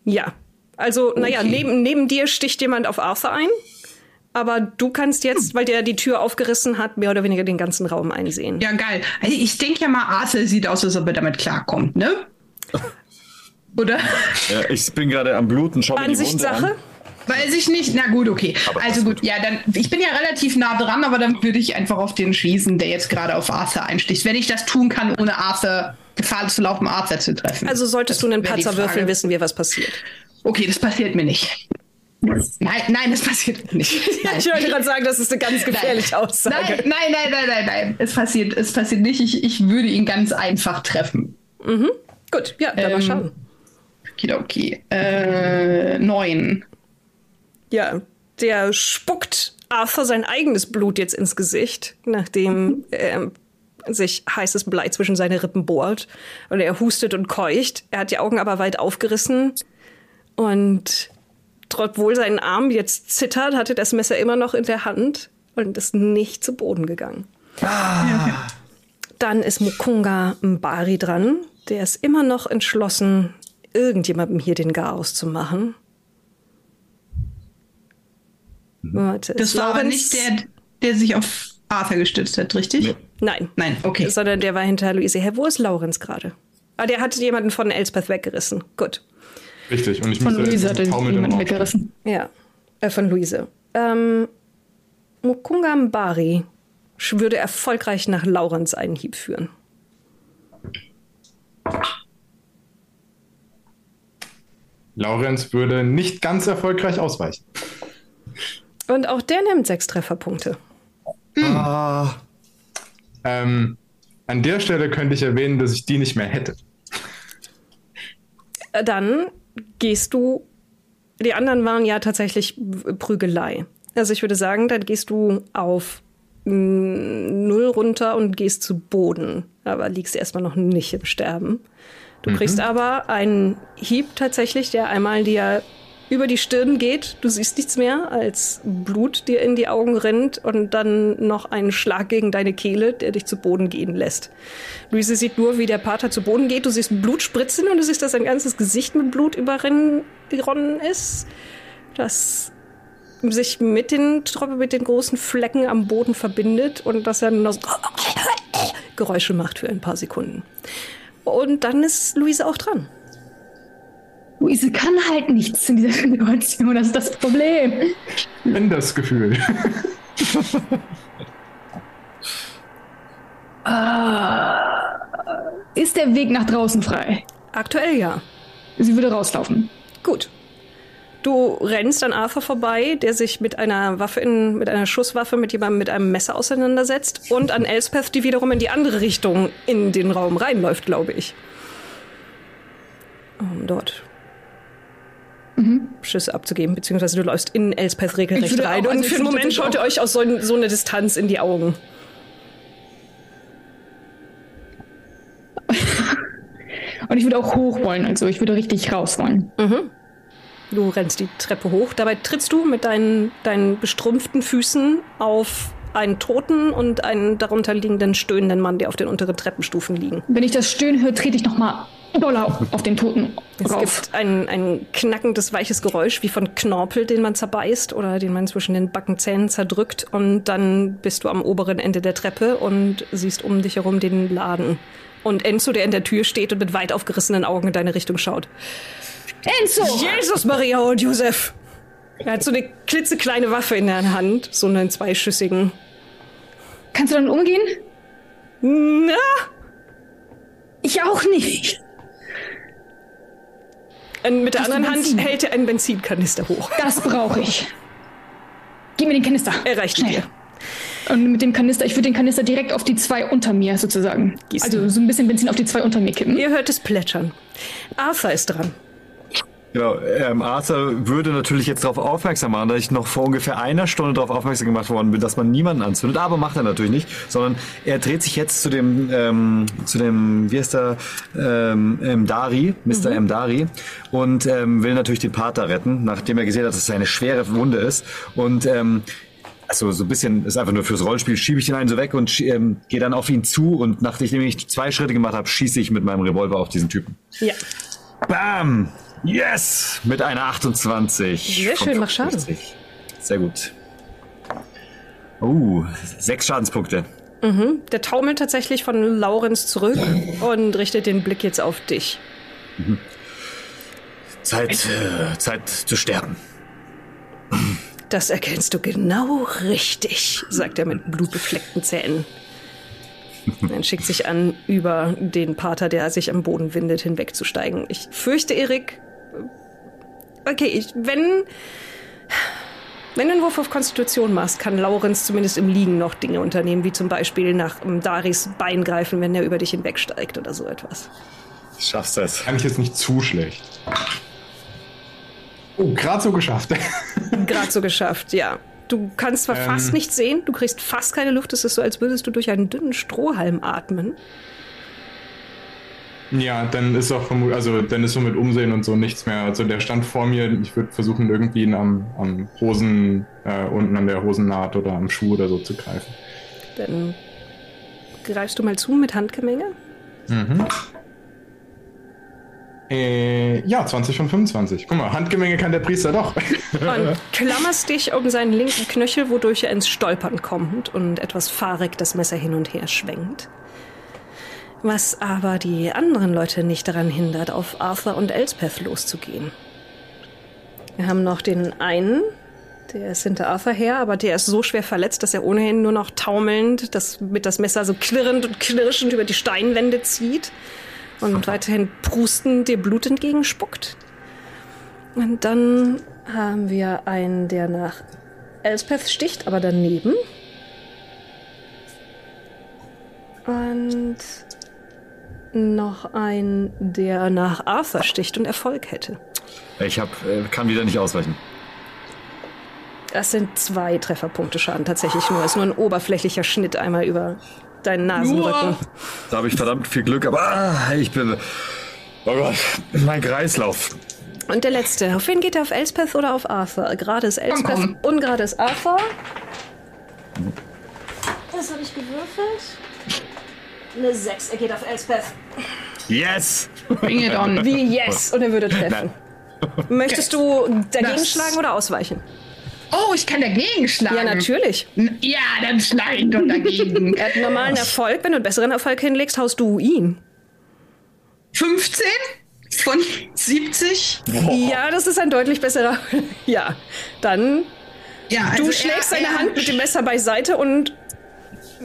Ja. Also, naja,
Okay.
neben, neben dir sticht jemand auf Arthur ein. Aber du kannst jetzt, weil der die Tür aufgerissen hat, mehr oder weniger den ganzen Raum einsehen.
Ja, geil. Also ich denke ja mal, Arthur sieht aus, als ob er damit klarkommt, ne? [laughs] Oder?
Ja, ich bin gerade am Bluten. Schau mir die Wunde an.
Weiß ich nicht. Na gut, okay.
Aber
also gut, ja, dann, ich bin ja relativ nah dran, aber dann würde ich einfach auf den schießen, der jetzt gerade auf Arthur einsticht. Wenn ich das tun kann, ohne Arthur Gefahr zu laufen, Arthur zu treffen.
Also solltest
Das
du einen Patzer würfeln, wissen wir, was passiert.
Okay, das passiert mir nicht. Nein, nein, das passiert nicht. [laughs]
Ich wollte gerade sagen, das ist eine ganz gefährliche Aussage.
Nein, nein, nein, nein, nein, nein. Es passiert, es passiert nicht. Ich, ich würde ihn ganz einfach treffen.
Gut, ja, dann mal
Ähm,
schauen.
Okidoki. Äh, neun.
Ja, der spuckt Arthur sein eigenes Blut jetzt ins Gesicht, nachdem ähm, sich heißes Blei zwischen seine Rippen bohrt. Und er hustet und keucht. Er hat die Augen aber weit aufgerissen. Und obwohl sein Arm jetzt zittert, hatte das Messer immer noch in der Hand und ist nicht zu Boden gegangen. Dann ist Mukunga Mbari dran. Der ist immer noch entschlossen, irgendjemandem hier den Garaus zu machen. Warte,
Das war aber
Laurenz-
nicht der, der sich auf Arthur gestützt hat, richtig?
Nee.
Nein.
Nein, okay.
Sondern der war hinter Luise. Hä, wo ist Laurenz gerade? Ah, der hat jemanden von Elspeth weggerissen. Gut.
Richtig. Und ich
Von
müsste
Luisa hat er jemanden weggerissen.
Ja. Äh, von Luise. Ähm, Mukunga Mbari würde erfolgreich nach Laurenz einen Hieb führen.
Laurenz würde nicht ganz erfolgreich ausweichen.
Und auch der nimmt sechs Trefferpunkte.
Ah,
Ähm, an der Stelle könnte ich erwähnen, dass ich die nicht mehr hätte.
Äh, Dann gehst du. Die anderen waren ja tatsächlich Prügelei. Also ich würde sagen, dann gehst du auf mm, Null runter und gehst zu Boden. Aber liegst erstmal noch nicht im Sterben. Du kriegst aber einen Hieb tatsächlich, der einmal dir über die Stirn geht. Du siehst nichts mehr, als Blut dir in die Augen rinnt und dann noch einen Schlag gegen deine Kehle, der dich zu Boden gehen lässt. Luise sieht nur, wie der Pater zu Boden geht. Du siehst Blut spritzen und du siehst, dass sein ganzes Gesicht mit Blut überronnen ist. Das sich mit den, Tropfen, mit den großen Flecken am Boden verbindet und dass er noch so Geräusche macht für ein paar Sekunden. Und dann ist Luise auch dran.
Luise kann halt nichts in dieser [laughs] Situation, das ist das Problem.
Wenn das Gefühl. [laughs]
Ist der Weg nach draußen frei?
Aktuell ja.
Sie würde rauslaufen.
Gut. Du rennst an Arthur vorbei, der sich mit einer Waffe in, mit einer Schusswaffe mit jemandem mit einem Messer auseinandersetzt und an Elspeth, die wiederum in die andere Richtung in den Raum reinläuft, glaube ich. Um dort Schüsse abzugeben, beziehungsweise du läufst in Elspeth regelrecht rein
auch- also
und für einen Moment schaut ihr euch aus so, so eine Distanz in die Augen. [laughs]
Und ich würde auch hoch wollen, also ich würde richtig raus wollen.
Du rennst die Treppe hoch. Dabei trittst du mit deinen, deinen bestrumpften Füßen auf einen toten und einen darunter liegenden stöhnenden Mann, der auf den unteren Treppenstufen liegen.
Wenn ich das Stöhnen höre, trete ich nochmal doller auf den Toten
Es
rauf.
gibt ein, ein knackendes, weiches Geräusch, wie von Knorpel, den man zerbeißt oder den man zwischen den Backenzähnen zerdrückt. Und dann bist du am oberen Ende der Treppe und siehst um dich herum den Laden. Und Enzo, der in der Tür steht und mit weit aufgerissenen Augen in deine Richtung schaut.
Enzo!
Jesus, Maria und Josef! Er hat so eine klitzekleine Waffe in der Hand, so einen zweischüssigen.
Kannst du dann umgehen?
Na,
Ich auch nicht.
Und mit der
Hast
anderen Hand hält er einen Benzinkanister hoch.
Das brauche ich. Gib mir den Kanister.
Er reicht
Schnell.
dir.
Und mit dem Kanister, ich würde den Kanister direkt auf die zwei unter mir sozusagen.
Gießen.
Also so ein bisschen Benzin auf die zwei unter mir kippen.
Ihr hört es plätschern. Arthur ist dran.
Genau, ähm, Arthur würde natürlich jetzt darauf aufmerksam machen, dass ich noch vor ungefähr einer Stunde darauf aufmerksam gemacht worden bin, dass man niemanden anzündet, aber macht er natürlich nicht, sondern er dreht sich jetzt zu dem, ähm, zu dem, wie heißt er, ähm, M. Dari, Mr. M. Dari und ähm, will natürlich den Pater retten, nachdem er gesehen hat, dass es eine schwere Wunde ist und ähm, also so ein bisschen ist einfach nur fürs Rollenspiel, schiebe ich den einen so weg und ähm, gehe dann auf ihn zu und nachdem ich zwei Schritte gemacht habe, schieße ich mit meinem Revolver auf diesen Typen.
Ja.
Bam! Yes! Mit einer 28.
Sehr schön, mach Schaden.
55. Sehr gut. Uh, sechs Schadenspunkte.
Der taumelt tatsächlich von Laurenz zurück und richtet den Blick jetzt auf dich.
Zeit, äh, Zeit zu sterben.
Das erkennst du genau richtig, sagt er mit blutbefleckten Zähnen. Dann schickt sich an, über den Pater, der sich am Boden windet, hinwegzusteigen. Ich fürchte, Erik. Okay, ich, wenn. Wenn du einen Wurf auf Konstitution machst, kann Laurenz zumindest im Liegen noch Dinge unternehmen, wie zum Beispiel nach ähm, Daris Bein greifen, wenn er über dich hinwegsteigt oder so etwas.
Schaffst das.
Kann ich jetzt nicht zu schlecht. Oh, gerade so geschafft. [laughs]
Gerade so geschafft, ja. Du kannst zwar
Ähm.
fast nichts sehen, du kriegst fast keine Luft, es ist so, als würdest du durch einen dünnen Strohhalm atmen.
Ja, dann ist auch vermutlich, also dann ist so mit Umsehen und so nichts mehr. Also der stand vor mir, ich würde versuchen, irgendwie ihn am, am Hosen, äh, unten an der Hosennaht oder am Schuh oder so zu greifen.
Dann greifst du mal zu mit Handgemenge.
Äh, ja, 20 von 25. Guck mal, Handgemenge kann der Priester doch.
Und [laughs] klammerst dich um seinen linken Knöchel, wodurch er ins Stolpern kommt und etwas fahrig das Messer hin und her schwenkt. Was aber die anderen Leute nicht daran hindert, auf Arthur und Elspeth loszugehen. Wir haben noch den einen, der ist hinter Arthur her, aber der ist so schwer verletzt, dass er ohnehin nur noch taumelnd das, mit das Messer so klirrend und knirschend über die Steinwände zieht und weiterhin prustend dir Blut entgegenspuckt. Und dann haben wir einen, der nach Elspeth sticht, aber daneben. Und noch ein, der nach Arthur sticht und Erfolg hätte.
Ich hab, äh, kann wieder nicht ausweichen.
Das sind zwei Trefferpunkte Schaden tatsächlich nur. Ist nur ein oberflächlicher Schnitt einmal über deinen Nasenrücken.
Da habe ich verdammt viel Glück, aber ah, ich bin. Oh Gott, mein Kreislauf.
Und der letzte. Auf wen geht er? Auf Elspeth oder auf Arthur? Gerade ist Elspeth, ungerade ist Arthur. Das habe ich gewürfelt. Eine 6. Er geht auf Elspeth.
Yes!
Bring it on.
Wie yes. Und er würde treffen. Möchtest du dagegen
Das-
schlagen oder ausweichen?
Oh, ich kann dagegen schlagen.
Ja, natürlich.
N- Ja, dann schlag ich doch dagegen. [laughs]
Er hat einen normalen Erfolg. Wenn du einen besseren Erfolg hinlegst, haust du ihn.
15 von 70.
Ja, das ist ein deutlich besserer. [laughs] Ja, dann
Ja, also
du schlägst
er-
seine
er-
Hand mit dem Messer beiseite und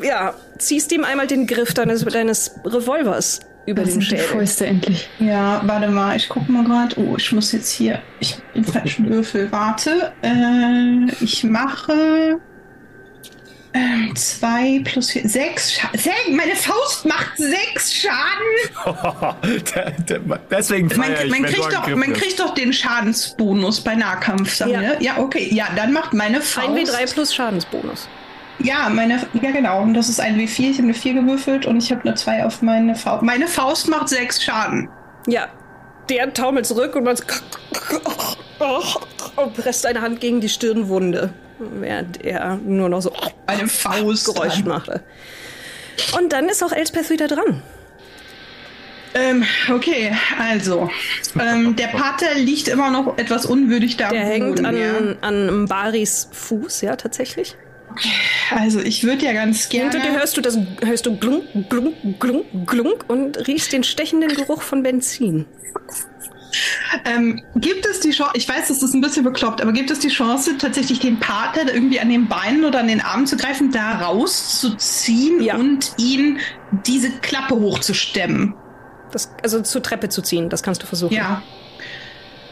ja, ziehst ihm einmal den Griff deines, deines Revolvers über
Das
den
sind die
Schädel.
Fäuste endlich.
Ja, warte mal, ich guck mal gerade. Oh, ich muss jetzt hier. Ich den falschen Würfel. Warte. Äh, ich mache. Ähm, zwei plus vier. Sechs Schaden. Meine Faust macht sechs Schaden. [laughs]
Der- der- Deswegen
Man,
ich,
man, kriegt doch, man kriegt doch den Schadensbonus bei Nahkampf.
Ja.
ja, okay. Ja, dann macht meine Faust.
1W3 plus Schadensbonus.
Ja, meine, ja genau. Und das ist ein W4. Ich habe eine 4 gewürfelt und ich habe eine 2 auf meine Faust. Meine Faust macht sechs Schaden.
Ja, der taumelt zurück und man [laughs] und presst seine Hand gegen die Stirnwunde, während er nur noch so
Meine Faust.
Geräusch machte. Und dann ist auch Elspeth wieder dran.
Ähm, okay, also. Ähm, der Pater liegt immer noch etwas unwürdig da.
Der hängt an, an Mbaris Fuß, ja, tatsächlich.
Also, ich würde ja ganz gerne.
Hinter dir hörst du das, hörst du glunk, glunk, glunk, glunk und riechst den stechenden Geruch von Benzin.
Ähm, gibt es die Chance, ich weiß, das ist ein bisschen bekloppt, aber gibt es die Chance, tatsächlich den da irgendwie an den Beinen oder an den Armen zu greifen, da rauszuziehen
Ja.
und ihn diese Klappe hochzustemmen?
Das, also zur Treppe zu ziehen, das kannst du versuchen.
Ja.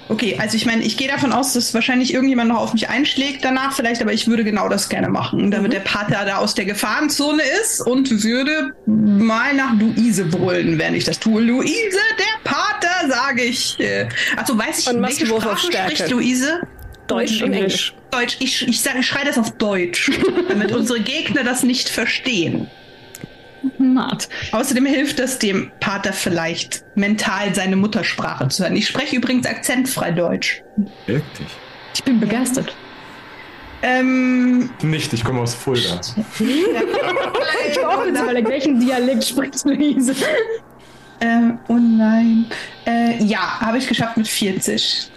Okay, also ich meine, ich gehe davon aus, dass wahrscheinlich irgendjemand noch auf mich einschlägt danach vielleicht, aber ich würde genau das gerne machen, damit der Pater da aus der Gefahrenzone ist und würde mal nach Luise brüllen, während ich das tue. Luise, der Pater, sage ich. Also weiß ich,
Und
welche Sprache spricht Luise?
Deutsch und Englisch.
Deutsch. Ich, ich sage, schrei das auf Deutsch, [laughs] damit unsere Gegner das nicht verstehen.
Mart.
Außerdem hilft es dem Pater vielleicht, mental seine Muttersprache zu hören. Ich spreche übrigens akzentfrei Deutsch.
Wirklich?
Ich bin begeistert.
Ähm,
Nicht, ich komme aus Fulda.
Ich auch kurz überlegt, welchen Dialekt spricht Luise?
äh, oh nein. Äh, ja, habe ich geschafft mit 40.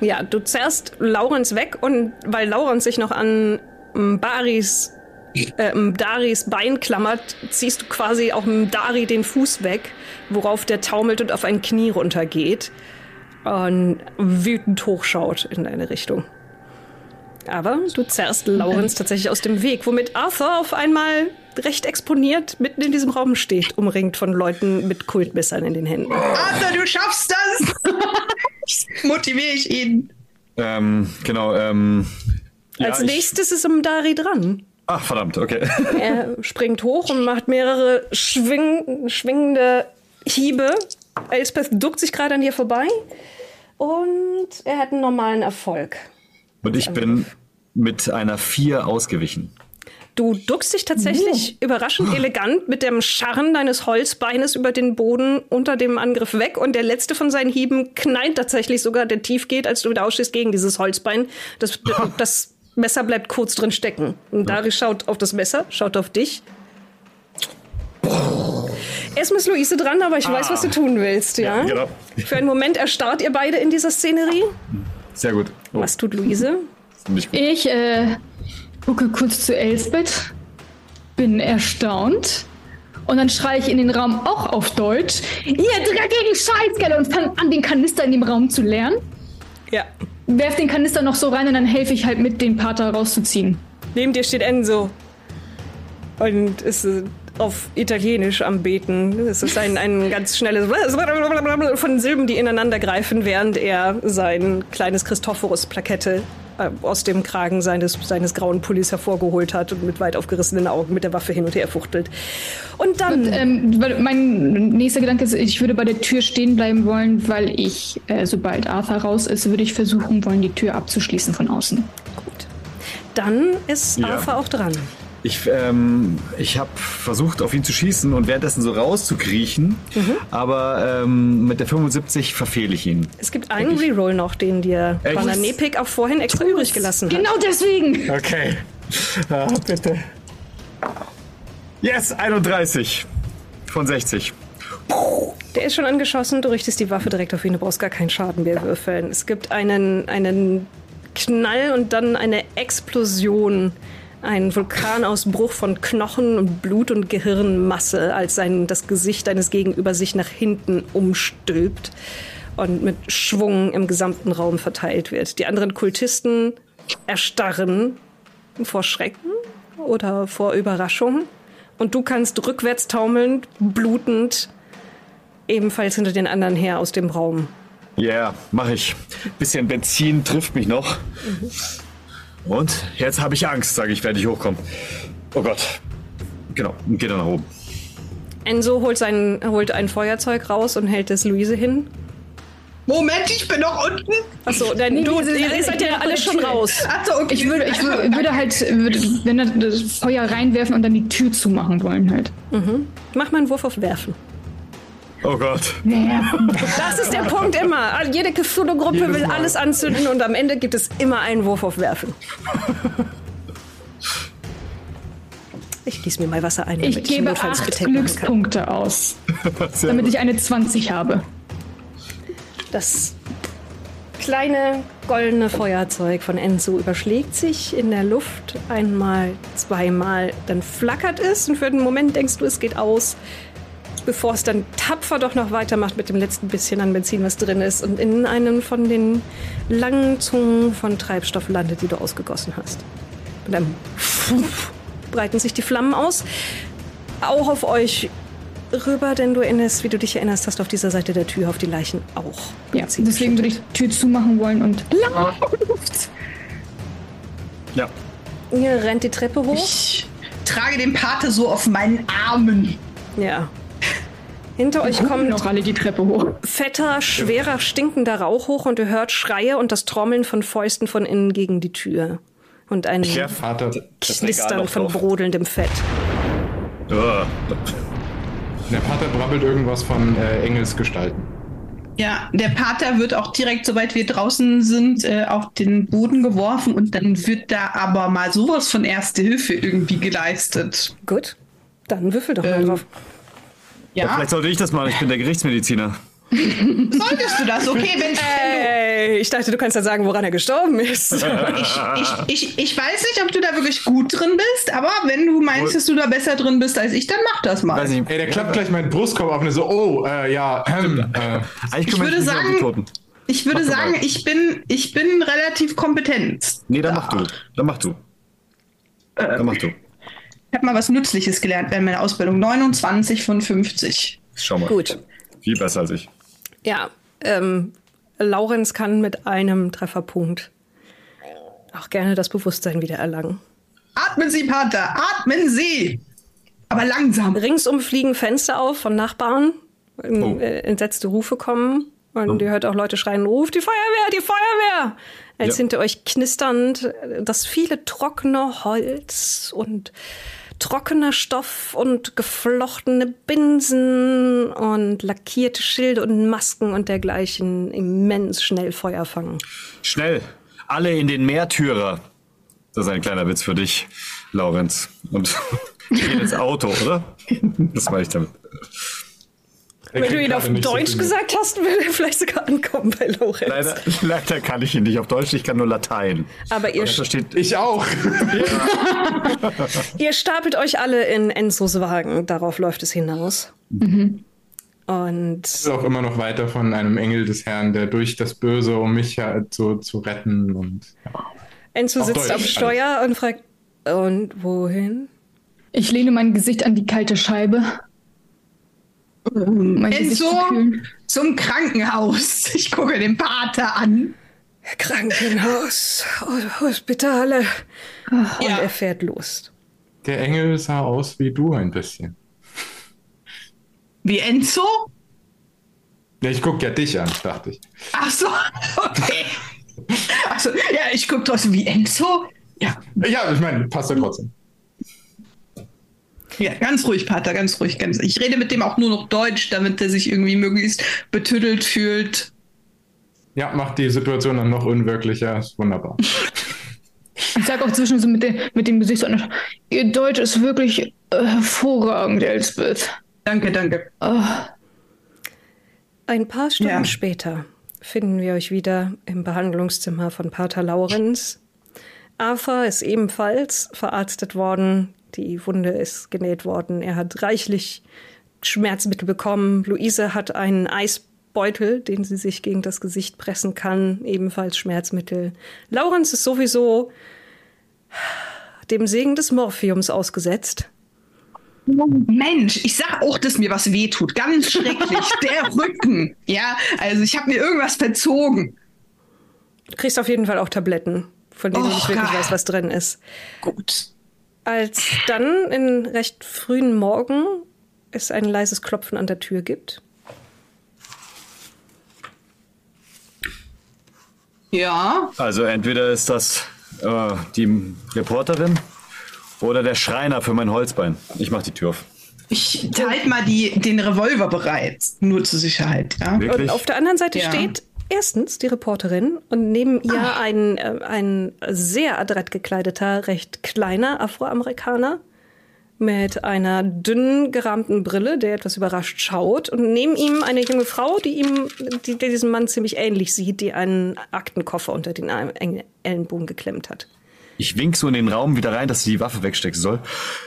Ja, du zerrst Laurens weg und weil Laurens sich noch an Baris, äh, Daris Bein klammert, ziehst du quasi auch Dari den Fuß weg, worauf der taumelt und auf ein Knie runtergeht und wütend hochschaut in deine Richtung. Aber du zerrst Laurens tatsächlich aus dem Weg, womit Arthur auf einmal recht exponiert mitten in diesem Raum steht, umringt von Leuten mit Kultmessern in den Händen.
Arthur, du schaffst das! [laughs] Motiviere ich ihn.
Ähm, genau, ähm. ja,
Als
ich-
nächstes ist Mdari dran.
Ach, verdammt, okay. [laughs]
Er springt hoch und macht mehrere schwing schwingende Hiebe. Elspeth duckt sich gerade an dir vorbei. Und er hat einen normalen Erfolg.
Und ich bin mit einer 4 ausgewichen.
Du duckst dich tatsächlich überraschend elegant mit dem Scharren deines Holzbeines über den Boden unter dem Angriff weg. Und der letzte von seinen Hieben knallt tatsächlich sogar, der tief geht, als du wieder ausstehst gegen dieses Holzbein. Das, [laughs] das Messer bleibt kurz drin stecken. Und Dari schaut auf das Messer, schaut auf dich. Erstmal ist Luise dran, aber ich weiß, was du tun willst, ja?
Ja, genau.
Für einen Moment erstarrt ihr beide in dieser Szenerie.
Sehr gut. Oh,
Was tut Luise?
Ich äh, gucke kurz zu Elsbeth, bin erstaunt. Und dann schreie ich in den Raum auch auf Deutsch. Ihr dreckigen Scheißkerle und fange an, den Kanister in dem Raum zu leeren.
Ja.
Werf den Kanister noch so rein und dann helfe ich halt mit, den Pater rauszuziehen.
Neben dir steht Enzo. Und ist auf Italienisch am Beten. Es ist ein, ein ganz schnelles von Silben, die ineinander greifen, während er sein kleines Christophorus-Plakette aus dem Kragen seines, seines grauen Pullis hervorgeholt hat und mit weit aufgerissenen Augen mit der Waffe hin und her fuchtelt. Und dann.
Und, ähm, mein nächster Gedanke ist, ich würde bei der Tür stehen bleiben wollen, weil ich, äh, sobald Arthur raus ist, würde ich versuchen wollen, die Tür abzuschließen von außen.
Gut. Dann ist
Ja.
Arthur auch dran.
Ich, ähm, ich habe versucht, auf ihn zu schießen und währenddessen so rauszukriechen, aber ähm, mit der 75 verfehle ich ihn.
Es gibt einen Reroll noch, den dir? Bananepik auch vorhin extra übrig gelassen hat.
Genau deswegen!
Okay. Ah, bitte. Yes, 31 von 60.
Der ist schon angeschossen, du richtest die Waffe direkt auf ihn, du brauchst gar keinen Schaden mehr würfeln. Es gibt einen, einen Knall und dann eine Explosion. Ein Vulkanausbruch von Knochen und Blut und Gehirnmasse, als sein, das Gesicht deines Gegenüber sich nach hinten umstülpt und mit Schwung im gesamten Raum verteilt wird. Die anderen Kultisten erstarren vor Schrecken oder vor Überraschung. Und du kannst rückwärts taumelnd, blutend, ebenfalls hinter den anderen her aus dem Raum.
Ja, yeah, mache ich. Bisschen Benzin trifft mich noch. Und jetzt habe ich Angst, sage ich, werde ich hochkommen. Oh Gott. Genau, und geht dann nach oben.
Enzo holt, sein, holt ein Feuerzeug raus und hält es Luise hin.
Moment, ich bin noch unten.
Achso, denn du, ihr
alle-
seid ja alle schon raus.
Achso, okay.
Ich würde, ich würde, würde halt, würde, wenn er das Feuer reinwerfen und dann die Tür zumachen wollen halt.
Mach mal einen Wurf auf Werfen.
Oh Gott. [laughs]
Das ist der Punkt immer. Jede Cthulhu-Gruppe will alles anzünden und am Ende gibt es immer einen Wurf auf Werfen. [laughs] Ich gieße mir mal Wasser ein, damit
Ich gebe
notfalls
acht. Glückspunkte aus, [laughs] damit ich eine 20 habe.
Das kleine goldene Feuerzeug von Enzo überschlägt sich in der Luft einmal, zweimal, dann flackert es und für einen Moment denkst du, es geht aus, bevor es dann tapfer doch noch weitermacht mit dem letzten bisschen an Benzin, was drin ist und in einem von den langen Zungen von Treibstoff landet, die du ausgegossen hast. Mit einem breiten sich die Flammen aus, auch auf euch rüber, denn du erinnerst, wie du dich erinnerst hast, auf dieser Seite der Tür auf die Leichen auch.
Ja, deswegen würde ich die Tür zumachen wollen und Luft.
Ja.
Ihr rennt die Treppe hoch.
Ich trage den Pate so auf meinen Armen.
Ja. Hinter euch
Kommen
kommt
noch alle die Treppe hoch.
fetter, schwerer, stinkender Rauch hoch und ihr hört Schreie und das Trommeln von Fäusten von innen gegen die Tür. Und ein
werf
Vater,
Knistern von
drauf.
brodelndem Fett.
Der Vater brabbelt irgendwas von äh, Engelsgestalten.
Ja, der Pater wird auch direkt, sobald wir draußen sind, äh, auf den Boden geworfen und dann wird da aber mal sowas von Erste Hilfe irgendwie geleistet.
Gut. Dann würfel doch mal
Ähm,
drauf.
Ja,
Ja,
vielleicht sollte ich das machen. Ich bin der Gerichtsmediziner.
solltest du das? Okay, wenn,
Ey, ich dachte, du kannst ja sagen, woran er gestorben ist.
ich, ich, ich, ich weiß nicht, ob du da wirklich gut drin bist, aber wenn du meinst, dass du da besser drin bist als ich, dann mach das mal.
Weiß nicht.
Ey, der klappt gleich meinen Brustkorb auf und ist so, oh, äh, ja, ähm, äh,
Ich
kümmere
würde sagen-. Ich würde sagen,
mal.
ich bin, ich bin relativ kompetent.
Nee, dann mach du. Dann mach du. Dann mach du.
Ich habe mal was Nützliches gelernt während meiner Ausbildung. 29 von 50.
Schau mal.
Gut.
Viel besser als ich.
Ja, ähm, Laurenz kann mit einem Trefferpunkt auch gerne das Bewusstsein wieder erlangen.
Atmen Sie, Pater, atmen Sie! Aber langsam.
Ringsum fliegen Fenster auf von Nachbarn.
Oh.
Äh, Entsetzte Rufe kommen. Und ihr hört auch Leute schreien, ruft die Feuerwehr, die Feuerwehr! Als
Ja.
hinter euch knisternd das viele trockene Holz und trockener Stoff und geflochtene Binsen und lackierte Schilde und Masken und dergleichen immens schnell Feuer fangen.
Schnell. Alle in den Märtyrer. Das ist ein kleiner Witz für dich, Laurenz. Und [laughs] ins Auto, oder? Das meine ich damit.
Wenn du ihn auf
so
Deutsch
viel
gesagt hast, würde er vielleicht sogar ankommen bei Lorenz.
Leider, [laughs] leider kann ich ihn nicht auf Deutsch, ich kann nur Latein.
Aber ihr,
versteht.
Ich auch. [laughs]
ihr stapelt euch alle in Enzos Wagen. Darauf läuft es hinaus. Und
ist auch immer noch weiter von einem Engel des Herrn, der durch das Böse, um mich ja zu, zu retten und ja.
Enzo
Auf
sitzt
Deutsch
am
alles.
Steuer und fragt, und wohin?
Ich lehne mein Gesicht an die kalte Scheibe. Mein Gesicht
Enzo? Zum Krankenhaus. Ich gucke den Pater an.
Krankenhaus, Hospitale. Und
Ja.
er fährt los.
Der Engel sah aus wie du ein bisschen.
Wie Enzo?
Ja, ich guck ja dich an, dachte ich.
Ach so, [laughs] okay. Achso, ja, ich gucke trotzdem wie Enzo. Ja,
Ja, ich meine, passt ja trotzdem.
Ja, ganz ruhig, Pater, ganz ruhig. Ganz, ich rede mit dem auch nur noch Deutsch, damit er sich irgendwie möglichst betüttelt fühlt.
Ja, macht die Situation dann noch unwirklicher. Ist wunderbar. [laughs]
Ich sag auch zwischen so mit, dem mit dem Gesicht so, ihr Deutsch ist wirklich äh, hervorragend, Elsbeth.
Danke, danke.
Ah,
Ein paar Stunden
Ja.
später finden wir euch wieder im Behandlungszimmer von Pater Laurenz. Arthur ist ebenfalls verarztet worden. Die Wunde ist genäht worden. Er hat reichlich Schmerzmittel bekommen. Luise hat einen Eisbeutel, den sie sich gegen das Gesicht pressen kann. Ebenfalls Schmerzmittel. Laurenz ist sowieso dem Segen des Morphiums ausgesetzt.
Mensch, ich sag auch, dass mir was wehtut. Ganz schrecklich. [laughs] Der Rücken. Ja, also ich habe mir irgendwas verzogen.
Du kriegst auf jeden Fall auch Tabletten, von denen ich
Och,
nicht wirklich weiß, was drin ist.
Gut.
Als dann in recht frühen Morgen es ein leises Klopfen an der Tür gibt.
Ja,
Also entweder ist das äh, die Reporterin oder der Schreiner für mein Holzbein. Ich mach die Tür auf.
ich halte mal die, den Revolver bereit. Nur zur Sicherheit, ja.
Wirklich?
Und auf der anderen Seite
Ja.
steht erstens die Reporterin und neben ihr ein, äh, ein sehr adrett gekleideter, recht kleiner Afroamerikaner mit einer dünnen gerahmten Brille, der etwas überrascht schaut. Und neben ihm eine junge Frau, die ihm, die, die diesem Mann ziemlich ähnlich sieht, die einen Aktenkoffer unter den Ellenbogen geklemmt hat.
Ich wink so in den Raum wieder rein, dass sie die Waffe wegstecken soll.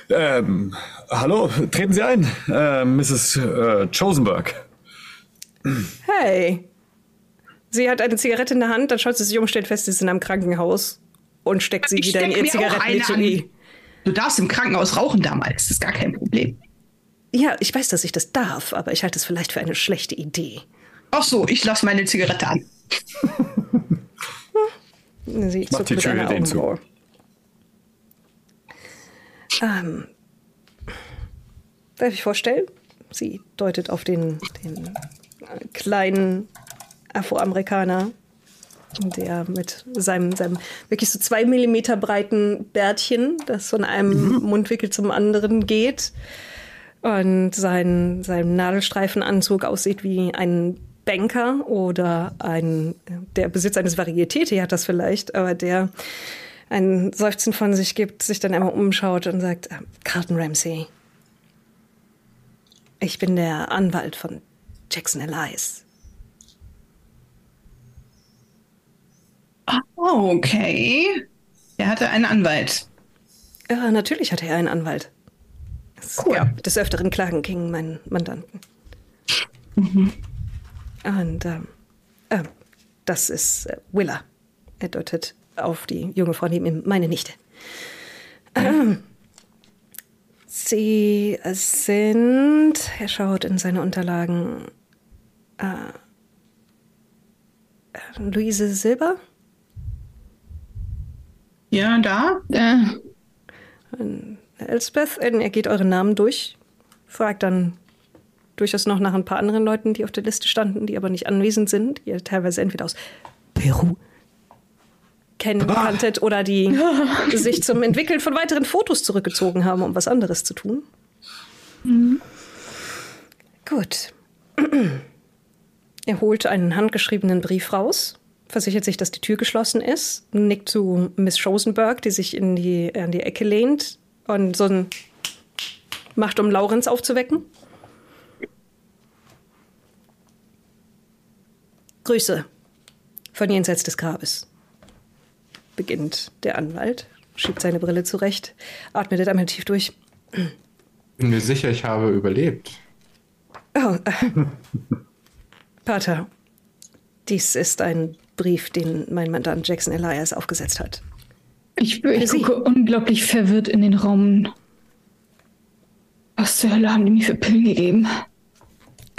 Ähm, hallo, treten Sie ein, äh, Mrs. Äh, Chosenberg.
Hey. Sie hat eine Zigarette in der Hand, dann schaut sie sich um, stellt fest, sie ist in einem Krankenhaus und steckt sie
Ich
wieder in
steck
ihr
mir auch eine
Zigarettenetui.
Du darfst im Krankenhaus rauchen damals. Das ist gar kein Problem.
Ja, ich weiß, dass ich das darf, aber ich halte es vielleicht für eine schlechte Idee.
Ach so, ich lasse meine Zigarette an. [laughs]
Sie
Mach
zuckt
die Tür ihm zu.
Ähm, darf ich vorstellen? Sie deutet auf den, den äh, kleinen Afroamerikaner, der mit seinem, seinem wirklich so zwei Millimeter breiten Bärtchen, das von einem Mundwinkel zum anderen geht, und sein, sein Nadelstreifenanzug aussieht wie ein Banker oder ein, der Besitz eines Varieté hat das vielleicht, aber der ein Seufzen von sich gibt, sich dann einmal umschaut und sagt, äh, Carlton Ramsey, ich bin der Anwalt von Jackson Elias.
Oh, okay. Er hatte einen Anwalt.
Ja, natürlich hatte er einen Anwalt. Es
Cool.
gab des Öfteren Klagen gegen meinen Mandanten. Und ähm, äh, das ist äh, Willa. Er deutet auf die junge Frau neben ihm, meine Nichte. Ähm, Sie sind, er schaut in seine Unterlagen, äh, äh, Luise Silber?
Ja, da?
äh,
Elspeth, äh, er geht eure Namen durch, fragt dann durchaus noch nach ein paar anderen Leuten, die auf der Liste standen, die aber nicht anwesend sind, die ihr teilweise entweder aus Peru kennen kanntet oder die [laughs] sich zum Entwickeln von weiteren Fotos zurückgezogen haben, um was anderes zu tun. Gut. [clears throat] Er holt einen handgeschriebenen Brief raus, versichert sich, dass die Tür geschlossen ist, nickt zu Miss Rosenberg, die sich in die, an die Ecke lehnt und so ein macht, um Laurenz aufzuwecken. Grüße von jenseits des Grabes. Beginnt der Anwalt, schiebt seine Brille zurecht, atmet einmal tief durch.
Bin mir sicher, ich habe überlebt.
Oh, äh, [laughs] Pater, dies ist ein Brief, den mein Mandant Jackson Elias aufgesetzt hat.
ich, ich gucke unglaublich verwirrt in den Raum. Was zur Hölle haben die mir für Pillen gegeben?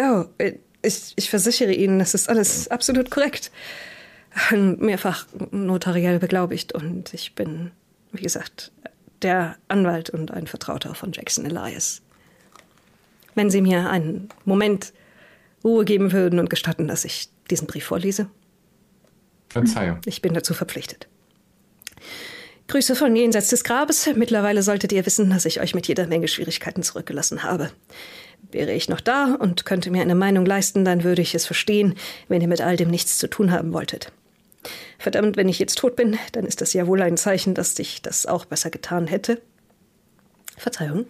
Oh, äh, ich, ich versichere Ihnen, das ist alles absolut korrekt. mehrfach notariell beglaubigt und ich bin, wie gesagt, der Anwalt und ein Vertrauter von Jackson Elias. Wenn Sie mir einen Moment Ruhe geben würden und gestatten, dass ich diesen Brief vorlese.
Verzeihung.
Ich bin dazu verpflichtet. Grüße von jenseits des Grabes. Mittlerweile solltet ihr wissen, dass ich euch mit jeder Menge Schwierigkeiten zurückgelassen habe. Wäre ich noch da und könnte mir eine Meinung leisten, dann würde ich es verstehen, wenn ihr mit all dem nichts zu tun haben wolltet. Verdammt, wenn ich jetzt tot bin, dann ist das ja wohl ein Zeichen, dass ich das auch besser getan hätte. Verzeihung.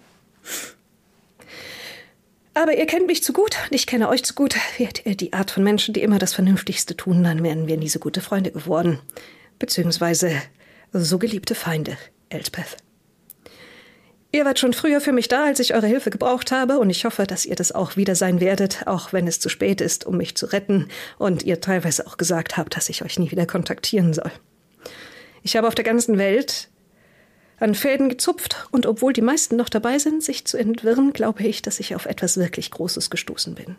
Aber ihr kennt mich zu gut und ich kenne euch zu gut. Wärt ihr die Art von Menschen, die immer das Vernünftigste tun, dann wären wir nie so gute Freunde geworden. Beziehungsweise so geliebte Feinde, Elspeth. Ihr wart schon früher für mich da, als ich eure Hilfe gebraucht habe, und ich hoffe, dass ihr das auch wieder sein werdet, auch wenn es zu spät ist, um mich zu retten, und ihr teilweise auch gesagt habt, dass ich euch nie wieder kontaktieren soll. Ich habe auf der ganzen Welt an Fäden gezupft, und obwohl die meisten noch dabei sind, sich zu entwirren, glaube ich, dass ich auf etwas wirklich Großes gestoßen bin.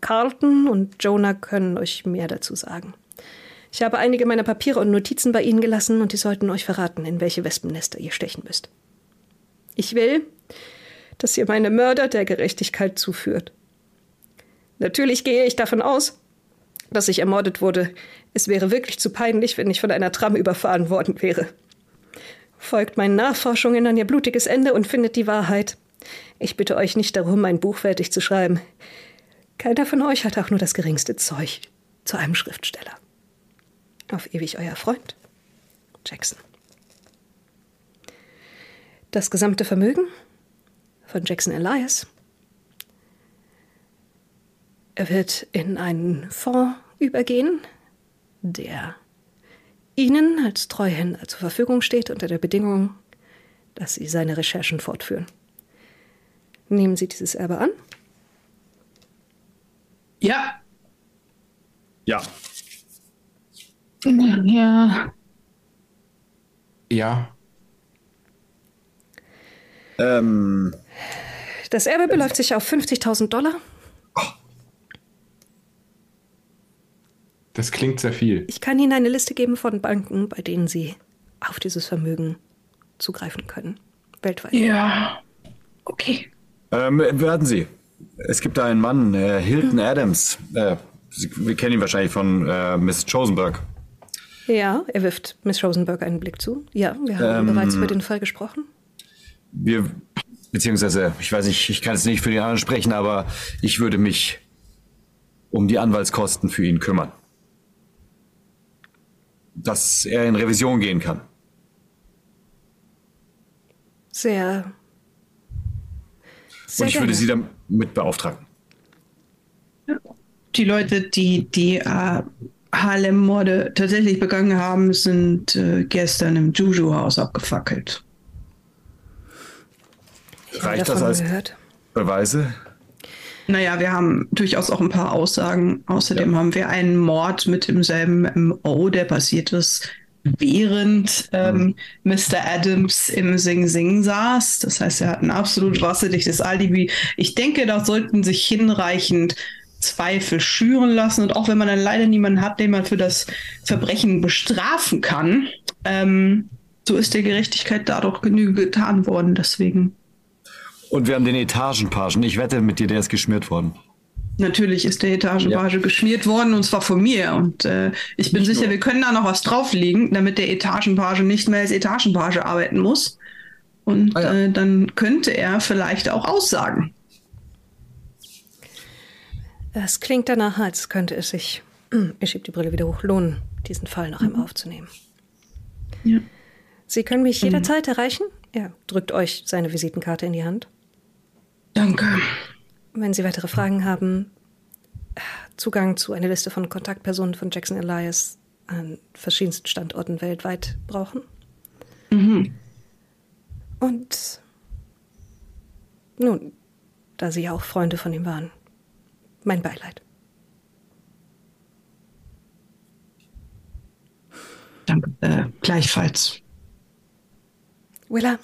Carlton und Jonah können euch mehr dazu sagen. Ich habe einige meiner Papiere und Notizen bei ihnen gelassen, und die sollten euch verraten, in welche Wespennester ihr stechen müsst. Ich will, dass ihr meine Mörder der Gerechtigkeit zuführt. Natürlich gehe ich davon aus, dass ich ermordet wurde. Es wäre wirklich zu peinlich, wenn ich von einer Tram überfahren worden wäre. Folgt meinen Nachforschungen an ihr blutiges Ende und findet die Wahrheit. Ich bitte euch nicht darum, mein Buch fertig zu schreiben. Keiner von euch hat auch nur das geringste Zeug zu einem Schriftsteller. Auf ewig euer Freund, Jackson. Das gesamte Vermögen von Jackson Elias er wird in einen Fonds übergehen, der Ihnen als Treuhänder zur Verfügung steht unter der Bedingung, dass Sie seine Recherchen fortführen. Nehmen Sie dieses Erbe an?
Ja.
Ja.
Ja.
Ja.
Ähm,
Das Erbe beläuft sich auf 50.000 Dollar.
Das klingt sehr viel.
Ich kann Ihnen eine Liste geben von Banken, bei denen Sie auf dieses Vermögen zugreifen können. Weltweit.
Ja. Okay.
ähm, werden Sie. Es gibt da einen Mann, äh, Hilton Adams. Äh, Sie, wir kennen ihn wahrscheinlich von äh, Miss Chosenberg.
Ja, er wirft Miss Rosenberg einen Blick zu. Ja, wir haben
Ähm.
bereits über den Fall gesprochen.
Wir, beziehungsweise, ich weiß nicht, ich kann jetzt nicht für die anderen sprechen, aber ich würde mich um die Anwaltskosten für ihn kümmern. Dass er in Revision gehen kann.
Sehr. Sehr
Und ich würde
gerne.
Sie damit beauftragen.
Die Leute, die die äh, Harlem-Morde tatsächlich begangen haben, sind äh, gestern im Juju-Haus abgefackelt.
Reicht das als
gehört.
Beweise?
Naja, wir haben durchaus auch ein paar Aussagen. Außerdem haben wir einen Mord mit demselben MO, der passiert ist, während ähm, Mr. Adams im Sing Sing saß. Das heißt, er hat ein absolut wasserdichtes Alibi. Ich denke, da sollten sich hinreichend Zweifel schüren lassen. Und auch wenn man dann leider niemanden hat, den man für das Verbrechen bestrafen kann, ähm, so ist der Gerechtigkeit dadurch Genüge getan worden. Deswegen
Und wir haben den Etagenpagen. Ich wette mit dir, der ist geschmiert worden.
Natürlich ist der Etagenpage geschmiert worden und zwar von mir. Und äh, ich bin
Nicht
sicher,
nur.
wir können da noch was drauflegen, damit der Etagenpage nicht mehr als Etagenpage arbeiten muss. Und
Ah ja.
äh, dann könnte er vielleicht auch aussagen.
Es klingt danach, als könnte es sich, [clears throat] ich schiebe die Brille wieder hoch, lohnen, diesen Fall noch einmal aufzunehmen.
Ja.
Sie können mich jederzeit erreichen. Er drückt euch seine Visitenkarte in die Hand.
Danke.
Wenn Sie weitere Fragen haben, Zugang zu einer Liste von Kontaktpersonen von Jackson Elias an verschiedensten Standorten weltweit brauchen. Und nun, da Sie ja auch Freunde von ihm waren, mein Beileid.
Danke. Äh, gleichfalls.
Willa,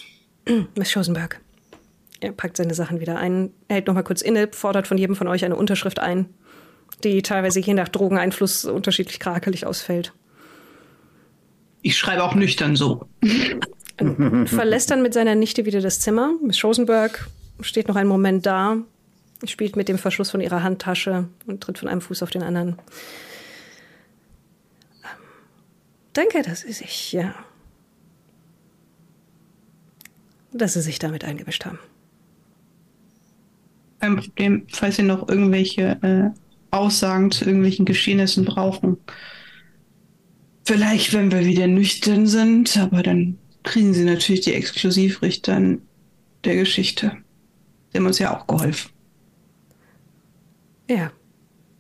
[clears throat] Miss Schosenberg. Er packt seine Sachen wieder ein, hält nochmal kurz inne, fordert von jedem von euch eine Unterschrift ein, die teilweise je nach Drogeneinfluss unterschiedlich krakelig ausfällt.
Ich schreibe auch nüchtern so.
Und verlässt dann mit seiner Nichte wieder das Zimmer. Miss Schosenberg steht noch einen Moment da, spielt mit dem Verschluss von ihrer Handtasche und tritt von einem Fuß auf den anderen. Danke, dass Sie sich, ja, dass Sie sich damit eingemischt haben.
Kein Problem, falls Sie noch irgendwelche äh, Aussagen zu irgendwelchen Geschehnissen brauchen. Vielleicht, wenn wir wieder nüchtern sind, aber dann kriegen Sie natürlich die Exklusivrichter der Geschichte. Sie haben uns ja auch geholfen.
Ja,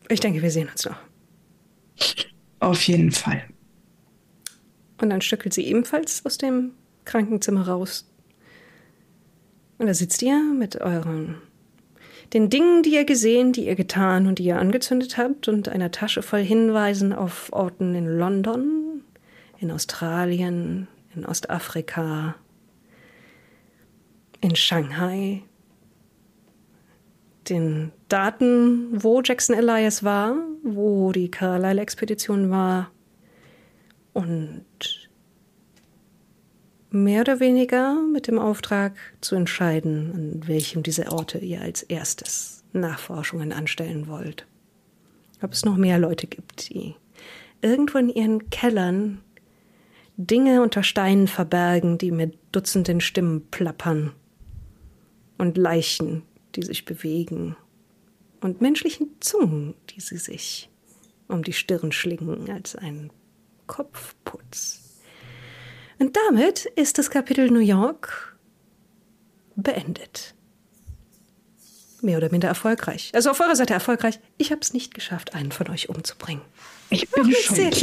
ich denke, wir sehen uns noch.
Auf jeden Fall.
Und dann stückelt sie ebenfalls aus dem Krankenzimmer raus. Und da sitzt ihr mit euren den Dingen, die ihr gesehen, die ihr getan und die ihr angezündet habt und einer Tasche voll Hinweisen auf Orten in London, in Australien, in Ostafrika, in Shanghai, den Daten, wo Jackson Elias war, wo die Carlisle-Expedition war und mehr oder weniger mit dem Auftrag zu entscheiden, an welchem dieser Orte ihr als erstes Nachforschungen anstellen wollt. Ob es noch mehr Leute gibt, die irgendwo in ihren Kellern Dinge unter Steinen verbergen, die mit Dutzenden Stimmen plappern und Leichen, die sich bewegen und menschlichen Zungen, die sie sich um die Stirn schlingen als ein Kopfputz. Und damit ist das Kapitel New York beendet. Mehr oder minder erfolgreich. Also auf eurer Seite erfolgreich. Ich habe es nicht geschafft, einen von euch umzubringen.
Ich bin schockiert.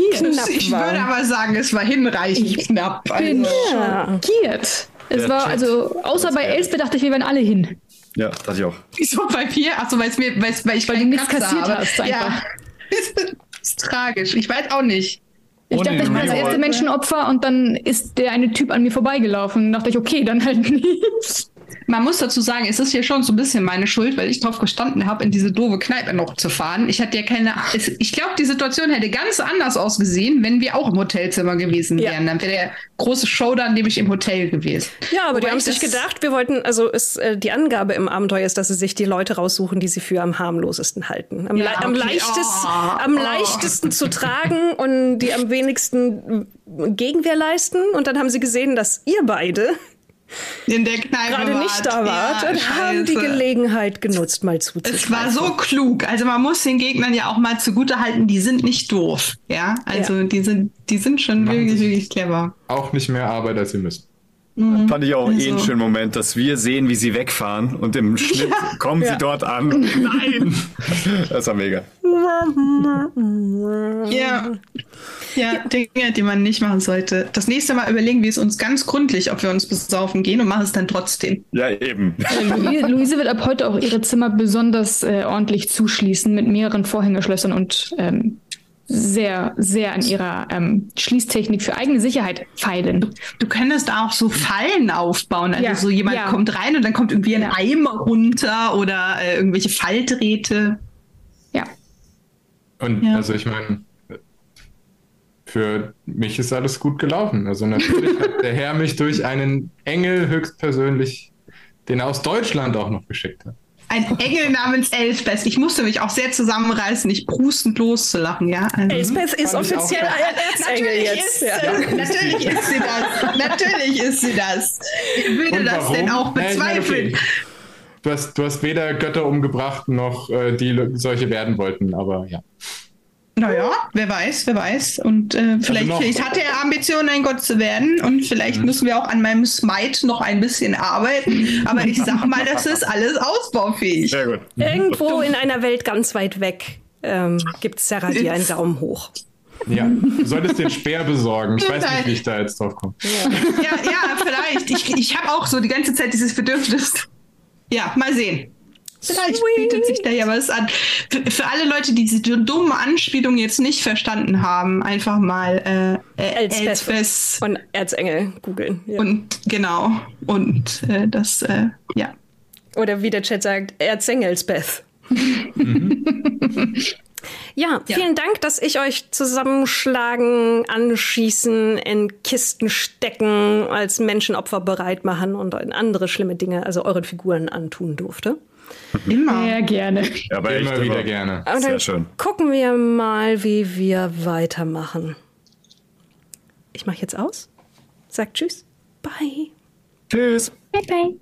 Ich würde aber sagen, es war hinreichend ich knapp.
Also. bin schockiert. Es war, also, außer bei Elsbeth dachte ich, wir wären alle hin.
Ja, dachte ich auch.
Wieso bei mir? Achso, weil, mir, weil, weil ich
weil du nichts kassiert habe. hast. Einfach. Ja. [laughs]
Das ist tragisch. Ich weiß auch nicht.
Ich dachte, ich bin das erste Menschenopfer und dann ist der eine Typ an mir vorbeigelaufen. Und dachte ich, okay, dann halt [laughs] nicht.
Man muss dazu sagen, es ist hier schon so ein bisschen meine Schuld, weil ich drauf gestanden habe, in diese doofe Kneipe noch zu fahren. Ich hatte ja keine. Ich glaube, die Situation hätte ganz anders ausgesehen, wenn wir auch im Hotelzimmer gewesen wären. Ja. Dann wäre der große Showdown nämlich im Hotel gewesen.
Ja, aber Wobei die haben sich gedacht, wir wollten, also ist, äh, die Angabe im Abenteuer ist, dass sie sich die Leute raussuchen, die sie für am harmlosesten halten. Am, ja, okay. am, leichtest, oh. am leichtesten zu tragen und die am wenigsten Gegenwehr leisten. Und dann haben sie gesehen, dass ihr beide
in der Kneipe
gerade nicht da wart ja, und haben die Gelegenheit genutzt, mal zuzuschauen.
Es war so klug. Also man muss den Gegnern ja auch mal zugute halten, die sind nicht doof. Ja, also ja. die sind, die sind schon Machen wirklich, wirklich clever.
Auch nicht mehr Arbeit, als sie müssen.
Mhm. Fand ich auch also. eh einen schönen Moment, dass wir sehen, wie sie wegfahren und im Schnitt [laughs] ja. kommen sie dort an. Nein! Das war mega.
Ja. Ja, Dinge, die man nicht machen sollte. Das nächste Mal überlegen wir es uns ganz gründlich, ob wir uns besaufen gehen und machen es dann trotzdem.
Ja, eben.
Luise wird ab heute auch ihre Zimmer besonders äh, ordentlich zuschließen mit mehreren Vorhängeschlössern und ähm, sehr, sehr an ihrer ähm, Schließtechnik für eigene Sicherheit feilen.
Du, du könntest auch so Fallen aufbauen. Also ja, so jemand ja. kommt rein und dann kommt irgendwie ein Eimer runter oder äh, irgendwelche Falldrähte.
Ja.
Und ja. also ich meine, für mich ist alles gut gelaufen. Also natürlich hat der Herr mich durch einen Engel höchstpersönlich, den er aus Deutschland auch noch geschickt hat.
Ein Engel namens Elspeth. Ich musste mich auch sehr zusammenreißen, nicht prustend loszulachen, ja.
Also, Elspeth ist offiziell ein Erzengel jetzt.
Ist, ja. Natürlich ist sie das. Natürlich ist sie das. Ich würde das denn auch bezweifeln.
okay. Du hast, du hast weder Götter umgebracht noch äh, die solche werden wollten, aber ja.
Naja, wer weiß, wer weiß. Und äh, vielleicht, also vielleicht hat er Ambitionen, ein Gott zu werden. Und vielleicht mhm. müssen wir auch an meinem Smite noch ein bisschen arbeiten. Aber ich sag mal, das ist alles ausbaufähig.
Sehr gut. Irgendwo in einer Welt ganz weit weg ähm, gibt Sarah dir einen Daumen hoch.
Ja, du solltest den Speer besorgen. Ich weiß nicht, wie ich da jetzt drauf komme.
Ja, ja, ja vielleicht. Ich, ich habe auch so die ganze Zeit dieses Bedürfnis. Ja, mal sehen. Vielleicht Sweet. bietet sich da ja was an. Für, für, alle Leute, die diese dumme Anspielung jetzt nicht verstanden haben, einfach mal äh, äh Elspeth
und Erzengel googeln.
Ja. Und genau. Und äh, das, äh, ja.
Oder wie der Chat sagt, Erzengelsbeth. mhm. [laughs] Ja,
Ja.
vielen Dank, dass ich euch zusammenschlagen, anschießen, in Kisten stecken, als Menschenopfer bereit machen und andere schlimme Dinge, also euren Figuren antun durfte.
Immer.
Sehr gerne.
Aber
Immer
echt,
wieder gerne.
Und
Sehr schön.
gucken wir mal, wie wir weitermachen. Ich mache jetzt aus. Sagt Tschüss. Bye.
Tschüss.
Bye, bye.